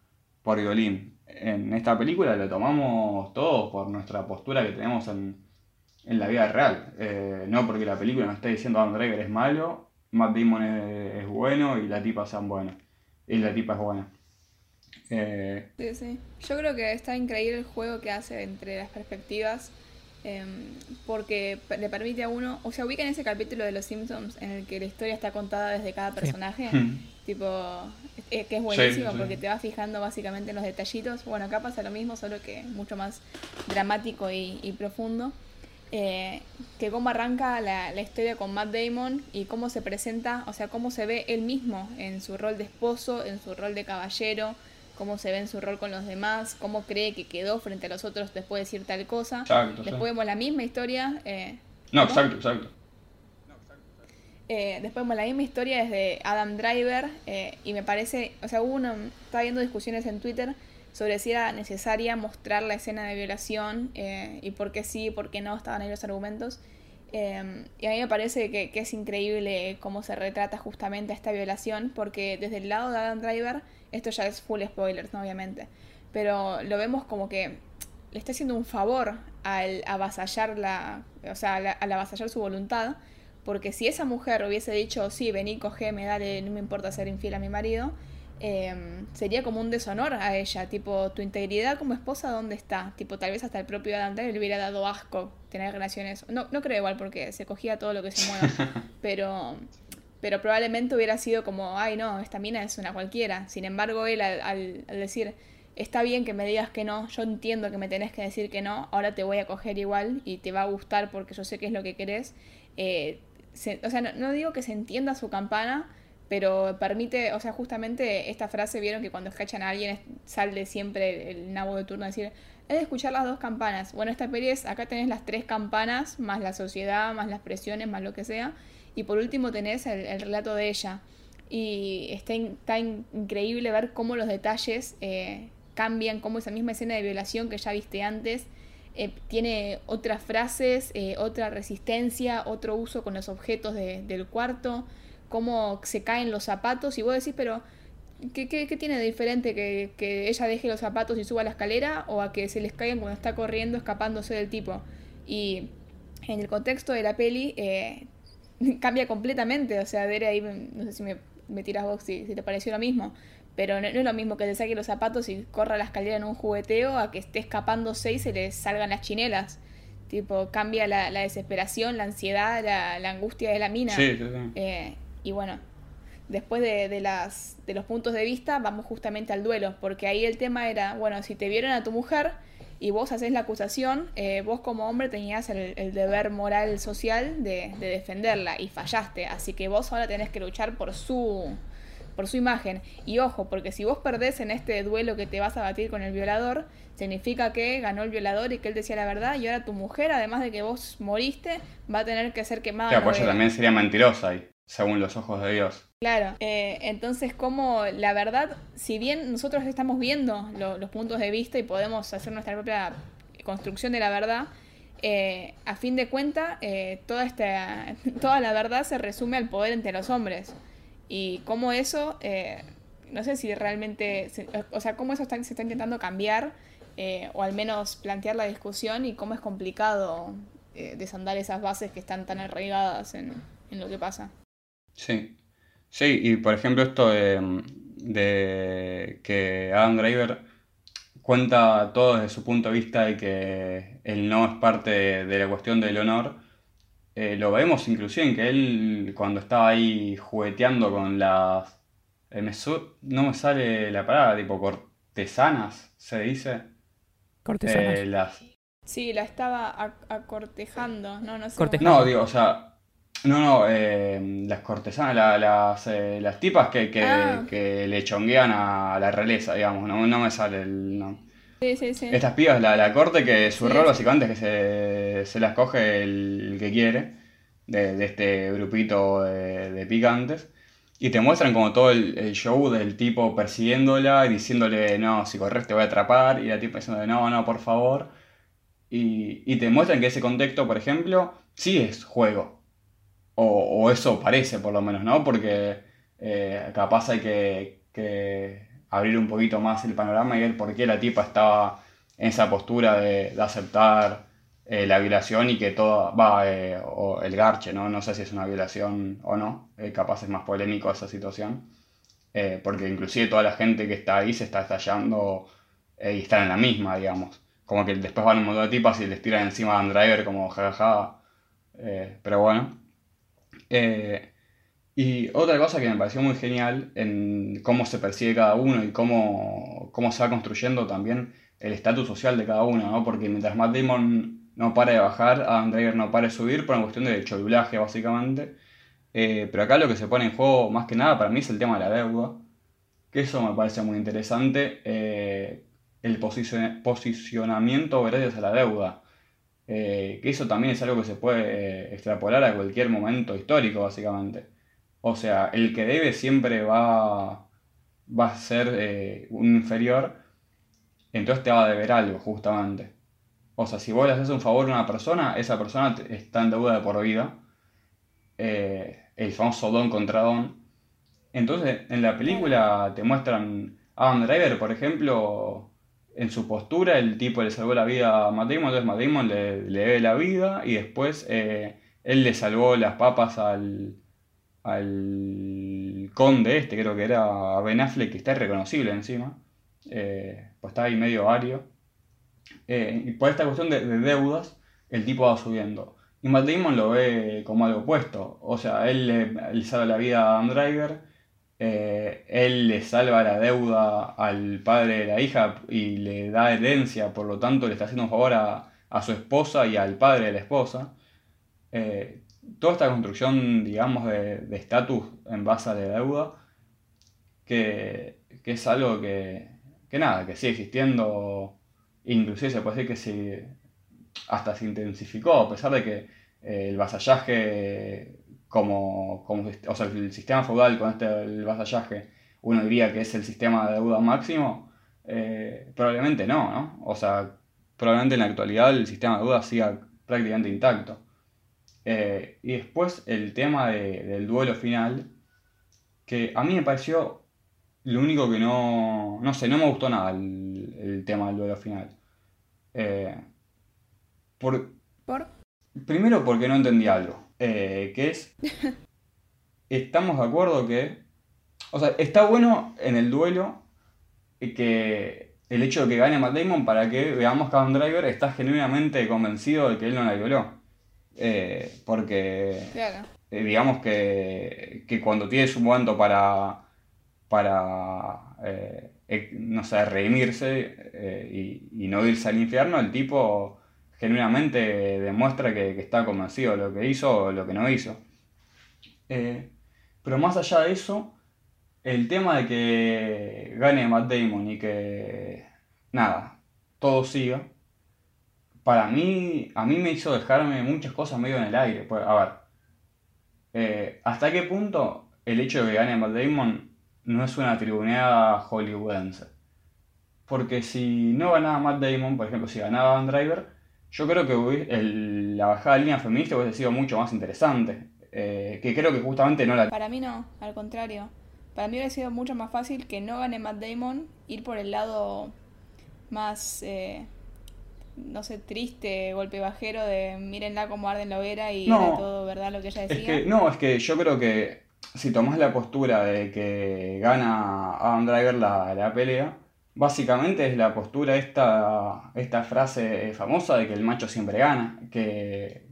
por violín. En esta película lo tomamos todos por nuestra postura que tenemos en, en la vida real. Eh, no porque la película nos esté diciendo Adam Driver es malo, Matt Damon es, bueno y la tipa sean buenos. Y la tipa es buena. Eh, Sí, sí. Yo creo que está increíble el juego que hace entre las perspectivas. em, porque le permite a uno. O sea, ubica en ese capítulo de Los Simpsons en el que la historia está contada desde cada personaje. Tipo, eh, que es buenísimo Sí, sí. porque te vas fijando básicamente en los detallitos. Bueno, acá pasa lo mismo, solo que mucho más dramático y, y profundo. Eh, que cómo arranca la, la historia con Matt Damon y cómo se presenta, o sea, cómo se ve él mismo en su rol de esposo, en su rol de caballero, cómo se ve en su rol con los demás, cómo cree que quedó frente a los otros después de decir tal cosa. Exacto, sí. Después vemos la misma historia. eh, no, exacto, exacto. Eh, después vemos la misma historia desde Adam Driver eh, y me parece, o sea, hubo una, estaba viendo discusiones en Twitter sobre si era necesaria mostrar la escena de violación eh, y por qué sí, por qué no, estaban ahí los argumentos. Eh, y a mí me parece que, es increíble cómo se retrata justamente esta violación, porque desde el lado de Adam Driver, esto ya es full spoilers, ¿no? obviamente, pero lo vemos como que le está haciendo un favor al avasallar la, o sea, al, al avasallar su voluntad, porque si esa mujer hubiese dicho, sí, vení, cogeme, dale, no me importa ser infiel a mi marido, eh, sería como un deshonor a ella. Tipo, tu integridad como esposa, ¿dónde está? Tipo, tal vez hasta el propio Adam Driver le hubiera dado asco tener relaciones. No, no creo igual, porque se cogía todo lo que se mueva. pero, pero probablemente hubiera sido como, ay, no, esta mina es una cualquiera. Sin embargo, él al, al- al decir, está bien que me digas que no, yo entiendo que me tenés que decir que no, ahora te voy a coger igual y te va a gustar porque yo sé que es lo que querés. eh, se- o sea, no, no digo que se entienda su campana, pero permite, o sea, justamente esta frase, vieron que cuando escachan a alguien sale siempre el, nabo de turno a decir, es de escuchar las dos campanas. Bueno, esta peli es, acá tenés las tres campanas, más la sociedad, más las presiones, más lo que sea, y por último tenés el, relato de ella. Y está, está increíble ver cómo los detalles eh, cambian, cómo esa misma escena de violación que ya viste antes eh, tiene otras frases, eh, otra resistencia, otro uso con los objetos del cuarto, cómo se caen los zapatos y vos decís, pero ¿qué, qué, tiene de diferente que, que, ella deje los zapatos y suba la escalera o a que se les caigan cuando está corriendo escapándose del tipo? Y en el contexto de la peli eh, cambia completamente, o sea, ver ahí, no sé si me, me tiras vos si, si te pareció lo mismo, pero no, es lo mismo que te saque los zapatos y corra la escalera en un jugueteo a que esté escapándose y se le salgan las chinelas. Tipo, cambia la, desesperación, la ansiedad, la, angustia de la mina. Sí, sí, eh, y bueno, después de, las, de los puntos de vista, vamos justamente al duelo, porque ahí el tema era, bueno, si te vieron a tu mujer y vos haces la acusación, eh, vos como hombre tenías el, deber moral social de, de defenderla y fallaste, así que vos ahora tenés que luchar por su por su imagen. Y ojo, porque si vos perdés en este duelo que te vas a batir con el violador, significa que ganó el violador y que él decía la verdad, y ahora tu mujer, además de que vos moriste, va a tener que ser quemada. Claro, pues ella también sería mentirosa ahí, según los ojos de Dios. Claro, eh, entonces como la verdad, si bien nosotros estamos viendo los puntos de vista y podemos hacer nuestra propia construcción de la verdad, eh, a fin de cuentas, eh, toda, esta, toda la verdad se resume al poder entre los hombres. Y cómo eso, eh, no sé si realmente, o sea, cómo eso se está intentando cambiar, eh, o al menos plantear la discusión y cómo es complicado desandar esas bases que están tan arraigadas en, lo que pasa. Sí, sí, y por ejemplo esto de, que Adam Driver cuenta todo desde su punto de vista y que el no es parte de la cuestión del honor, eh, lo vemos inclusive en que él cuando estaba ahí jugueteando con las... Eh, no me sale la palabra, tipo cortesanas, se dice. Cortesanas. Eh, las... Sí, la estaba acortejando, no, no sé. No, digo, o sea, no, no, las cortesanas, las, las tipas que, ah. que, le chonguean a la realeza, digamos, no, no me sale el... Sí, sí, sí. Estas pibas, la, la corte, que su rol básicamente es que se, se las coge el, que quiere de, este grupito de, picantes. Y te muestran como todo el, show del tipo persiguiéndola y diciéndole, no, si corres te voy a atrapar. Y la tipa diciéndole, no, no, por favor. Y, y te muestran que ese contexto, por ejemplo, sí es juego. O, o eso parece, por lo menos, ¿no? Porque eh, capaz hay que, que abrir un poquito más el panorama y ver por qué la tipa estaba en esa postura de, aceptar eh, la violación y que todo va, eh, o el garche, ¿no? No sé si es una violación o no, capaz es más polémico esa situación, porque inclusive toda la gente que está ahí se está estallando y están en la misma, digamos. Como que después van un montón de tipas y les tiran encima a Andriver como jajaja, pero bueno. Y otra cosa que me pareció muy genial en cómo se percibe cada uno y cómo, cómo se va construyendo también el estatus social de cada uno, ¿no? Porque mientras Matt Damon no para de bajar, Adam Driver no para de subir por una cuestión de cholulaje, básicamente. Eh, pero acá lo que se pone en juego más que nada para mí es el tema de la deuda. Que eso me parece muy interesante. Eh, el posicionamiento gracias a la deuda. Eh, que eso también es algo que se puede extrapolar a cualquier momento histórico, básicamente. O sea, el que debe siempre va, va a ser eh, un inferior, entonces te va a deber algo, justamente. O sea, si vos le haces un favor a una persona, esa persona está en deuda de por vida. Eh, el famoso don contra don. Entonces, en la película te muestran a Adam Driver, por ejemplo, en su postura, el tipo le salvó la vida a Matt Damon, entonces Matt le, le debe la vida y después eh, él le salvó las papas al, al conde este, creo que era Ben Affleck, que está irreconocible encima, eh, pues está ahí medio ario. Eh, y por esta cuestión de, deudas, el tipo va subiendo. Y Matt lo ve como algo opuesto. O sea, él le, salva la vida a Adam Driver, eh, él le salva la deuda al padre de la hija y le da herencia, por lo tanto le está haciendo un favor a, a su esposa y al padre de la esposa. Toda esta construcción, digamos, de estatus en base a la deuda, que, que es algo que, que nada, que sigue existiendo, inclusive se puede decir que se, hasta se intensificó, a pesar de que eh, el vasallaje como, como, o sea, el sistema feudal con este el vasallaje, uno diría que es el sistema de deuda máximo, eh, probablemente no, ¿no? O sea, probablemente en la actualidad el sistema de deuda siga prácticamente intacto. Eh, y después el tema del duelo final, que a mí me pareció lo único que no, no sé, no me gustó nada el, tema del duelo final. Eh, por, ¿Por? Primero porque no entendí algo, que es, estamos de acuerdo que, o sea, está bueno en el duelo que el hecho de que gane Matt Damon para que veamos que Adam Driver está genuinamente convencido de que él no la violó. Eh, porque eh, digamos que, que, cuando tiene su momento para, para eh, no sé, redimirse y, no irse al infierno, el tipo genuinamente demuestra que, está convencido de lo que hizo o lo que no hizo. pero más allá de eso, el tema de que gane Matt Damon y que nada, todo siga, para mí, a mí me hizo dejarme muchas cosas medio en el aire. Pues, a ver, eh, ¿hasta qué punto el hecho de que gane Matt Damon no es una tribuneada hollywoodense? Porque si no ganaba Matt Damon, por ejemplo, si ganaba Van Driver, yo creo que la bajada de línea feminista hubiese sido mucho más interesante. Eh, que creo que justamente no la... Para mí no, al contrario. Para mí hubiera sido mucho más fácil que no gane Matt Damon, ir por el lado más, eh, no sé, triste, golpe bajero de mírenla como arde en la hoguera y era todo verdad lo que ella decía. Es que, no, es que yo creo que si tomás la postura de que gana Adam Driver la, la pelea, básicamente es la postura esta, esta frase famosa de que el macho siempre gana, que,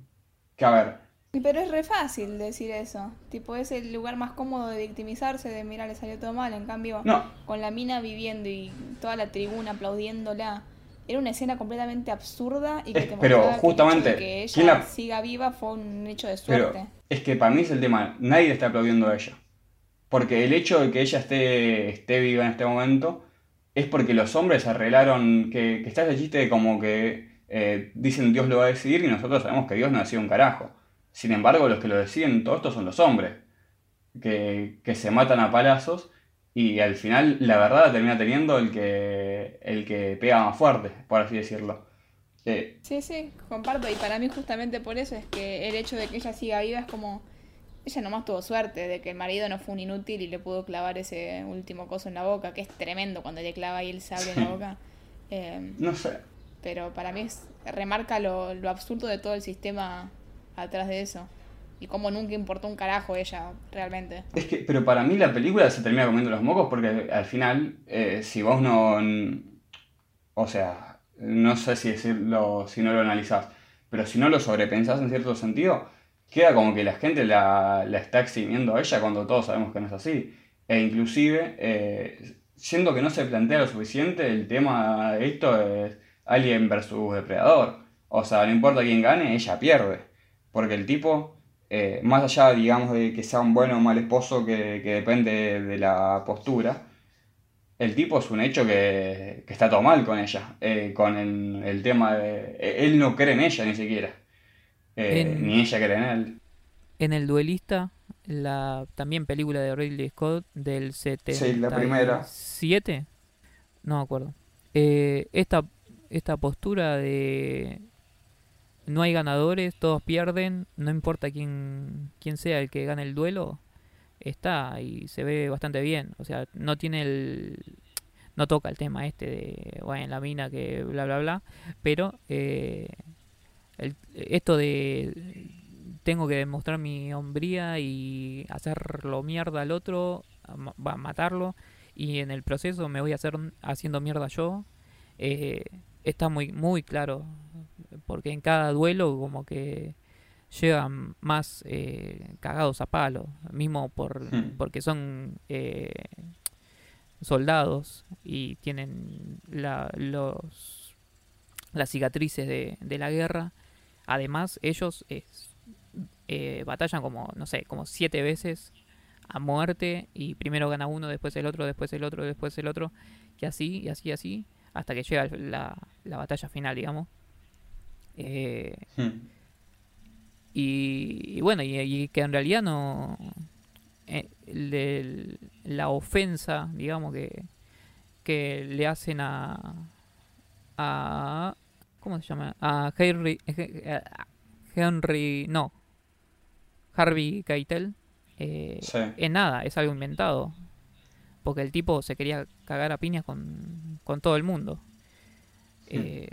que a ver, pero es re fácil decir eso. Tipo, es el lugar más cómodo de victimizarse, de mira, le salió todo mal. En cambio, con la mina viviendo y toda la tribuna aplaudiéndola, era una escena completamente absurda y que te pero justamente, que, ella siga viva fue un hecho de suerte. es que para mí es el tema, nadie le está aplaudiendo a ella. Porque el hecho de que ella esté, esté viva en este momento es porque los hombres arreglaron que, que está ese chiste de como que eh, dicen Dios lo va a decidir y nosotros sabemos que Dios no decide un carajo. Sin embargo, los que lo deciden todo esto son los hombres, que, se matan a palazos y al final la verdad termina teniendo el que, el que pega más fuerte, por así decirlo. Sí, sí, comparto. Y para mí justamente por eso es que el hecho de que ella siga viva es como... Ella nomás tuvo suerte de que el marido no fue un inútil y le pudo clavar ese último coso en la boca, que es tremendo cuando le clava ahí el sable en la boca. Eh, no sé. Pero para mí es, remarca lo, lo absurdo de todo el sistema atrás de eso. Y como nunca importó un carajo ella, realmente. Es que, pero para mí la película se termina comiendo los mocos porque al final, eh, si vos no. O sea, no sé si decirlo si no lo analizás, pero si no lo sobrepensás en cierto sentido, queda como que la gente la, está eximiendo a ella cuando todos sabemos que no es así. E inclusive, eh, siendo que no se plantea lo suficiente, el tema de esto es Alien versus Depredador. O sea, no importa quién gane, ella pierde. Porque el tipo, eh, más allá, digamos, de que sea un bueno o mal esposo que, depende de la postura, el tipo es un hecho que, está todo mal con ella, eh, con el, tema de... Eh, él no cree en ella ni siquiera, ni ella cree en él. En El Duelista, la también película de Ridley Scott del 77. Sí, la primera. No me acuerdo. esta, esta postura de no hay ganadores, todos pierden, no importa quién, quién sea el que gane el duelo, está y se ve bastante bien. O sea, no tiene el. No toca el tema este de, bueno, la mina que bla, bla, bla. Pero eh, esto de. Tengo que demostrar mi hombría y hacerlo mierda al otro, va a matarlo. Y en el proceso me voy a hacer haciendo mierda yo. Eh, está muy, muy claro porque en cada duelo como que llegan más eh, cagados a palo, mismo por hmm. porque son eh, soldados y tienen la, los las cicatrices de, de la guerra. Además, ellos eh, batallan como, no sé, como siete veces a muerte y primero gana uno, después el otro, después el otro, después el otro, y así, y así, y así, hasta que llega la, la batalla final, digamos. Eh, Hmm. y, y bueno, y, y que en realidad no... eh, el la ofensa, digamos, que, que le hacen a... a ¿Cómo se llama? A Henry... eh, a Henry... No. Harvey Keitel. eh, Sí. es nada, es algo inventado. Porque el tipo se quería cagar a piñas con, con todo el mundo. Eh,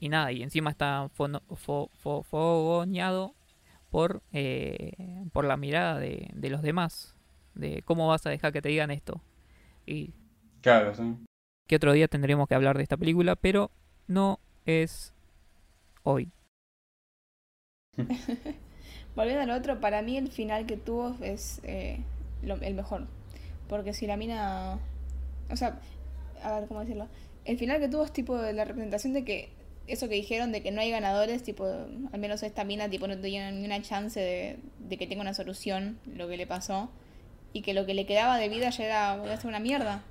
y nada, y encima está fono- fo- fo- fogoneado por, eh, por la mirada de, de los demás. De cómo vas a dejar que te digan esto. Y Claro, sí. que otro día tendremos que hablar de esta película, pero no es hoy. Volviendo al otro, para mí el final que tuvo es eh, lo- el mejor. Porque si la mina. O sea, a ver cómo decirlo. El final que tuvo es tipo la representación de que. Eso que dijeron de que no hay ganadores, tipo, al menos esta mina tipo no tenía ni una chance de, de que tenga una solución lo que le pasó. Y que lo que le quedaba de vida ya era voy a una mierda.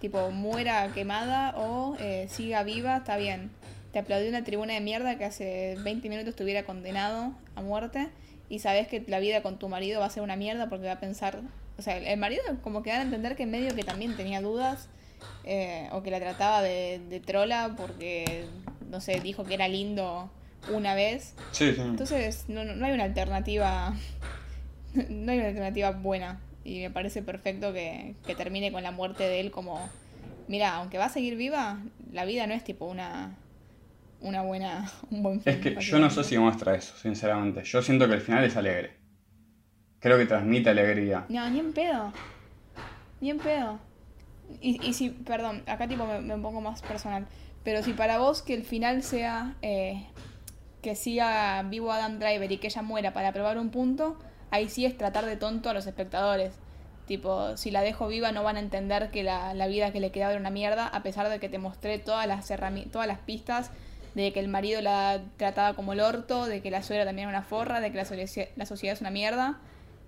Tipo, muera quemada o eh, siga viva, está bien. Te aplaudió una tribuna de mierda que hace 20 minutos estuviera condenado a muerte y sabes que la vida con tu marido va a ser una mierda porque va a pensar, o sea, el, marido como que da a entender que medio que también tenía dudas eh, o que la trataba de, de trola porque, no sé, dijo que era lindo una vez. Sí, sí. Entonces no, no, no hay una alternativa, no hay una alternativa buena y me parece perfecto que, que termine con la muerte de él como, mira, aunque va a seguir viva, la vida no es tipo una... Una buena, un buen. Es que yo no sé si muestra eso, sinceramente. Yo siento que el final es alegre. Creo que transmite alegría. No, ni en pedo. Ni en pedo. Y, y si, perdón, acá tipo me, me pongo más personal. Pero si para vos que el final sea eh, que siga vivo Adam Driver y que ella muera para probar un punto, ahí sí es tratar de tonto a los espectadores. Tipo, si la dejo viva no van a entender que la, la vida que le quedaba era una mierda, a pesar de que te mostré todas las todas las pistas de que el marido la trataba como el orto, de que la suegra también era una forra, de que la, socie- la sociedad es una mierda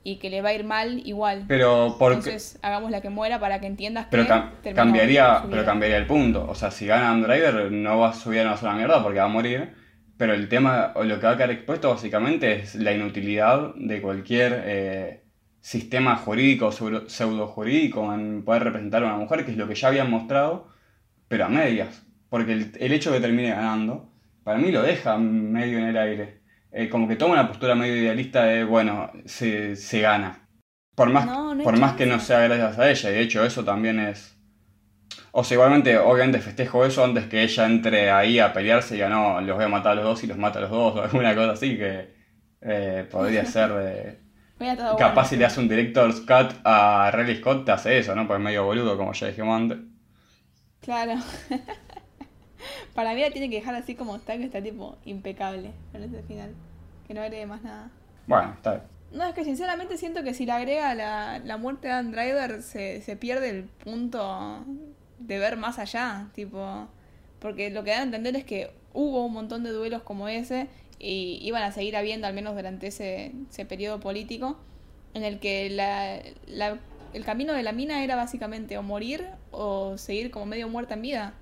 y que le va a ir mal igual. Pero porque Entonces, hagamos la que muera para que entiendas pero que cam- cambiaría, pero cambiaría el punto. O sea, si gana Driver no va a subir a una sola mierda porque va a morir. Pero el tema, o lo que va a quedar expuesto básicamente es la inutilidad de cualquier eh, sistema jurídico, pseudo jurídico en poder representar a una mujer, que es lo que ya habían mostrado, pero a medias. Porque el, el hecho de que termine ganando, para mí lo deja medio en el aire. Eh, como que toma una postura medio idealista de, bueno, se, se gana. Por más, No, no hay por más que no sea gracias a ella, y de hecho eso también es... O sea, igualmente, obviamente festejo eso antes que ella entre ahí a pelearse y diga, no, los voy a matar a los dos y los mata a los dos, o alguna cosa así que eh, podría ser de... Capaz bueno. si le hace un director's cut a Riley Scott, te hace eso, ¿no? Pues es medio boludo, como ya dijimos antes. Claro. Para mí la tiene que dejar así como está, que está tipo impecable con ese final. Que no agregue más nada. Bueno, está bien. No, es que sinceramente siento que si le agrega la, la muerte de Adam Driver se, se pierde el punto de ver más allá, tipo, porque lo que dan a entender es que hubo un montón de duelos como ese y iban a seguir habiendo al menos durante ese, ese periodo político en el que la, la- el camino de la mina era básicamente o morir o seguir como medio muerta en vida.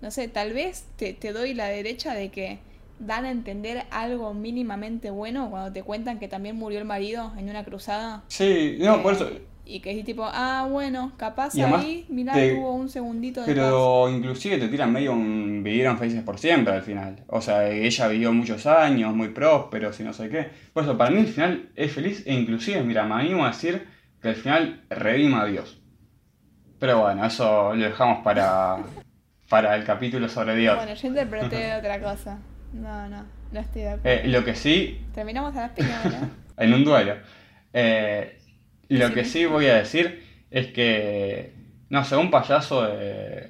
No sé, tal vez te, te doy la derecha de que dan a entender algo mínimamente bueno cuando te cuentan que también murió el marido en una cruzada. Sí, no, Eh, por eso... Y que es tipo, ah, bueno, capaz ahí, mirá, te- tuvo un segundito de paz. Pero inclusive te tiran medio un vivieron felices por siempre al final. O sea, ella vivió muchos años, muy prósperos y no sé qué. Por eso, para mí el final es feliz e inclusive, mira, me animo a decir que el final redima a Dios. Pero bueno, eso lo dejamos para, para el capítulo sobre Dios. Bueno, yo interpreté otra cosa. No, no, no estoy de acuerdo. Eh, lo que sí, Terminamos a las piñas, ¿no? en un duelo. Eh, lo Sí. que sí voy a decir es que, no sé, un payaso de,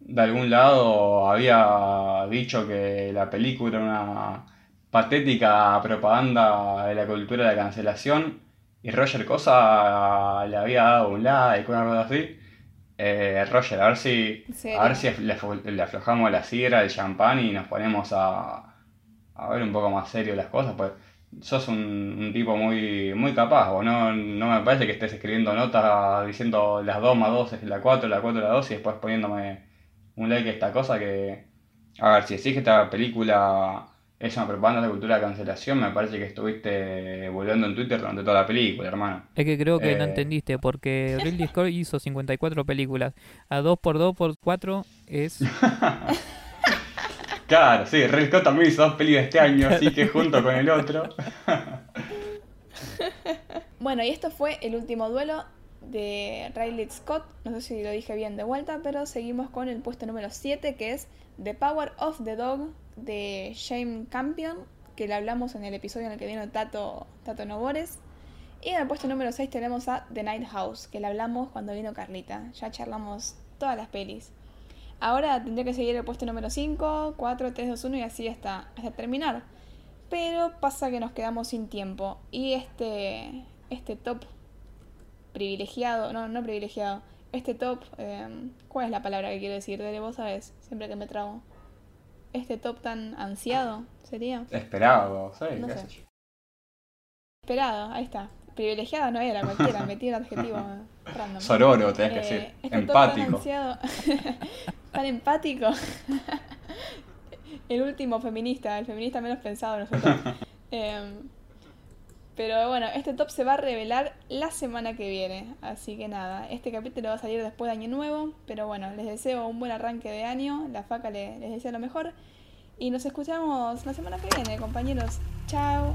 de algún lado había dicho que la película era una patética propaganda de la cultura de la cancelación y Roger Cosa le había dado un like, una cosa así. Eh, Roger, a ver si, a ver si le aflojamos la sidra, el champán y nos ponemos a, a ver un poco más serio las cosas, pues sos un, un tipo muy, muy capaz, o no, no me parece que estés escribiendo notas diciendo las 2 más 2 es la 4, la 4 la 2 y después poniéndome un like a esta cosa que... A ver, si decís que esta película es una propaganda de cultura de cancelación, me parece que estuviste volviendo en Twitter durante toda la película, hermano. Es que creo que no Eh. entendiste, porque Ridley Scott hizo 54 películas. A 2 por 2 por 4 es... Claro, sí, Ridley Scott también hizo dos películas este año, así que junto con el otro. Bueno, y esto fue el último duelo de Riley Scott. No sé si lo dije bien de vuelta, pero seguimos con el puesto número 7, que es The Power of the Dog de Shane Campion, que le hablamos en el episodio en el que vino Tato, Tato Novores. Y en el puesto número 6 tenemos a The Night House, que le hablamos cuando vino Carlita. Ya charlamos todas las pelis. Ahora tendría que seguir el puesto número 5, 4, 3, 2, 1 y así hasta, hasta terminar. Pero pasa que nos quedamos sin tiempo. Y este, este top privilegiado, no, no privilegiado, este top, eh, ¿cuál es la palabra que quiero decir? Dele, vos sabés, siempre que me trago. Este top tan ansiado sería. Esperado, sí, No qué sé. sé yo. Esperado, ahí está. Privilegiado no era, cualquiera, metí un adjetivo random. Sororo, tenés que Eh, decir. este top tan Empático. ansiado, tan empático. el último feminista, el feminista menos pensado de nosotros. Em, pero bueno, este top se va a revelar la semana que viene. Así que nada, este capítulo va a salir después de Año Nuevo. Pero bueno, les deseo un buen arranque de año. La faca le- les desea lo mejor. Y nos escuchamos la semana que viene, compañeros. Chao.